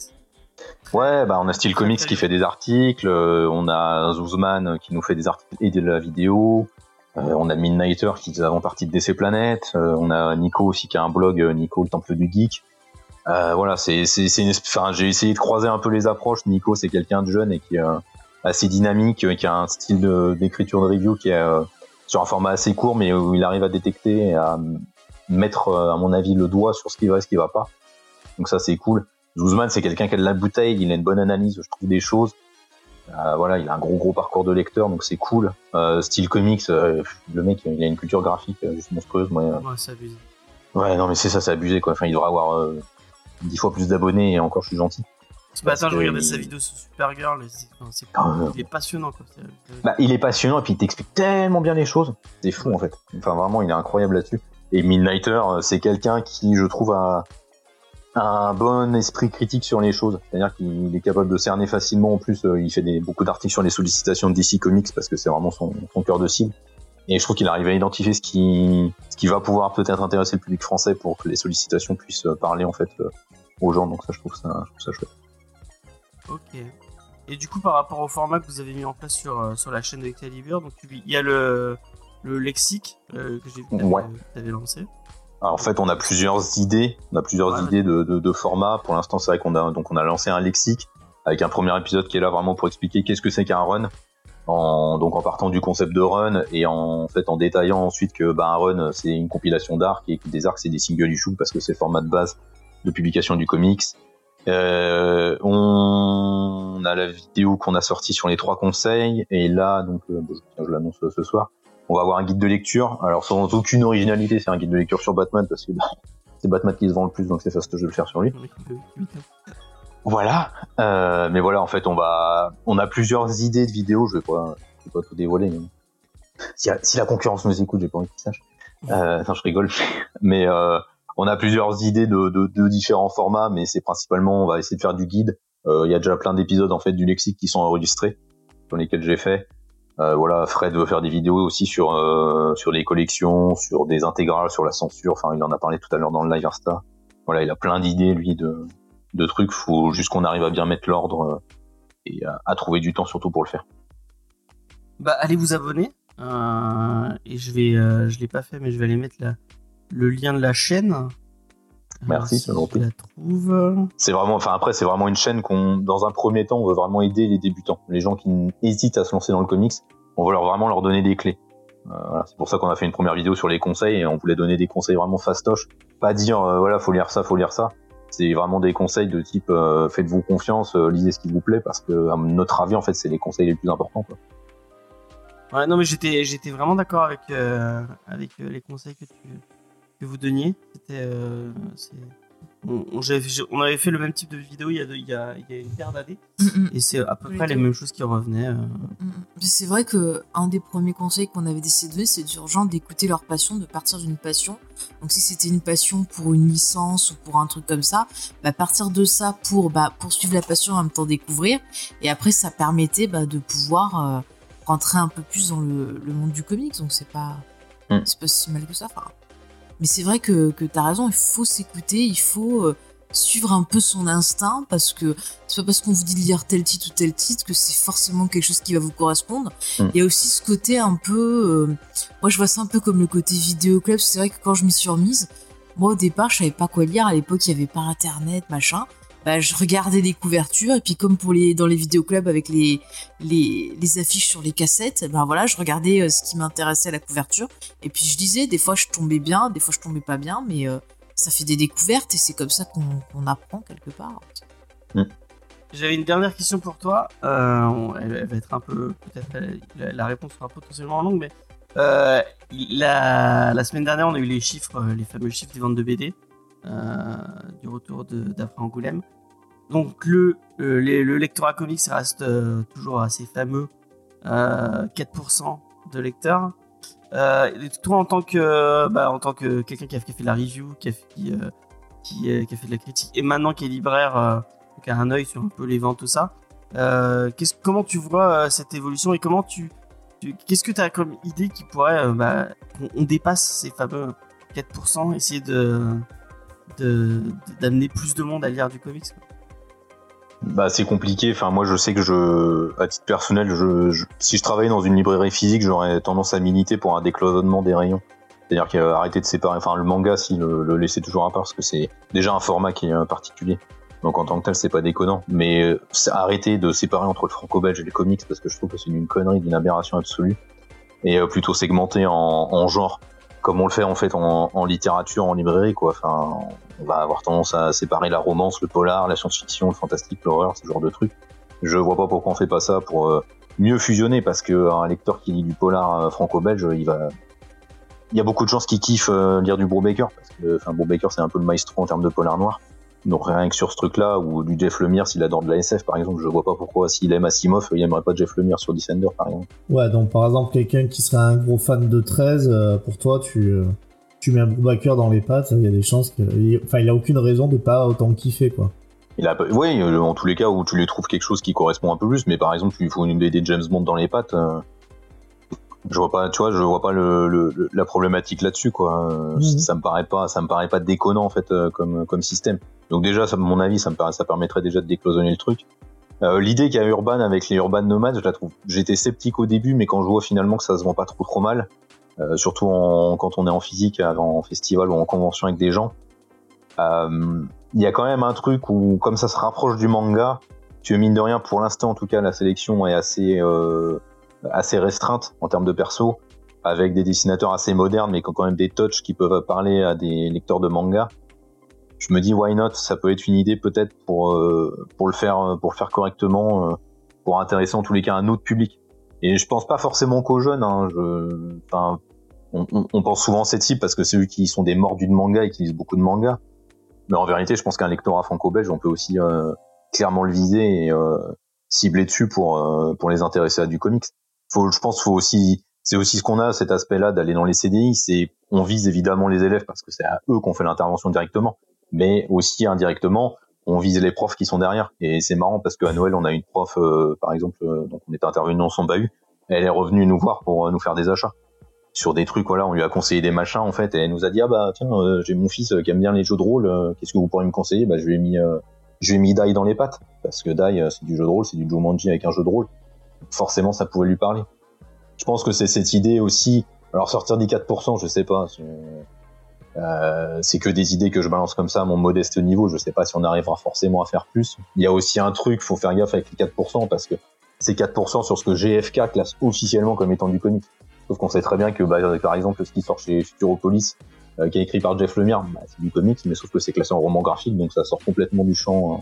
Speaker 5: Ouais, bah on a Style
Speaker 1: Très,
Speaker 5: Comics qui fait des articles, on a Zuzman qui nous fait des articles et de la vidéo, on a Midnighter qui est avant partie de DC Planet, euh, on a Nico aussi qui a un blog, Nico le Temple du Geek. Euh, voilà, c'est c'est c'est une, j'ai essayé de croiser un peu les approches. Nico c'est quelqu'un de jeune et qui euh, assez dynamique, euh, qui a un style d'écriture de, review qui est euh, sur un format assez court, mais où il arrive à détecter et à mettre, euh, à mon avis, le doigt sur ce qui va et ce qui va pas. Donc ça c'est cool. Zuzman, c'est quelqu'un qui a de la bouteille, il a une bonne analyse, je trouve, des choses. Euh, voilà, il a un gros gros parcours de lecteur, donc c'est cool. Euh, style comics, euh, le mec, il a une culture graphique juste monstrueuse. Moi,
Speaker 1: Ouais, c'est abusé.
Speaker 5: ouais, non mais c'est ça, c'est abusé quoi. Enfin, il devrait avoir dix fois plus d'abonnés et encore, je suis gentil.
Speaker 1: Ce matin,
Speaker 5: Parce
Speaker 1: je regardais
Speaker 5: il-
Speaker 1: sa vidéo sur Supergirl. et c'est- enfin,
Speaker 5: Ah,
Speaker 1: il est passionnant. Quoi.
Speaker 5: Bah, il est passionnant et puis il t'explique tellement bien les choses. C'est fou en fait. Enfin, vraiment, il est incroyable là-dessus. Et Midnighter, euh, c'est quelqu'un qui, je trouve, a un bon esprit critique sur les choses. C'est-à-dire qu'il est capable de cerner facilement. En plus, euh, il fait des, beaucoup d'articles sur les sollicitations de DC Comics parce que c'est vraiment son, son cœur de cible. Et je trouve qu'il arrive à identifier ce qui, ce qui va pouvoir peut-être intéresser le public français pour que les sollicitations puissent euh, parler en fait aux gens. Donc ça, je trouve ça, je trouve ça chouette.
Speaker 1: Ok. Et du coup, par rapport au format que vous avez mis en place sur, euh, sur la chaîne de Excalibur, donc il y a le, le lexique euh, que j'ai vu que
Speaker 5: Ouais.
Speaker 1: tu avais lancé.
Speaker 5: Alors, en fait, on a plusieurs idées, on a plusieurs
Speaker 1: Ouais.
Speaker 5: idées de, de, de formats. Pour l'instant, c'est vrai qu'on a donc on a lancé un lexique avec un premier épisode qui est là vraiment pour expliquer qu'est-ce que c'est qu'un run. En, donc en partant du concept de run et en, fait en détaillant ensuite que bah, un run c'est une compilation d'arcs et que des arcs c'est des single issues parce que c'est le format de base de publication du comics. Euh, on a la vidéo qu'on a sortie sur les trois conseils. Et là donc euh, je l'annonce ce soir. On va avoir un guide de lecture. Alors sans aucune originalité c'est un guide de lecture sur Batman parce que bah, c'est Batman qui se vend le plus donc c'est fastoche de le faire sur lui. Voilà. Euh, mais voilà en fait on va on a plusieurs idées de vidéos. Je vais pas je vais pas tout dévoiler mais si, si la concurrence nous écoute j'ai pas envie qu'ils sachent euh, non je rigole. Mais euh, on a plusieurs idées de, différents formats, mais c'est principalement, on va essayer de faire du guide. Euh, il y a déjà plein d'épisodes en fait du lexique qui sont enregistrés, dans lesquels j'ai fait. Euh, voilà, Fred veut faire des vidéos aussi sur euh, sur les collections, sur des intégrales, sur la censure. Enfin, il en a parlé tout à l'heure dans le live Insta. Voilà, il a plein d'idées lui de de trucs. Faut juste qu'on arrive à bien mettre l'ordre euh, et à, trouver du temps surtout pour le faire.
Speaker 1: Bah, allez vous abonner. Euh, et je vais, je l'ai pas fait, mais je vais aller mettre la, le lien de la chaîne.
Speaker 5: Merci, c'est gentil.
Speaker 1: la trouve.
Speaker 5: C'est vraiment, enfin après, c'est vraiment une chaîne qu'on, dans un premier temps, on veut vraiment aider les débutants, les gens qui hésitent à se lancer dans le comics. On veut leur vraiment leur donner des clés. Euh, voilà, c'est pour ça qu'on a fait une première vidéo sur les conseils et on voulait donner des conseils vraiment fastoches. Pas dire, euh, voilà, faut lire ça, faut lire ça. C'est vraiment des conseils de type, euh, faites-vous confiance, euh, lisez ce qui vous plaît, parce que à notre avis, en fait, c'est les conseils les plus importants. Quoi.
Speaker 1: Ouais, non, mais j'étais, j'étais vraiment d'accord avec, euh, avec les conseils que tu, que vous donniez. C'était, euh, on, on, on, avait fait le même type de vidéo il y a, de, il y a, il y a une paire d'années, mm -hmm. et c'est à peu oui, près les mêmes choses qui revenaient. Euh...
Speaker 2: Mm c'est vrai que un des premiers conseils qu'on avait décidé de donner, c'est urgent d'écouter leur passion, de partir d'une passion. Donc si c'était une passion pour une licence ou pour un truc comme ça, bah, partir de ça pour bah, poursuivre la passion en même temps découvrir, et après ça permettait bah, de pouvoir euh, rentrer un peu plus dans le, le monde du comics. Donc c'est pas, mm. c'est pas si mal que ça. Enfin, mais c'est vrai que, que tu as raison, il faut s'écouter, il faut euh, suivre un peu son instinct parce que c'est pas parce qu'on vous dit de lire tel titre ou tel titre que c'est forcément quelque chose qui va vous correspondre. Mm. Il y a aussi ce côté un peu. Euh, moi, je vois ça un peu comme le côté vidéo club. C'est vrai que quand je m'y suis remise, moi au départ, je savais pas quoi lire. À l'époque, il y avait pas internet, machin bah, je regardais les couvertures et puis comme pour les dans les vidéoclubs avec les, les, les affiches sur les cassettes, ben voilà, je regardais euh, ce qui m'intéressait à la couverture et puis je disais des fois je tombais bien, des fois je tombais pas bien, mais euh, ça fait des découvertes et c'est comme ça qu'on qu apprend quelque part.
Speaker 1: Mmh. J'avais une dernière question pour toi. Euh, elle, elle, va être un peu peut-être la, la, réponse sera potentiellement longue, mais euh, la, la semaine dernière on a eu les chiffres, les fameux chiffres des ventes de BD. Euh, du retour d'Après Angoulême. Donc le, euh, le, le, lectorat comics reste euh, toujours assez fameux, 4% de lecteurs. toi en tant que, bah, en tant que quelqu'un qui a, fait la review, qui a, qui, qui, a fait de la critique, et maintenant qui est libraire, qui a un œil sur un peu les ventes, tout ça, comment tu vois cette évolution et comment tu, qu'est-ce que tu as comme idée qui pourrait, bah, on, on dépasse ces fameux 4%, essayer de d'amener plus de monde à lire du comics.
Speaker 5: Bah c'est compliqué. Enfin moi je sais que je, à titre personnel, je, je si je travaillais dans une librairie physique, j'aurais tendance à militer pour un décloisonnement des rayons. C'est-à-dire qu'arrêter de séparer, enfin le manga, si le, le laisser toujours à part, parce que c'est déjà un format qui est particulier. Donc en tant que tel, c'est pas déconnant. Mais euh, arrêter de séparer entre le franco-belge et les comics, parce que je trouve que c'est une connerie, d'une aberration absolue. Et euh, plutôt segmenter en, en genre comme on le fait en fait en, littérature, en librairie, quoi. Enfin, on va avoir tendance à séparer la romance, le polar, la science-fiction, le fantastique, l'horreur, ce genre de trucs. Je vois pas pourquoi on fait pas ça pour euh, mieux fusionner, parce que un lecteur qui lit du polar euh, franco-belge, il va, il y a beaucoup de gens qui kiffent euh, lire du Brubaker, parce que enfin Brubaker c'est un peu le maestro en termes de polar noir. Donc rien que sur ce truc-là, ou du Jeff Lemire, s'il adore de la SF par exemple, je vois pas pourquoi s'il aime Asimov, il aimerait pas Jeff Lemire sur Descender par exemple.
Speaker 4: Ouais, donc par exemple quelqu'un qui serait un gros fan de 13, euh, pour toi tu, euh, tu mets un Brubaker dans les pattes, il y a des chances que... Enfin il a aucune raison de pas autant kiffer quoi.
Speaker 5: Il a, oui, en tous les cas où tu lui trouves quelque chose qui correspond un peu plus, mais par exemple tu lui faut une BD James Bond dans les pattes, euh, je vois pas, tu vois, je vois pas le, le la problématique là-dessus quoi. Mmh. Ça me paraît pas, ça me paraît pas déconnant en fait comme comme système. Donc déjà, ça, à mon avis, ça me paraît, ça permettrait déjà de décloisonner le truc. Euh, L'idée qu'il y a Urban avec les Urban Nomades, je la trouve. J'étais sceptique au début, mais quand je vois finalement que ça se vend pas trop trop mal, euh, surtout en, quand on est en physique, en festival ou en convention avec des gens, il euh, y a quand même un truc où, comme ça se rapproche du manga, que mine de rien, pour l'instant en tout cas, la sélection est assez euh, assez restreinte en termes de perso, avec des dessinateurs assez modernes, mais qui ont quand même des touches qui peuvent parler à des lecteurs de manga. Je me dis why not, ça peut être une idée peut-être pour euh, pour le faire pour le faire correctement, euh, pour intéresser en tous les cas un autre public. Et je pense pas forcément qu'aux jeunes. Hein, je, on, on- pense souvent à cette cible parce que c'est eux qui sont des mordus de manga et qui lisent beaucoup de manga. Mais en vérité, je pense qu'un lectorat franco-belge, on peut aussi euh, clairement le viser et euh, cibler dessus pour euh, pour les intéresser à du comics. Faut, je pense, faut aussi, c'est aussi ce qu'on a cet aspect-là d'aller dans les CDI. C'est, on vise évidemment les élèves parce que c'est à eux qu'on fait l'intervention directement, mais aussi indirectement, on vise les profs qui sont derrière. Et c'est marrant parce qu'à Noël, on a une prof, euh, par exemple, euh, donc on était intervenu dans son bahut, elle est revenue nous voir pour euh, nous faire des achats sur des trucs. Voilà, on lui a conseillé des machins en fait, et elle nous a dit ah bah tiens, j'ai mon fils qui aime bien les jeux de rôle, qu'est-ce que vous pourriez me conseiller? Bah je lui ai mis, je mis dans les pattes parce que Dai euh, c'est du jeu de rôle, c'est du Jumanji avec un jeu de rôle. Forcément, ça pouvait lui parler. Je pense que c'est cette idée aussi. Alors sortir des 4%, je sais pas. c'est- euh, c'est que des idées que je balance comme ça à mon modeste niveau. Je sais pas si on arrivera forcément à faire plus. Il y a aussi un truc, faut faire gaffe avec les 4% parce que c'est 4% sur ce que GFK classe officiellement comme étant du comics. Sauf qu'on sait très bien que, bah, par exemple, ce qui sort chez Futuropolis, euh, qui est écrit par Jeff Lemire, bah, c'est du comics, mais sauf que c'est classé en roman graphique, donc ça sort complètement du champ, euh,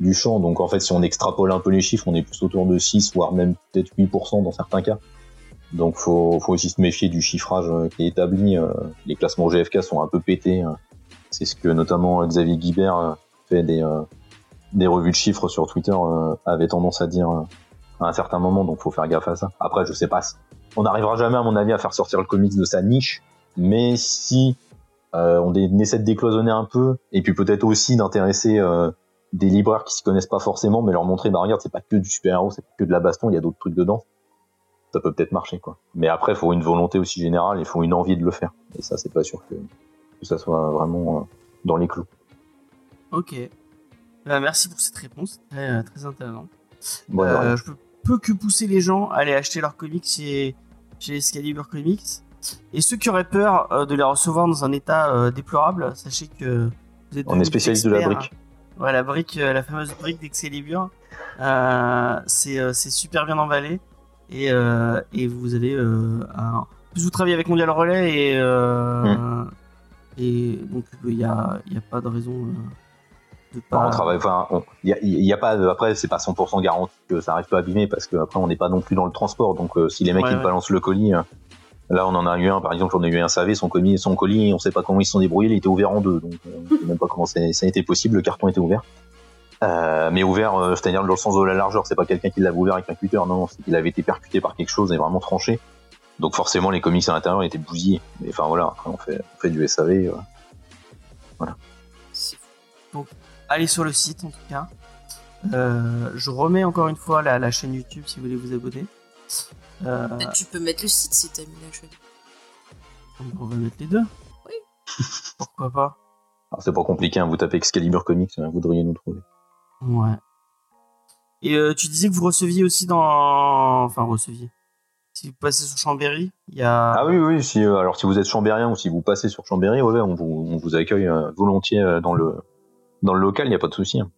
Speaker 5: du champ. Donc en fait, si on extrapole un peu les chiffres, on est plus autour de 6, voire même peut-être 8% dans certains cas. Donc faut, faut aussi se méfier du chiffrage euh, qui est établi. euh, les classements GFK sont un peu pétés. euh. C'est ce que notamment Xavier Guibert fait des, des revues de chiffres sur Twitter avait tendance à dire à un certain moment. Donc faut faire gaffe à ça. Après, je sais pas. On n'arrivera jamais, à mon avis, à faire sortir le comics de sa niche. Mais si euh, on essaie de décloisonner un peu, et puis peut-être aussi d'intéresser euh, des libraires qui s'y connaissent pas forcément, mais leur montrer, bah regarde, c'est pas que du super-héros, c'est pas que de la baston, il y a d'autres trucs dedans. Ça peut peut-être marcher, quoi. Mais après, il faut une volonté aussi générale, il faut une envie de le faire. Et ça, c'est pas sûr que, que ça soit vraiment euh, dans les clous.
Speaker 1: Ok. Bah, merci pour cette réponse, très, euh, très intéressant.
Speaker 5: Bon,
Speaker 1: Euh, je peux, peux que pousser les gens à aller acheter leurs comics chez, chez Excalibur Comics. Et ceux qui auraient peur euh, de les recevoir dans un état euh, déplorable, sachez que vous êtes
Speaker 5: on est spécialiste de la brique.
Speaker 1: Ouais, la brique, euh, la fameuse brique d'Excalibur. Euh, c'est euh, super bien emballé. Et, euh, et vous avez euh, plus, vous travaillez avec Mondial Relais et, euh, et donc il n'y a, y a pas de raison de pas.
Speaker 5: Enfin, on travaille, enfin, il y a, pas, après, c'est pas 100% garanti que ça arrive pas abîmé parce que après, on n'est pas non plus dans le transport. Donc, si les mecs
Speaker 1: Ouais,
Speaker 5: ils
Speaker 1: ouais.
Speaker 5: balancent le colis, là, on en a eu un, par exemple, j'en ai eu un SAV, son colis, son colis, on sait pas comment ils se sont débrouillés, il était ouvert en deux. Donc, on sait même pas comment ça a été possible, le carton était ouvert. Euh, mais ouvert, euh, c'est-à-dire dans le sens de la largeur, c'est pas quelqu'un qui l'avait ouvert avec un cutter, non, c'est qu'il avait été percuté par quelque chose et vraiment tranché. Donc forcément, les comics à l'intérieur étaient bousillés. Mais enfin voilà, après on fait, du SAV. euh.
Speaker 2: Fou.
Speaker 1: Allez sur le site en tout cas. Je remets encore une fois la chaîne YouTube si vous voulez vous abonner. Euh,
Speaker 2: tu peux mettre le site si t'as mis la chaîne.
Speaker 1: on va mettre les deux.
Speaker 2: Oui.
Speaker 1: Pourquoi pas
Speaker 5: Alors, c'est pas compliqué, hein, vous tapez Excalibur Comics, euh, vous devriez nous trouver.
Speaker 1: Ouais. Et euh, tu disais que vous receviez aussi dans. Enfin, receviez. Si vous passez sur Chambéry, il y a.
Speaker 5: Ah oui, oui, si, euh, alors si vous êtes chambérien ou si vous passez sur Chambéry, ouais, on, vous, on vous accueille euh, volontiers euh, dans le, dans le local, il n'y a pas de souci. hein.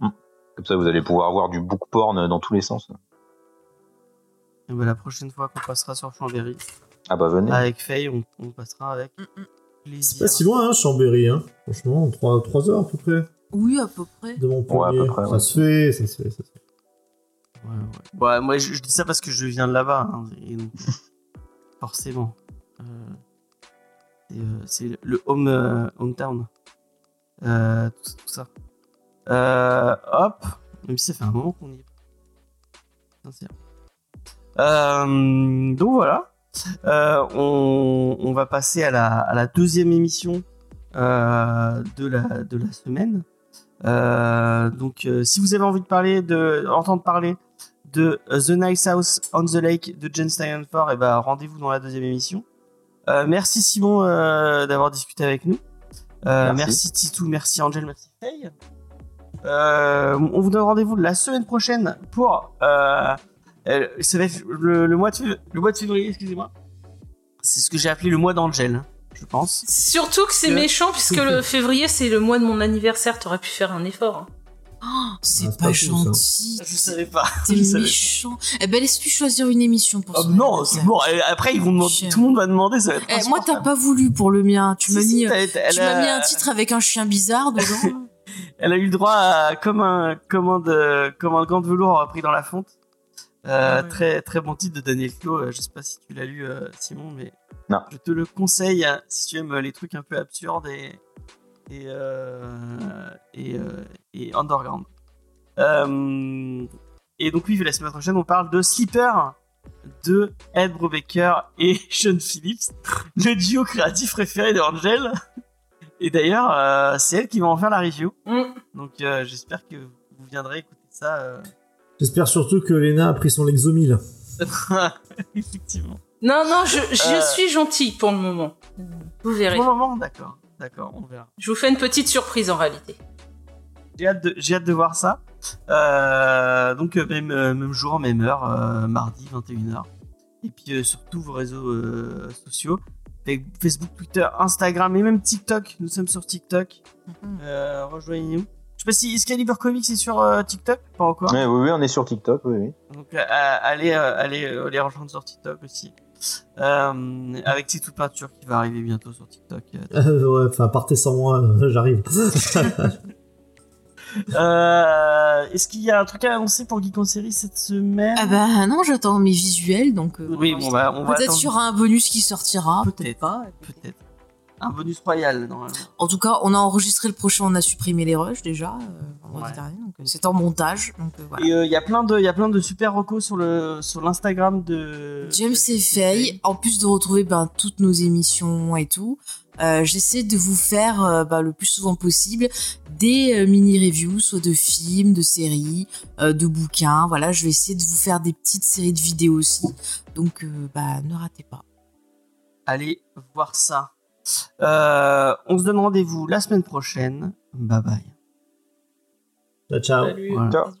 Speaker 5: Mm. Comme ça, vous allez pouvoir avoir du book porn dans tous les sens.
Speaker 1: Et ben, la prochaine fois qu'on passera sur Chambéry,
Speaker 5: Ah bah venez.
Speaker 1: avec Faye, on, on passera avec
Speaker 2: Mm, mm.
Speaker 1: plaisir.
Speaker 4: C'est pas si loin, hein, Chambéry, hein. Franchement, 3, heures à peu près
Speaker 2: Oui, à peu près.
Speaker 4: de mon
Speaker 5: Ouais, à peu près,
Speaker 4: ça
Speaker 5: ouais.
Speaker 4: se fait, ça se fait, ça se fait.
Speaker 1: Ouais, ouais. Ouais, moi, je, je dis ça parce que je viens de là-bas. hein, et donc, forcément. Euh, c'est, euh, c'est le home, euh, hometown. Euh, tout, tout ça. Euh, hop. Même si ça fait un moment qu'on y est. Sincère. Euh, donc voilà. Euh, on, on va passer à la, à la deuxième émission euh, de, la, de la semaine. Donc, si vous avez envie de parler, de entendre parler de The Nice House on the Lake de Jen Steinfort, et ben rendez-vous dans la deuxième émission. Merci Simon d'avoir discuté avec nous. Merci.
Speaker 5: Merci.
Speaker 1: Titou, merci Angel, merci Faye. On vous donne rendez-vous la semaine prochaine pour euh, euh, ça va être le, le mois de le mois de février, excusez-moi. C'est ce que j'ai appelé le mois d'Angel, je pense.
Speaker 3: Surtout que c'est
Speaker 1: Que-
Speaker 3: méchant puisque le février c'est le mois de mon anniversaire. T'aurais pu faire un effort. hein.
Speaker 2: c'est
Speaker 4: Ah,
Speaker 2: pas,
Speaker 4: pas cool, ça.
Speaker 2: gentil.
Speaker 1: Je savais pas.
Speaker 2: T'es méchant. Eh ben, laisse-lui choisir une émission pour
Speaker 1: Oh, non,
Speaker 2: anniversaire.
Speaker 1: c'est bon. Après, ils vont demander, tout le monde va demander. Ça va être
Speaker 2: Eh, moi, t'as pas voulu pour le mien. Tu
Speaker 1: Si,
Speaker 2: m'as
Speaker 1: si,
Speaker 2: mis,
Speaker 1: elle
Speaker 2: tu m'as
Speaker 1: a-
Speaker 2: mis un titre avec un chien bizarre dedans.
Speaker 1: Elle a eu le droit à comme un comme un de comme un gant de velours pris dans la fonte. Euh,
Speaker 2: Ah ouais.
Speaker 1: Très très bon titre de Daniel Clos. Euh, Je sais pas si tu l'as lu, euh, Simon, mais
Speaker 5: Non.
Speaker 1: je te le conseille hein, si tu aimes les trucs un peu absurdes et et euh, et, euh, et underground. Euh, et donc oui, la semaine prochaine, on parle de Sleeper de Ed Brubaker et Sean Phillips, le duo créatif préféré de Angel. Et d'ailleurs, euh, c'est elle qui va en faire la review.
Speaker 3: Mm.
Speaker 1: Donc euh, j'espère que vous viendrez écouter ça.
Speaker 4: J'espère surtout que Lena a pris son Lexomil.
Speaker 1: Effectivement.
Speaker 3: Non, non, je, je
Speaker 1: Euh.
Speaker 3: suis gentil pour le moment. Vous verrez.
Speaker 1: Pour le moment, d'accord. D'accord, on verra.
Speaker 3: Je vous fais une petite surprise en réalité.
Speaker 1: J'ai hâte, de, j'ai hâte de voir ça. Euh, donc euh, même, même jour, même heure, euh, mardi 21h. Et puis euh, sur tous vos réseaux euh, sociaux. Avec Facebook, Twitter, Instagram et même TikTok. Nous sommes sur TikTok. Euh, Rejoignez-nous. Je sais pas si Excalibur Comics est sur euh, TikTok, pas encore.
Speaker 5: Ouais, oui, oui, on est sur TikTok, oui, oui.
Speaker 1: Donc euh, allez, euh, allez euh, les rejoindre sur TikTok aussi. Euh, avec C'est toute peinture qui va arriver bientôt sur TikTok.
Speaker 4: Ouais, enfin, partez sans moi, euh, j'arrive.
Speaker 1: Euh, Est-ce qu'il y a un truc à annoncer pour Geek en série cette semaine?
Speaker 2: Ah bah non, j'attends mes visuels, donc. euh,
Speaker 1: Oui, bon bah on va
Speaker 2: Peut-être sur un bonus qui sortira,
Speaker 1: Peut-être.
Speaker 2: peut-être pas.
Speaker 1: Peut-être. Un bonus royal normalement.
Speaker 2: En tout cas, on a enregistré le prochain, on a supprimé les rushs déjà euh, vendredi
Speaker 1: Ouais.
Speaker 2: dernier, donc euh, c'est en montage. Donc euh, voilà.
Speaker 1: Et euh, il y a plein de, il y a plein de super recos sur le, sur l'Instagram de
Speaker 2: James et Faye, en plus de retrouver ben, toutes nos émissions et tout, j'essaie de vous faire ben, le plus souvent possible des mini-reviews, soit de films, de séries, de bouquins. Voilà, je vais essayer de vous faire des petites séries de vidéos aussi. Donc, bah, ne ratez pas.
Speaker 1: Allez voir ça. Euh, on se donne rendez-vous la semaine prochaine. Bye bye.
Speaker 4: Ciao, ciao.
Speaker 3: Salut.
Speaker 1: Voilà.
Speaker 5: Ciao.